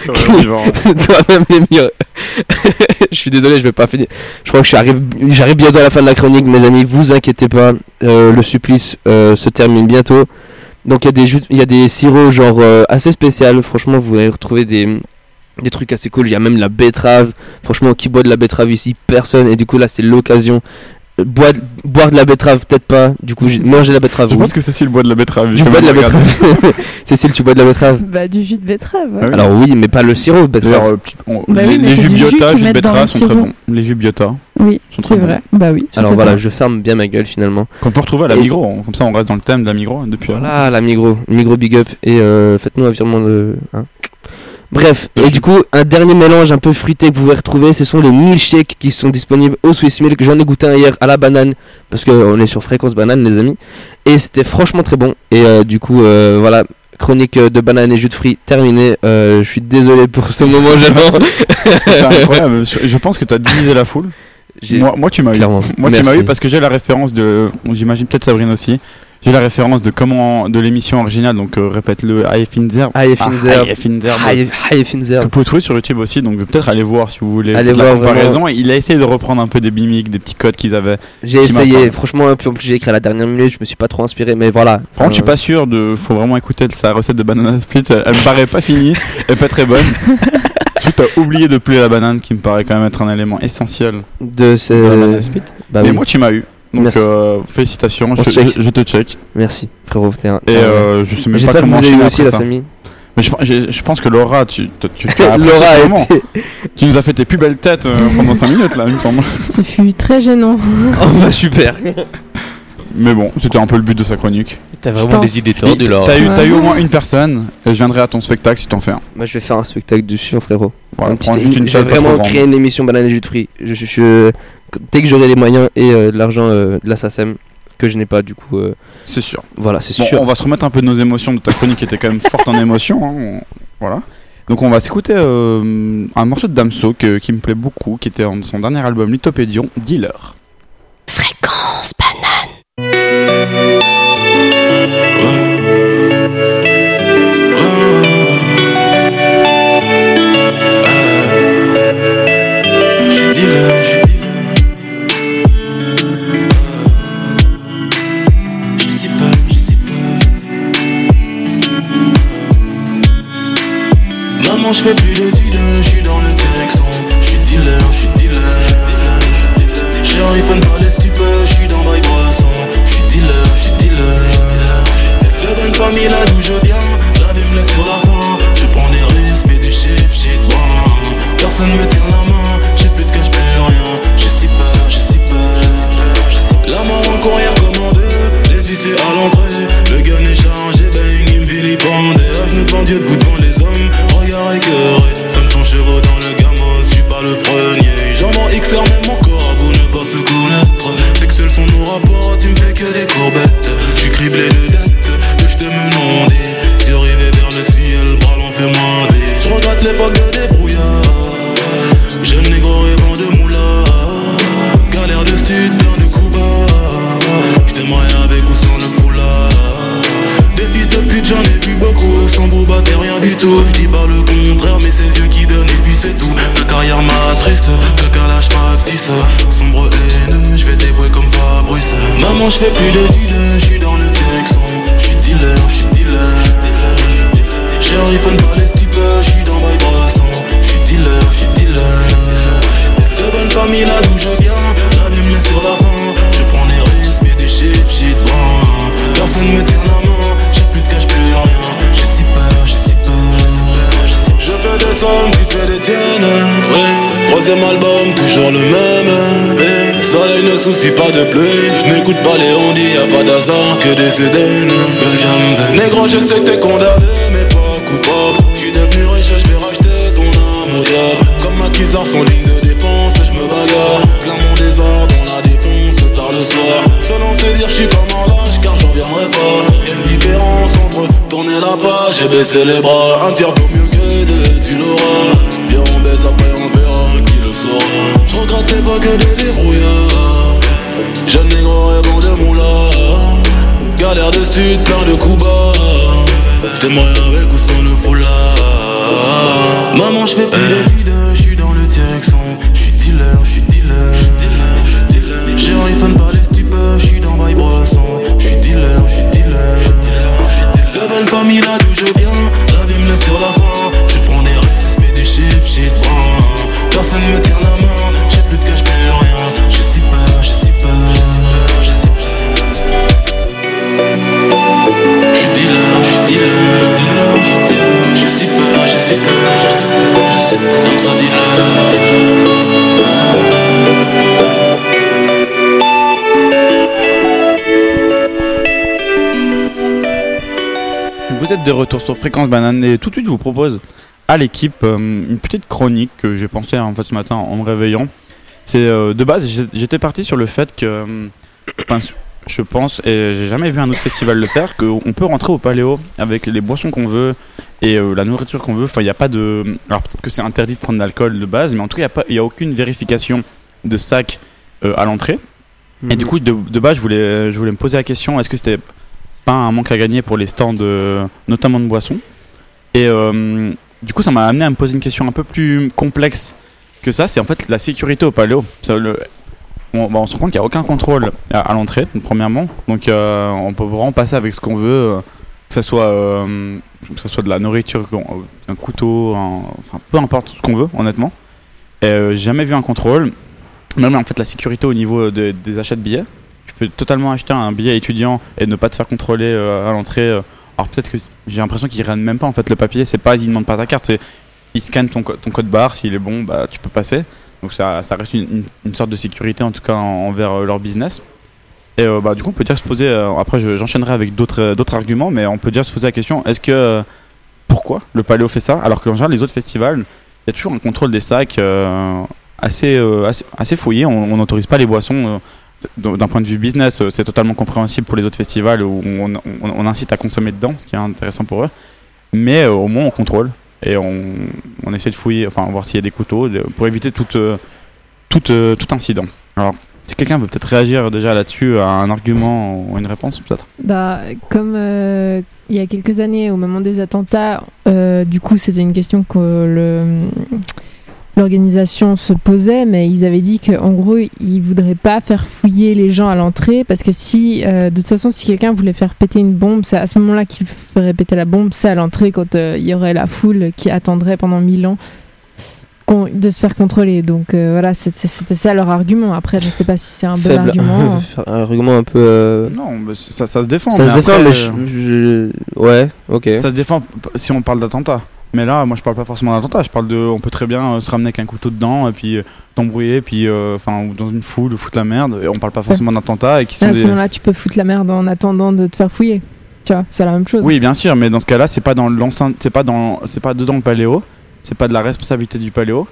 je suis désolé, je vais pas finir. Je crois que j'arrive j'arrive bientôt à la fin de la chronique, mes amis. Vous inquiétez pas, euh, le supplice euh, se termine bientôt. Donc il y a des jus- il y a des sirops genre euh, assez spéciaux. Franchement, vous allez retrouver des des trucs assez cool. Il y a même la betterave. Franchement, qui boit de la betterave ici? Personne. Et du coup, là, c'est l'occasion. Boire, boire de la betterave, peut-être pas. Du coup, mangé de la betterave. Je oui. pense que Cécile boit de la betterave. Tu bois de la betterave Cécile, tu bois de la betterave Bah, du jus de betterave. ouais. Ah oui. Alors oui, mais pas le sirop de betterave. Alors, euh, on- Bah les, oui, les jus biota, jus de betterave sont très bons. Les jus biota. Oui, c'est bons. vrai. Bah oui. Alors voilà, je ferme bien ma gueule finalement. Qu'on peut retrouver à la Et- Migros. hein. Comme ça, on reste dans le thème de la Migros hein, depuis. avant. Voilà, la Migros, Migros Big Up et euh, faites-nous un virement de. hein. Bref, et du coup, un dernier mélange un peu fruité que vous pouvez retrouver, ce sont les milkshakes qui sont disponibles au Swiss Milk. J'en ai goûté un hier à la banane, parce qu'on est sur fréquence banane, les amis. Et c'était franchement très bon. Et euh, du coup, euh, voilà, chronique de banane et jus de fruits terminée. Euh, je suis désolé pour ce moment. C'était incroyable. Je pense que tu as divisé la foule. Moi, moi, tu m'as eu. Moi, tu m'as eu parce que j'ai la référence de. J'imagine peut-être Sabrine aussi. J'ai la référence de comment de l'émission originale, donc euh, répète-le, High Finzer. High Finzer. High Finzer. High- High Finzer. Que vous pouvez trouver sur YouTube aussi, donc peut-être allez voir si vous voulez. Allez peut-être la voir, comparaison. vraiment. Il a essayé de reprendre un peu des mimiques, des petits codes qu'ils avaient. J'ai essayé, franchement, puis en plus j'ai écrit à la dernière minute, je me suis pas trop inspiré, mais voilà. Franchement, je suis Euh, pas sûr de. Faut vraiment écouter sa recette de banana split. Elle, elle me paraît pas finie, elle est pas très bonne. Surtout, t'as oublié de plier la banane, qui me paraît quand même être un élément essentiel de ce. de la banana split. Bah Mais oui. moi, tu m'as eu. Donc, Merci. euh, félicitations. On Je, se check. je- je te check. Merci, frérot. t'es un- Et euh, je sais même pas comment enchaîner aussi la ça. famille. Mais je, je- je pense que Laura, tu, tu, tu, tu as Laura ce a moment. été- Tu nous as fait tes plus belles têtes euh, pendant 5 minutes là, il me semble. Ce fut très gênant. Oh bah super. Mais bon, c'était un peu le but de sa chronique. T'as vraiment des idées tordues, là. T'as eu, au moins une personne, et je viendrai à ton spectacle si t'en fais un. Moi je vais faire un spectacle dessus, frérot. Voilà, Un prends juste une trop vraiment créer une émission banane et jus de fruits. Je, je- je- dès que j'aurai les moyens et euh, de l'argent euh, de la SACEM, que je n'ai pas du coup. euh, C'est sûr. voilà, c'est Bon, sûr. on va se remettre un peu de nos émotions de ta chronique qui était quand même forte en émotions. hein, on- Voilà. Donc on va s'écouter euh, un morceau de Damso que- qui me plaît beaucoup, qui était en son dernier album Lithopédion, Dealer. Fréquence banane. Maman, j'fais plus de vide, j'suis dans le Texan. J'suis dealer, j'suis dealer. J'ai un iPhone par les stupeurs, j'suis dans Bail Boisson. J'suis dealer, j'suis dealer. De bonne famille là d'où je viens, la vie me laisse sur la fin. Je prends des risques, fais du chiffre, j'ai de bon. Personne me tire la main, j'ai plus de cash, plus rien. J'ai si peur, j'ai si peur. La mort en courrière commandée, les huissiers à l'entrée. Le gun est chargé, bang, il me vilipende. Avenue devant Dieu, debout devant les écœuré, ça me sent chevaux dans le gamos, je suis pas le frenier. En XR, même mon corps, vous ne pas se connaître. Sexuels sont nos rapports, tu me fais que des courbettes. Je suis criblé de dettes, que je te me demander. Yeux vers le ciel, bras l'en fait moins. Je regrette l'époque de débrouillard. Sans booba, t'es rien du tout. Je dis pas le contraire, mais c'est Dieu qui donne et puis c'est tout. Ta carrière m'a triste, caca lâche pas actrice. Sombre haineux, je vais débrouiller comme Fabrice. Maman, je fais plus de vide, je suis dans le Texan. Je suis dealer, je suis dealer. J'ai un iPhone par les stupeurs, je suis dans Bail Brasson. Je suis dealer, je suis dealer. De bonne famille là d'où je viens, la vie me laisse sur la fin. Je prends des risques et des chiffres, j'ai de bon. Personne me Tu fais des tiennes. Oui. Troisième album, toujours le même. Oui. Soleil ne soucie pas de pluie. Je n'écoute pas les on dit, y'a pas d'hasard que des Cédènes. Belgium, Négro, je sais que t'es condamné, mais pas coupable. Je suis devenu riche, je vais racheter ton âme au diable. Comme maquisards sont dignes de défense, je me bagarre. Clame mon désordre, on la défonce tard le soir. Selon ses dire, je suis comme et baisser les bras. Un tiers vaut mieux que deux, tu l'auras. Bien on baise, après on verra qui le saura. Je regrette l'époque de débrouillard. Jeune négro rêvant de moula. Galère de stud, plein de coups bas. J't'aimerais avec ou sans le foulard? Maman, j'fais plus de famille là d'où je viens, la vie me laisse sur la voie. Je prends des risques et des chiffres. Personne me tient la main, j'ai plus de cash, plus rien. J'ai si peur, j'ai si peur. J'suis dealer, j'suis dealer, dealer, j'suis dealer. J'ai si peur, j'ai si peur, j'ai si peur, j'ai si peur. Comme ça, dealer. Êtes de retour sur Fréquence Banane et tout de suite je vous propose à l'équipe euh, une petite chronique que j'ai pensé en fait ce matin en me réveillant. C'est euh, de base j'étais parti sur le fait que euh, enfin, je pense et j'ai jamais vu un autre festival le faire qu'on peut rentrer au paléo avec les boissons qu'on veut et euh, la nourriture qu'on veut. Enfin il n'y a pas de alors peut-être que c'est interdit de prendre de l'alcool de base mais en tout cas il n'y a pas il y a aucune vérification de sac à l'entrée. Et du coup, de, de base, je voulais, je voulais me poser la question est-ce que c'était pas un manque à gagner pour les stands, euh, notamment de boissons Et euh, du coup, ça m'a amené à me poser une question un peu plus complexe que ça c'est en fait la sécurité au paléo. Bah, on se rend compte qu'il n'y a aucun contrôle à, l'entrée, premièrement. Donc, euh, on peut vraiment passer avec ce qu'on veut, que ce soit, de la nourriture, un couteau, peu importe ce qu'on veut, honnêtement. Et jamais vu un contrôle. Même en fait la sécurité au niveau de- des achats de billets. Tu peux totalement acheter un billet étudiant et ne pas te faire contrôler euh, à l'entrée. euh. Alors peut-être que j'ai l'impression qu'ils rennent même pas en fait le papier. C'est pas ils demandent pas ta carte, c'est ils scannent ton, co- ton code barre. S'il est bon, bah tu peux passer. Donc ça, ça reste une, sorte de sécurité en tout cas en- envers euh, leur business. Et bah du coup on peut déjà se poser. après je- j'enchaînerai avec d'autres arguments, mais on peut déjà se poser la question est-ce que pourquoi le Paléo fait ça? Alors que en général les autres festivals il y a toujours un contrôle des sacs assez, fouillé. On n'autorise pas les boissons. D'un point de vue business, euh, c'est totalement compréhensible pour les autres festivals où on, incite à consommer dedans, ce qui est intéressant pour eux. Mais euh, au moins on contrôle et on, essaie de fouiller, enfin voir s'il y a des couteaux pour éviter tout, euh, tout, incident. Alors, si quelqu'un veut peut-être réagir déjà là-dessus à un argument ou une réponse, peut-être. Bah, comme il y a quelques années, au moment des attentats, du coup, c'était une question que le- l'organisation se posait, mais ils avaient dit qu'en gros, ils voudraient pas faire fouiller les gens à l'entrée parce que si, euh, de toute façon, si quelqu'un voulait faire péter une bombe, c'est à ce moment-là qu'il ferait péter la bombe, c'est à l'entrée quand euh, il y aurait la foule qui attendrait pendant mille ans de se faire contrôler. Donc euh, voilà, c'était ça leur argument. Après, je sais pas si c'est un bon Faible- argument. un argument un peu. euh, Non, mais ça, ça se défend. Ça mais se défend, mais je, je- Ouais, ok. Ça se défend si on parle d'attentat. Mais là, moi, je parle pas forcément d'attentat. Je parle de, on peut très bien euh, se ramener avec un couteau dedans et puis euh, t'embrouiller, puis euh, enfin ou dans une foule, ou foutre la merde. Et on parle pas forcément d'attentat et qui sont à ce des- moment-là, tu peux foutre la merde en attendant de te faire fouiller. Tu vois, c'est la même chose. Oui, bien sûr, mais dans ce cas-là, c'est pas dans l'enceinte, c'est pas dans, c'est pas dedans le paléo, c'est pas de la responsabilité du paléo,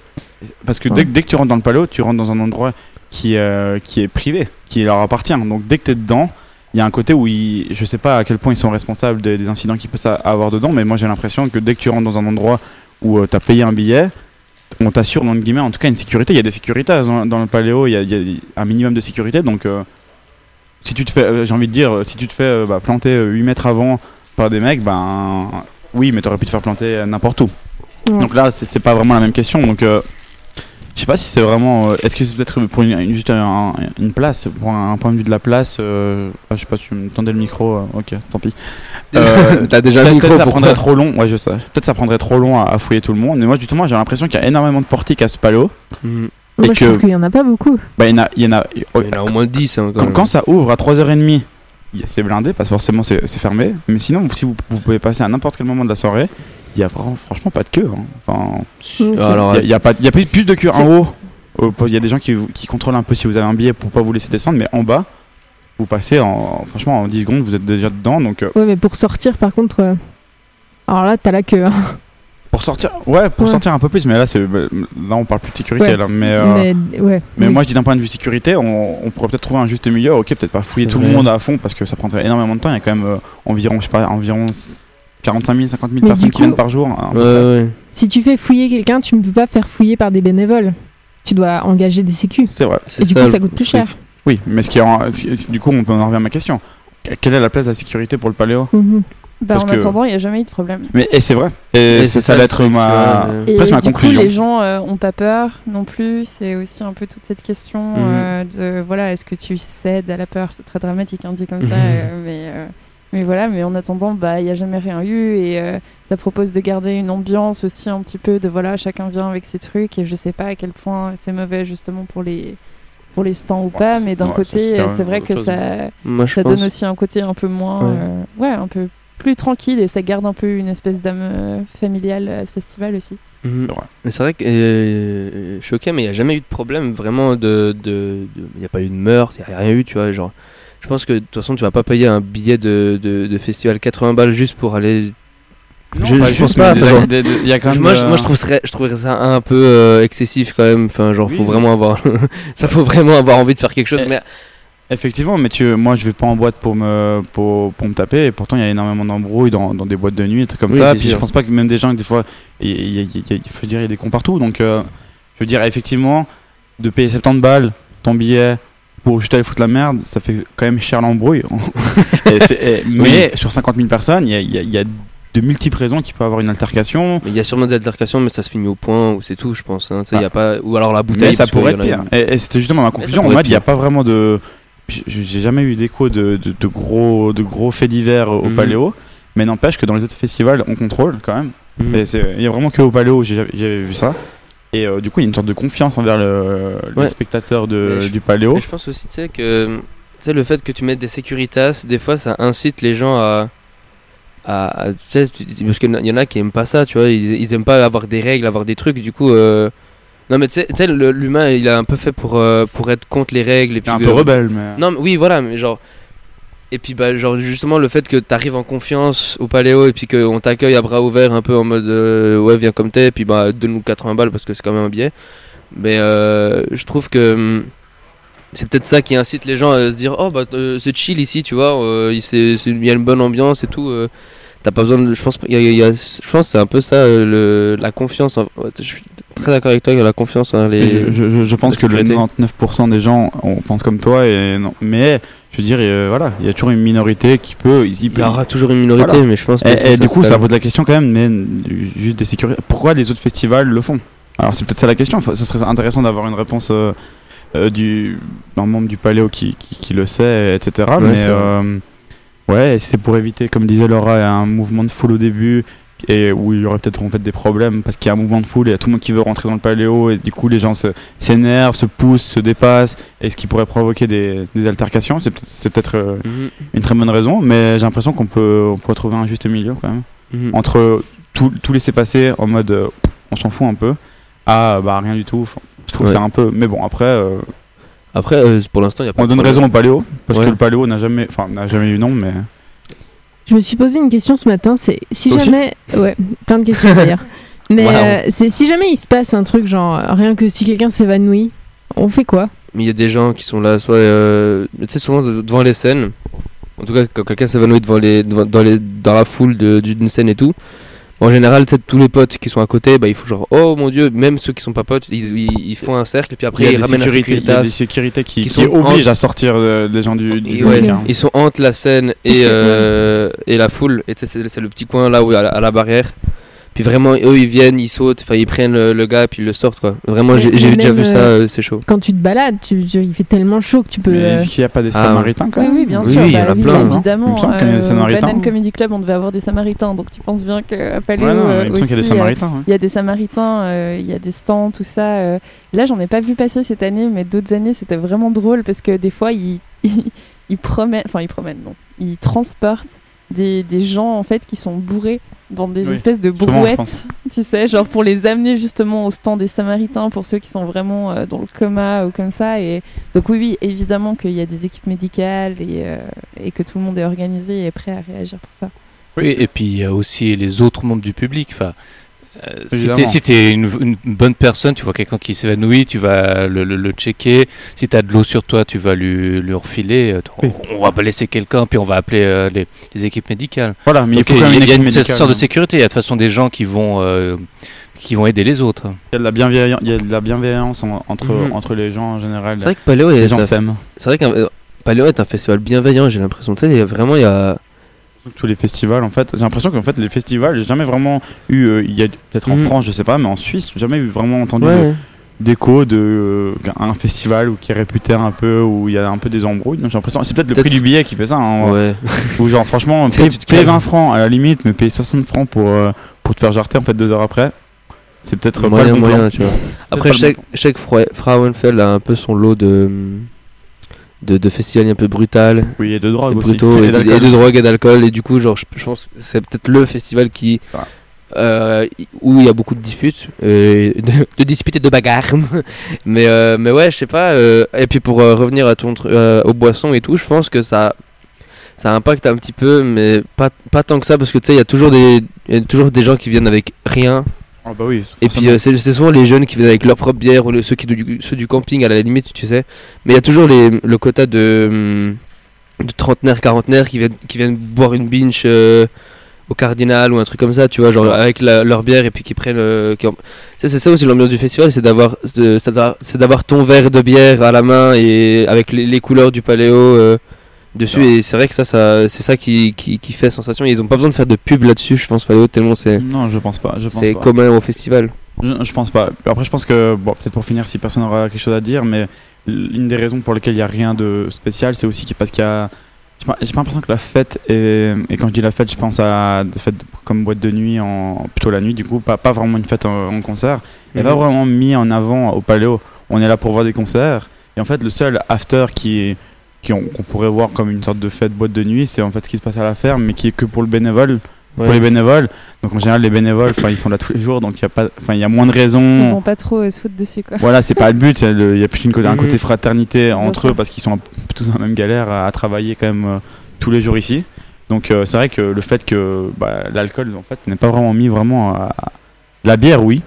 parce que dès, que- dès que tu rentres dans le paléo, tu rentres dans un endroit qui, euh, qui est privé, qui leur appartient. Donc dès que t'es dedans, il y a un côté où ils, je sais pas à quel point ils sont responsables des, des incidents qu'ils peuvent avoir dedans, mais moi j'ai l'impression que dès que tu rentres dans un endroit où tu t'as payé un billet, on t'assure, entre guillemets, en tout cas une sécurité. Il y a des sécurités dans, dans le paléo, il y, a, il y a un minimum de sécurité, donc euh, si tu te fais, euh, j'ai envie de dire, euh, si tu te fais euh, bah, planter euh, 8 mètres avant par des mecs, ben oui, mais t'aurais pu te faire planter euh, n'importe où. Ouais. Donc là, c'est pas vraiment la même question. Donc euh, je sais pas si c'est vraiment. euh, Est-ce que c'est peut-être pour une, une- juste un- une place, pour un, un point de vue de la place euh, ah, Je sais pas si tu me tendais le micro. euh, ok, tant pis. T'as déjà un peut-être- micro, Peut-être ça prendrait trop long. Ouais, je sais. Peut-être ça prendrait trop long à, à fouiller tout le monde. Mais moi, justement, j'ai l'impression qu'il y a énormément de portiques à ce paléo. Mhm. Moi, Et je trouve qu'il y en a pas beaucoup. Bah, il y en a. Il y en a, Il y en a au moins 10. hein, quand quand, même. quand ça ouvre à 3h30, il y a- c'est blindé parce que forcément c'est c'est fermé. Mais sinon, si vous, vous pouvez passer à n'importe quel moment de la soirée, il y a franchement pas de queue. hein. Enfin. Alors, il y a- pas, il y a plus de queue en haut. Euh, Il y a des gens qui, qui contrôlent un peu si vous avez un billet pour pas vous laisser descendre, mais en bas, vous passez en franchement en 10 secondes, vous êtes déjà dedans. Donc euh, Ouais, mais pour sortir, par contre, euh, alors là, t'as la queue. hein. pour sortir, ouais, pour Ouais. sortir un peu plus. Mais là, c'est là on parle plus de sécurité. Ouais. Là, mais euh, Mais ouais. Mais oui. moi, je dis d'un point de vue sécurité, on, on pourrait peut-être trouver un juste milieu. Ok, peut-être pas fouiller tout vrai. le monde à fond parce que ça prendrait énormément de temps. Il y a quand même euh, environ, je sais pas, environ 45 000, 50 000 Mais personnes qui viennent coup- par jour. hein, Ouais. Si tu fais fouiller quelqu'un, tu ne peux pas faire fouiller par des bénévoles. Tu dois engager des sécu. C'est vrai. Et du coup, ça coûte plus cher. Oui, mais ce qui est en- ce- du coup, on peut en revenir à ma question. Quelle est la place de la sécurité pour le paléo? Mhm. Bah, en que- attendant, il n'y a jamais eu de problème. Mais et c'est vrai. Et, Et ça ça, va être ma, Et presque ma du coup, conclusion. les gens euh, ont pas peur non plus. C'est aussi un peu toute cette question Mhm. euh, de voilà, est-ce que tu cèdes à la peur? C'est très dramatique, hein, dit comme ça, Mhm. euh, mais euh, mais voilà. Mais en attendant, bah, il y a jamais rien eu et euh, ça propose de garder une ambiance aussi un petit peu de voilà, chacun vient avec ses trucs et je sais pas à quel point c'est mauvais justement pour les pour les stands ou pas, mais d'un ouais, côté, c'est vrai que chose. ça Moi, ça pense. donne aussi un côté un peu moins Ouais. euh, ouais, un peu plus tranquille et ça garde un peu une espèce d'âme euh, familiale à ce festival aussi. Mhm. Mais c'est vrai que euh, choqué, mais il n'y a jamais eu de problème vraiment de. de- de- Il n'y a pas eu de meurtre, il n'y a rien eu, tu vois. Genre, je pense que de toute façon, tu vas pas payer un billet de, de, de festival 80 balles juste pour aller Non, je, je juste, pense pas. enfin, y a quand même, moi, je, moi, je trouverais, je trouverais ça un peu euh, excessif quand même. Enfin, genre, faut vraiment avoir, ça faut vraiment avoir envie de faire quelque chose. Eh, Mais Effectivement, mais tu, moi je vais pas en boîte pour me, pour, pour me taper, et pourtant il y a énormément d'embrouilles dans, dans des boîtes de nuit, des trucs comme Oui, ça. Puis sûr. je pense pas que même des gens, des fois, il faut dire, il y a des cons partout. Donc euh, je veux dire, effectivement, de payer 70 balles ton billet pour juste aller foutre la merde, ça fait quand même cher l'embrouille. Mais sur 50 000 personnes, il y a, il y a- il y a de multiples raisons qui peut avoir une altercation. il y a sûrement des altercations, mais ça se finit au point où c'est tout, je pense. hein. Y a Ah. pas, ou alors la bouteille. Mais ça pourrait être pire. une- Et, et c'était justement ma conclusion. En pourrait mode, être il n'y a pas vraiment de. J'ai jamais eu d'écho de, de, de gros, de gros faits divers au Mhm. Paléo. Mais n'empêche que dans les autres festivals, on contrôle quand même. Mhm. Il y a vraiment que au Paléo, j'ai vu ça. Et euh, du coup, il y a une sorte de confiance envers le, les Ouais. spectateurs de, Mais je- du Paléo. je pense aussi, tu sais, que sais, le fait que tu mettes des sécuritas, des fois, ça incite les gens à. à, à- tu sais, tu- parce qu'il y en a qui aiment pas ça, tu vois, ils, ils aiment pas avoir des règles, avoir des trucs, du coup. euh, Non, mais tu sais- l'humain, il a un peu fait pour, euh, pour être contre les règles. Et puis un peu rebelle, mais- Non, mais oui, voilà, mais genre. Et puis, bah, genre, justement, le fait que t'arrives en confiance au Paléo et puis qu'on t'accueille à bras ouverts, un peu en mode euh, ouais, viens comme t'es, et puis bah, donne-nous 80 balles parce que c'est quand même un billet. Mais euh, je trouve que hum, c'est peut-être ça qui incite les gens à se dire oh, bah, euh, c'est chill ici, tu vois, il y a une bonne ambiance et tout. T'as pas besoin de. Je pense, y y a- je pense c'est un peu ça, le, la confiance. en- très d'accord avec toi, il y a la confiance envers les. Je, je- je pense que le sécurité. 99% des gens on pense comme toi. Et non. Mais je veux dire, euh, voilà, il y a toujours une minorité qui peut. Il, y aura toujours une minorité, mais je pense que Et, et du coup, ça pose la question quand même, mais juste des sécurités. Pourquoi les autres festivals le font? Alors, c'est peut-être ça la question. Faut- Ce serait intéressant d'avoir une réponse euh, euh, du d'un membre du Paléo qui, qui, qui le sait, etc. Ouais, mais ouais, c'est pour éviter, comme disait Laura, un mouvement de foule au début. Et où il y aurait peut-être en fait des problèmes parce qu'il y a un mouvement de foule et il y a tout le monde qui veut rentrer dans le paléo et du coup les gens se- s'énervent, se poussent, se dépassent et ce qui pourrait provoquer des, des altercations. C'est peut-être euh, Mhm. une très bonne raison, mais j'ai l'impression qu'on peut, on peut trouver un juste milieu quand même Mhm. entre tout, tout laisser passer en mode euh, on s'en fout un peu à bah rien du tout. Je trouve Ouais. que c'est un peu, mais bon après. euh, Après, pour l'instant, il y a pas on donne problème. raison au paléo parce Ouais. que le paléo n'a jamais, enfin n'a jamais eu nom, mais Je me suis posé une question ce matin, c'est si Toi jamais... Ouais, plein de questions d'ailleurs. Mais Wow. euh, c'est si jamais il se passe un truc genre rien que si quelqu'un s'évanouit, on fait quoi? Mais il y a des gens qui sont là, soit. euh, tu sais, souvent de- devant les scènes. En tout cas, quand quelqu'un s'évanouit devant les, devant, dans, les, dans la foule d'une scène et tout. En général, tous les potes qui sont à côté, bah, il faut genre, oh mon dieu, même ceux qui sont pas potes, ils, ils, ils font un cercle et puis après il y a ils des ramènent la sécurités, il y a sécurité. des sécurités qui, qui, sont obligent en- à sortir euh, les gens du, ouais, hein. ils sont entre la scène et, euh, et la foule. Et c'est c'est le petit coin là où à la, à la barrière. Puis vraiment, eux ils viennent, ils sautent, enfin ils prennent le, le gars puis ils le sortent quoi. Vraiment, j'ai déjà vu ça, euh, euh, c'est chaud. Quand tu te balades, tu, tu- il fait tellement chaud que tu peux. Mais euh, est-ce qu'il n'y a pas des Ah, samaritains quand Oui, même oui, bien Oui, sûr. oui, il y bah en a oui, plein, hein. Il me évidemment. semble qu'il y a des au Samaritains. Banane Comedy Club, on devait avoir des Samaritains. Donc tu penses bien qu'à Paléo, Ouais, non, euh, il me semble qu'il y a des aussi, euh, Samaritains, ouais. Il y a des Samaritains, euh, il y a des stands, tout ça. euh. Là, j'en ai pas vu passer cette année, mais d'autres années, c'était vraiment drôle parce que des fois, ils promènent, enfin, ils promènent, non, ils transportent des, des gens en fait qui sont bourrés dans des Oui, espèces de brouettes, tu sais, genre pour les amener justement au stand des Samaritains pour ceux qui sont vraiment euh, dans le coma ou comme ça. Et donc oui, oui, évidemment qu'il y a des équipes médicales et, euh, et que tout le monde est organisé et est prêt à réagir pour ça. Oui, et puis il y a aussi les autres membres du public. Enfin, euh, si si t'es une, une bonne personne, tu vois quelqu'un qui s'évanouit, tu vas le, le- le checker. Si t'as de l'eau sur toi, tu vas lui, lui refiler. Euh, Oui. On va pas laisser quelqu'un, puis on va appeler euh, les, les équipes médicales. Voilà, mais il faut quand même il une y a équipe une médicale, sorte de hein. sécurité. Il y a de toute façon des gens qui vont, euh, qui vont aider les autres. Il y a de la bienveillance, il y a de la bienveillance en- entre, Mhm. entre les gens en général. C'est vrai que Paléo est les gens un- s'aiment. C'est vrai euh, Paléo est un festival bienveillant, j'ai l'impression. Tu sais, il y a vraiment, il y a. Tous les festivals, en fait, j'ai l'impression qu'en fait les festivals, j'ai jamais vraiment eu, euh, il y a peut-être en Mhm. France, je sais pas, mais en Suisse, j'ai jamais eu vraiment entendu Ouais, d'écho de euh, un festival où qui est réputé un peu où il y a un peu des embrouilles. Donc, J'ai l'impression, c'est peut-être le prix du billet qui fait ça. hein, Ouais. Ou genre franchement, C'est paye, tu te paye calmes. 20 francs à la limite, mais paye 60 francs pour euh, pour te faire jarter en fait deux heures après. C'est peut-être pas moyen, le bon moyen, plan. tu vois. Après, chaque, chaque Fra- Frauenfeld a un peu son lot de, de, de festivals un peu brutal. Oui, et de drogue et aussi. brutaux, Et et, de- d'alcool. et de drogue et d'alcool. Et du coup, genre, je, je pense que c'est peut-être le festival qui. Euh, où il y a beaucoup de disputes, euh, de, de disputes et de bagarres. mais, euh, mais ouais, je sais pas. et puis pour revenir à ton, aux boissons et tout, je pense que ça, ça impacte un petit peu, mais pas, pas tant que ça, parce que tu sais, il y, a toujours des- il y a toujours des gens qui viennent avec rien. Ah bah oui. Et puis euh, c'est c'est souvent les jeunes qui viennent avec leur propre bière, ou le- ceux, qui, du, ceux du camping à la limite, tu sais. Mais il y a toujours les, le quota de, hum, de trentenaires, quarantenaires qui viennent, qui viennent boire une binge euh, au Cardinal ou un truc comme ça, tu vois, genre avec la- leur bière et puis qui prennent. euh, qui c'est ça aussi l'ambiance du festival, c'est d'avoir c'est d'avoir- ton verre de bière à la main et avec les, les couleurs du paléo euh, dessus. Et c'est vrai que ça, ça c'est ça qui, qui, qui fait sensation. Ils ont pas besoin de faire de pub là-dessus, je pense, paléo, tellement c'est. Non, je pense pas. C'est commun au festival. Je, je pense pas. Après, je pense que, bon, peut-être pour finir, si personne n'aura quelque chose à dire, mais l'une des raisons pour lesquelles il n'y a rien de spécial, c'est aussi parce qu'il y a. J'ai pas, l'impression que la fête, est, et quand je dis la fête, je pense à des fêtes comme boîte de nuit, en, plutôt la nuit, du coup, pas, pas vraiment une fête en, en concert. Il n'est pas Mhm. vraiment mis en avant au Paléo. On est là pour voir des concerts. Et en fait, le seul after qui qu'on pourrait voir comme une sorte de fête boîte de nuit, c'est en fait ce qui se passe à la ferme, mais qui est que pour le bénévole, pour les bénévoles. Donc en général, les bénévoles, ils sont là tous les jours, donc il y a pas, enfin, il y a moins de Ils raisons. vont pas trop euh, se foutre dessus, quoi. Voilà, c'est pas le but. Il y a plus une, un Mhm. côté fraternité entre eux parce qu'ils sont tous dans la même galère à, à travailler quand même euh, tous les jours ici. Donc euh, c'est vrai que le fait que bah, l'alcool en fait n'est pas vraiment mis vraiment à... la bière, oui.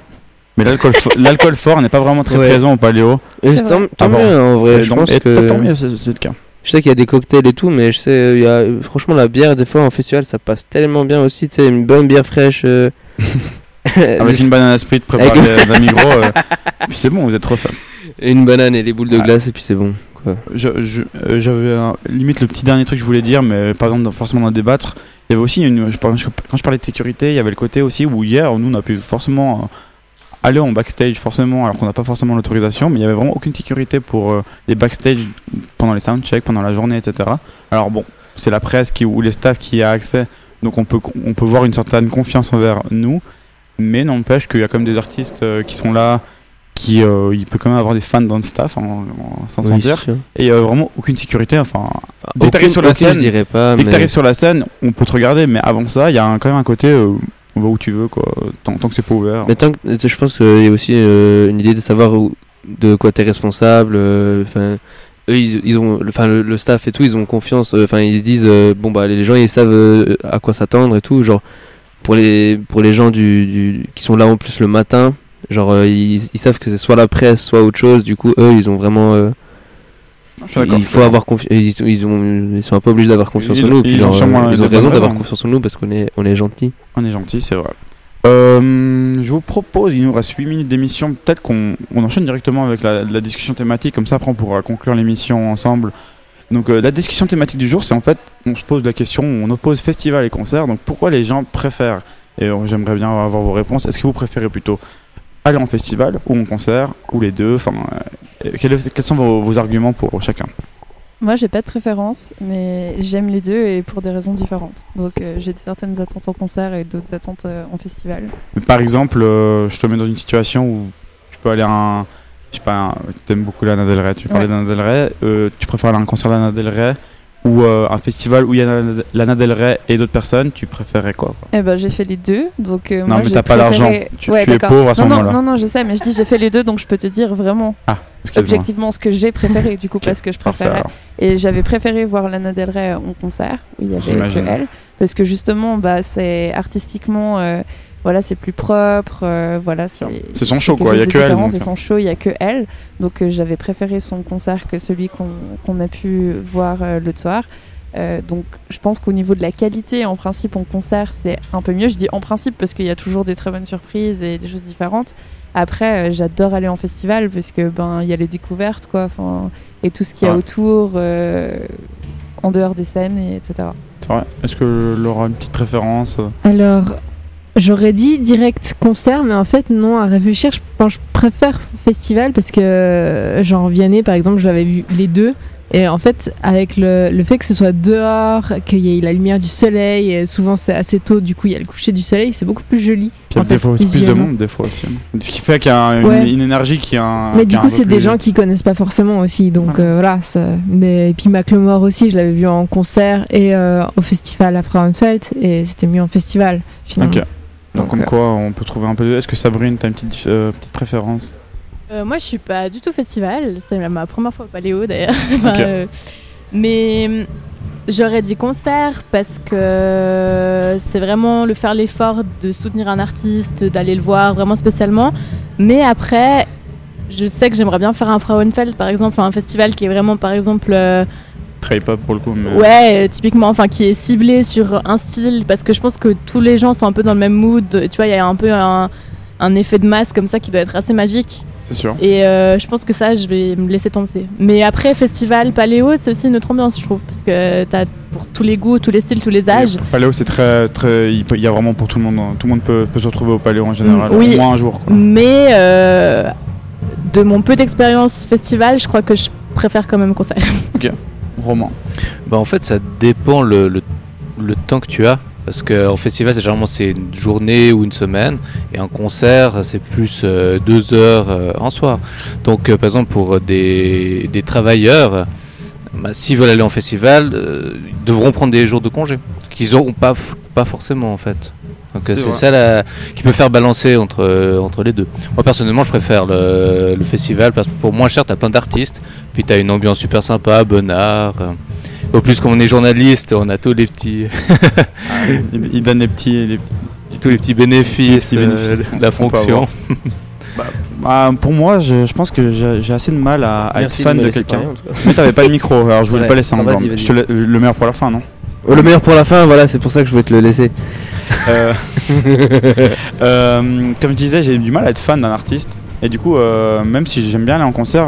Mais l'alcool, fo- l'alcool fort n'est pas vraiment très Ouais. présent au paléo. Et tant, tant Ah bon. mieux en vrai, Et je donc- pense et que. tant mieux, c'est le cas. Je sais qu'il y a des cocktails et tout, mais je sais, il y a, franchement, la bière, des fois, en festival, ça passe tellement bien aussi. Tu sais, une bonne bière fraîche. euh, Avec une banane à split préparée d'un micro. euh, puis c'est bon, vous êtes trop fan. Une banane et des boules de glace, et puis c'est bon. Quoi. Je- je- euh, J'avais limite le petit dernier truc que je voulais dire, mais pas dans- forcément d'en débattre. Il y avait aussi, une, je parlais- quand je parlais de sécurité, il y avait le côté aussi où hier, nous, on a pu forcément aller en backstage, forcément, alors qu'on n'a pas forcément l'autorisation, mais il y avait vraiment aucune sécurité pour euh, les backstage pendant les soundchecks, pendant la journée, etc. Alors bon, c'est la presse qui, ou les staffs qui a accès, donc on peut, on peut voir une certaine confiance envers nous, mais n'empêche qu'il y a quand même des artistes euh, qui sont là, qui euh, il peut quand même avoir des fans dans le staff, en, en- sans Oui, s'en dire. Et il y a vraiment aucune sécurité. Enfin, dès que aucune- t'arrives sur la je scène, dirais pas, dès que mais- t'arrives sur la scène, on peut te regarder, mais avant ça, il y a un- quand même un côté, euh, on va où tu veux, quoi, tant, tant que c'est pas ouvert. Mais tant que, je pense qu'il y a aussi euh, une idée de savoir de quoi tu es responsable. euh, Enfin, eux, ils, ils ont, le, staff et tout, ils ont confiance. euh, Enfin, ils se disent, bon bah, les gens, ils savent à quoi s'attendre et tout. Genre, pour les, pour les gens du, qui sont là en plus le matin, genre, ils savent que c'est soit la presse, soit autre chose. Du coup, eux, ils ont vraiment. euh, Je suis d'accord, il faut avoir confiance. Ils, ils, ont, ils sont un peu obligés d'avoir confiance Ils- en nous. ils ont genre, euh, ils ont raison d'avoir confiance en nous parce qu'on est, on est gentils. On est gentil, c'est vrai. Euh, je vous propose, il nous reste 8 minutes d'émission, peut-être qu'on on enchaîne directement avec la, la discussion thématique, comme ça après on pourra conclure l'émission ensemble. Donc euh, la discussion thématique du jour, c'est en fait, on se pose la question, on oppose festival et concert, donc pourquoi les gens préfèrent Et j'aimerais bien avoir vos réponses. Est-ce que vous préférez plutôt aller en festival ou en concert, ou les deux Enfin, euh, quels, quels sont vos, vos arguments pour chacun? Moi, j'ai pas de préférence, mais j'aime les deux et pour des raisons différentes. Donc, euh, j'ai certaines attentes en concert et d'autres attentes euh, en festival. Mais Par exemple, je te mets dans une situation où tu peux aller à un. Je sais pas, un- t'aimes beaucoup Lana Del Rey, tu parlais Ouais. de Lana Del Rey, tu préfères aller à un concert de Lana Del Rey ou euh, un festival où il y a Lana- Del Rey et d'autres personnes, tu préférerais quoi, quoi? Eh ben, j'ai fait les deux, donc euh, Non, moi mais t'as pas l'argent. Tu- tu es pauvre à ce moment-là. Non, non, je sais, mais je dis j'ai fait les deux, donc je peux te dire vraiment Ah, objectivement ce que j'ai préféré, du coup, parce que je Parfait, préférais. alors. Et j'avais préféré voir Lana Del Rey en concert, où il y avait que elle, parce que justement, bah, c'est artistiquement, euh, voilà, c'est plus propre, euh, voilà, c'est. C'est son show, quoi, il y a que elle. C'est son show, il y a que elle, donc euh, j'avais préféré son concert que celui qu'on qu'on a pu voir euh, l'autre soir. Euh, donc je pense qu'au niveau de la qualité, en principe, en concert, c'est un peu mieux. Je dis en principe parce qu'il y a toujours des très bonnes surprises et des choses différentes. Après, euh, j'adore aller en festival parce que ben il y a les découvertes quoi, et tout ce qu'il y a Ouais. autour, euh, en dehors des scènes et etc. C'est vrai. Est-ce que Laura a une petite préférence Alors, j'aurais dit direct concert, mais en fait, non, à réfléchir, je pense je préfère festival parce que, euh, genre, Vianney, par exemple, j'avais vu les deux. Et en fait, avec le, le fait que ce soit dehors, qu'il y ait la lumière du soleil, et souvent c'est assez tôt, du coup il y a le coucher du soleil, c'est beaucoup plus joli. Puis en des fait, fois, plus de monde, des fois aussi. Ce qui fait qu'il y a un- une, Ouais. une énergie qui a un. Mais qui du a coup, c'est des gens qui connaissent pas forcément aussi, donc euh, voilà. ça- Mais et puis Macklemore aussi, je l'avais vu en concert et euh, au festival à Frauenfeld, et c'était mieux en festival finalement. Donc, comme quoi, on peut trouver un peu. Est-ce que Sabrine, t'as une petite, euh, petite préférence? Euh, moi, je suis pas du tout festival. C'est ma première fois au Paléo d'ailleurs. Enfin, euh, mais hum, J'aurais dit concert parce que c'est vraiment le faire l'effort de soutenir un artiste, d'aller le voir vraiment spécialement. Mais après, je sais que j'aimerais bien faire un Frauenfeld par exemple, un festival qui est vraiment par exemple. euh, Très hip-hop pour le coup. Mais... Ouais, euh, typiquement, enfin, qui est ciblé sur un style, parce que je pense que tous les gens sont un peu dans le même mood. Tu vois, il y a un peu un, un effet de masse comme ça qui doit être assez magique. C'est sûr. Et euh, je pense que ça, je vais me laisser tenter. Mais après, festival paléo, c'est aussi une autre ambiance, je trouve, parce que t'as pour tous les goûts, tous les styles, tous les âges. Paléo, c'est très, très. Il y a vraiment pour tout le monde. hein. Tout le monde peut, peut se retrouver au Paléo en général. Oui. Au moins un jour. Quoi. Mais euh, de mon peu d'expérience festival, je crois que je préfère quand même concert. Ok. Bah en fait ça dépend le, temps que tu as. Parce qu'en festival c'est généralement c'est une journée ou une semaine et en concert c'est plus euh, deux heures euh, en soir. Donc euh, par exemple pour des, travailleurs, bah, s'ils veulent aller en festival, ils devront prendre des jours de congé qu'ils n'auront pas forcément en fait. Donc euh, C'est ça la- qui peut faire balancer entre, euh, entre les deux. Moi personnellement je préfère le, le festival parce que pour moins cher tu as plein d'artistes, puis tu as une ambiance super sympa, bon art. euh. Au plus comme on est journaliste, on a tous les petits, il, il donne les petits, les tous les petits bénéfices, petits bénéfices euh, de la fonction. avoir. Bah, pour moi, je, je pense que j'ai assez de mal à, à être de fan de, laisser quelqu'un. Mais t'avais pas de micro, alors je voulais vrai. pas laisser en Ah, blanc. Je te Le meilleur pour la fin, non? Oh, le meilleur pour la fin, voilà, c'est pour ça que je voulais te le laisser. Euh, euh, comme je disais, j'ai du mal à être fan d'un artiste. Et du coup, euh, même si j'aime bien aller en concert,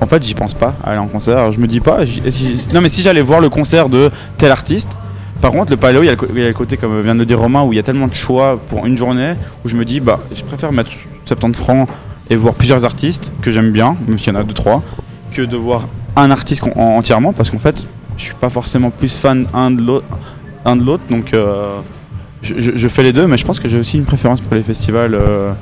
en fait, j'y pense pas à aller en concert. Je me dis pas. non, mais si j'allais voir le concert de tel artiste, par contre, le paléo, il y, a le côté, comme vient de le dire Romain, où il y a tellement de choix pour une journée, où je me dis, bah, je préfère mettre 70 francs et voir plusieurs artistes que j'aime bien, même s'il y en a deux trois, que de voir un artiste entièrement, parce qu'en fait, je suis pas forcément plus fan un de l'autre, un de l'autre, donc euh, je, je- je fais les deux, mais je pense que j'ai aussi une préférence pour les festivals. euh,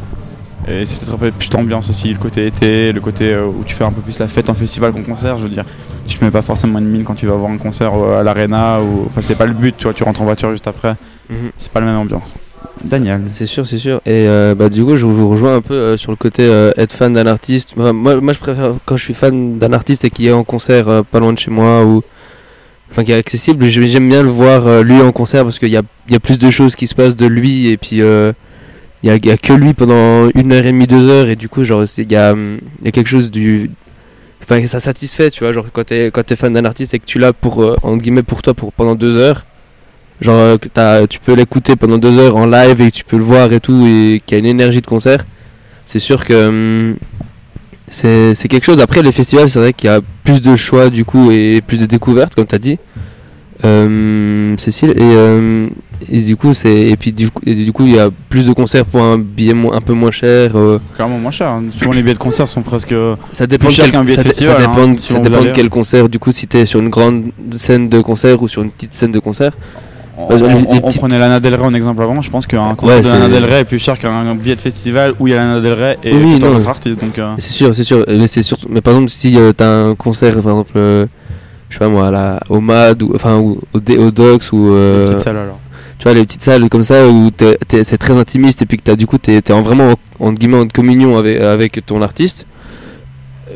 et c'est peut-être un peu plus l'ambiance aussi, le côté été, le côté euh, où tu fais un peu plus la fête en festival qu'en concert. Je veux dire, tu te mets pas forcément une mine quand tu vas voir un concert à l'arena, ou enfin c'est pas le but, tu vois, tu rentres en voiture juste après. Mhm. C'est pas la même ambiance. Daniel. C'est sûr, c'est sûr. Et euh, bah, du coup, je vous rejoins un peu euh, sur le côté euh, être fan d'un artiste. Enfin, moi, moi, je préfère quand je suis fan d'un artiste et qui est en concert euh, pas loin de chez moi ou enfin qui est accessible. j'ai- J'aime bien le voir euh, lui en concert parce qu'il y a, plus de choses qui se passent de lui et puis euh, il y, a, que lui pendant une heure et demie, deux heures et du coup, genre, c'est- il y a, hum, il y a quelque chose du Enfin, ça satisfait, tu vois, genre quand t'es t'es fan d'un artiste et que tu l'as pour euh, guillemets pour toi pendant deux heures, genre tu peux l'écouter pendant deux heures en live et tu peux le voir et tout et qu'il y a une énergie de concert, c'est sûr que hum, c'est c'est quelque chose. Après les festivals, c'est vrai qu'il y a plus de choix du coup et plus de découvertes comme t'as dit, euh, Cécile et, euh, et du coup c'est et puis du et du coup il y a plus de concerts pour un billet un peu moins cher. euh, Clairement moins cher. hein. Souvent les billets de concert sont presque ça dépend plus quel, billet ça, de dé- festival. ça dépend, hein, ça dépend de allez. quel concert. Du coup, si t'es sur une grande scène de concert ou sur une petite scène de concert. On, Bah, on- on petites- prenait Lana Del Rey en exemple avant. Je pense qu'un concert Ouais, de Lana Del Rey est plus cher qu'un billet de festival où il y a Lana Del Rey et Oui, tout un non. autre artiste. Donc, euh, C'est sûr, c'est sûr. Mais c'est surtout. Mais par exemple, si euh, t'as un concert, par exemple, euh, je sais pas moi, à la, au MAD ou enfin ou au, D- au Docs ou. euh, petite salle, alors. Tu vois les petites salles comme ça où c'est très intimiste et puis que t'as du coup t'es es en vraiment en, guillemets en communion avec, avec ton artiste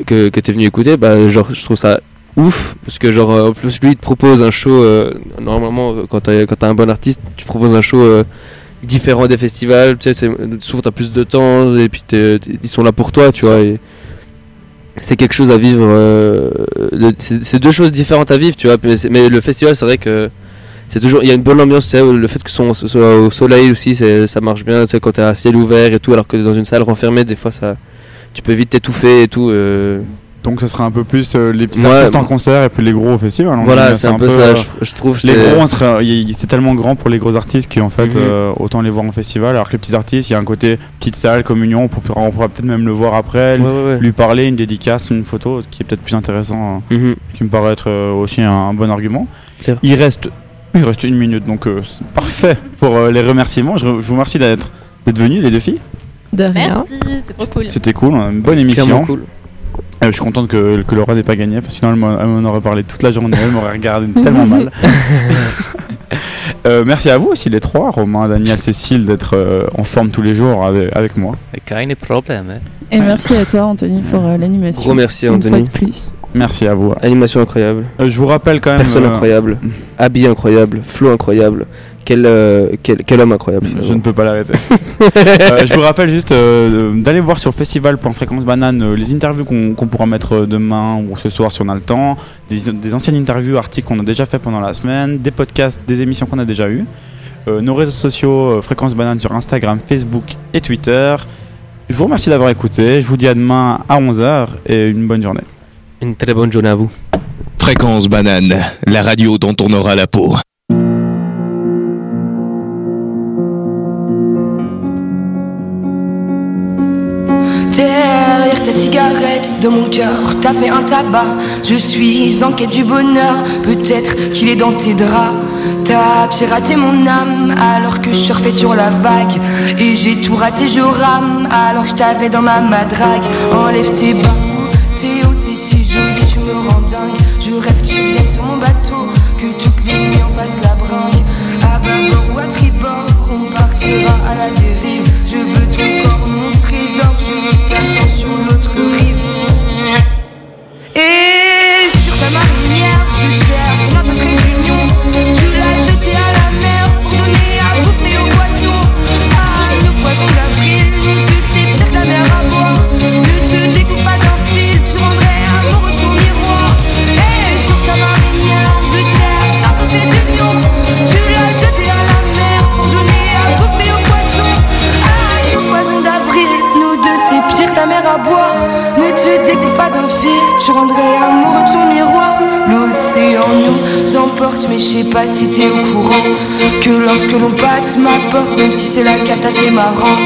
que, que t'es venu écouter, bah genre je trouve ça ouf parce que genre euh, en plus lui il te propose un show euh, normalement euh, quand t'as quand t'as un bon artiste tu proposes un show euh, différent des festivals tu sais souvent t'as plus de temps et puis ils sont là pour toi tu vois et c'est quelque chose à vivre euh, c'est deux choses différentes à vivre tu vois mais, le festival c'est vrai que c'est toujours il y a une bonne ambiance tu sais le fait que ce soit, au soleil aussi ça marche bien tu sais quand t'es à ciel ouvert et tout alors que dans une salle renfermée des fois ça tu peux vite t'étouffer et tout. Donc ça sera un peu plus euh, les petits Ouais, artistes en concert et puis les gros au festival. Voilà, c'est un peu ça, je- je trouve, Les c'est- gros, c'est tellement grand pour les gros artistes qu'en fait, Mhm. euh, autant les voir en festival. Alors que les petits artistes, il y a un côté petite salle, communion. On pourra, peut-être même le voir après, Ouais, ouais, ouais. lui parler, une dédicace, une photo, qui est peut-être plus intéressant. euh, Mhm. Qui me paraît être euh, aussi un, un bon argument. Claire. Il reste, il reste une minute, donc euh, c'est parfait pour euh, les remerciements. Je, je vous remercie d'être d'être venus les deux filles. De rien. Merci, c'est trop cool. C'était cool, on a une bonne émission. Clairement cool. Euh, je suis contente que, que Laura n'ait pas gagné parce que sinon elle m'en- aurait parlé toute la journée, elle m'aurait regardé tellement mal. Euh, merci à vous aussi les trois, Romain, Daniel, Cécile, d'être euh, en forme tous les jours avec, avec moi. Probleme. Et merci à toi, Anthony, pour euh, l'animation. Gros merci, Une Anthony. fois de plus. Merci à vous. Animation incroyable. Euh, je vous rappelle quand même. Personne euh, incroyable. Habit incroyable. Flow incroyable. Quel, euh, quel, quel homme incroyable. Je ne peux pas l'arrêter. Euh, je vous rappelle juste euh, d'aller voir sur festival.fréquence banane euh, les interviews qu'on pourra mettre demain ou ce soir si on a le temps, des, des anciennes interviews, articles qu'on a déjà fait pendant la semaine, des podcasts, des émissions qu'on a déjà eues, euh, nos réseaux sociaux, euh, Fréquence banane sur Instagram, Facebook et Twitter. Je vous remercie d'avoir écouté. Je vous dis à demain à 11h et une bonne journée. Une très bonne journée à vous. Fréquence banane, la radio dont on aura la peau. De mon cœur, t'as fait un tabac. Je suis en quête du bonheur, peut-être qu'il est dans tes draps. T'as piraté mon âme alors que je surfais sur la vague. Et j'ai tout raté, je rame alors que je t'avais dans ma madrague. Enlève tes bas, t'es haut, t'es si jolie, tu me rends dingue. Je rêve que tu viennes sur mon bateau, que toutes les nuits on fasse la bringue. À bâbord ou à tribord, on partira à la mer à boire. Ne te découvre pas d'un fil, tu rendrais amoureux ton miroir. L'océan nous emporte, mais je sais pas si t'es au courant. Que lorsque l'on passe ma porte, même si c'est la cata, c'est marrant.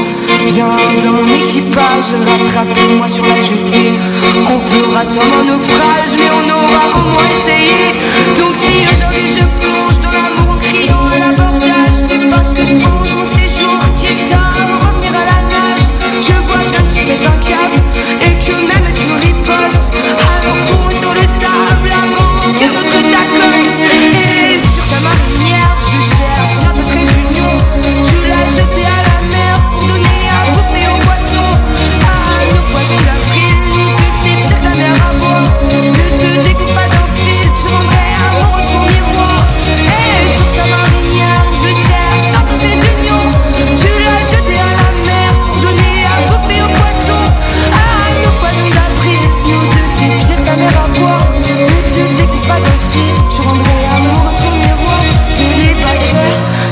Viens dans mon équipage, rattrapez-moi sur la jetée. On fera sûrement naufrage, mais on aura au moins essayé. Donc si aujourd'hui je plonge dans l'amour en criant à l'abordage, c'est parce que je et que même tu ripostes. Alors cours sur le sable avant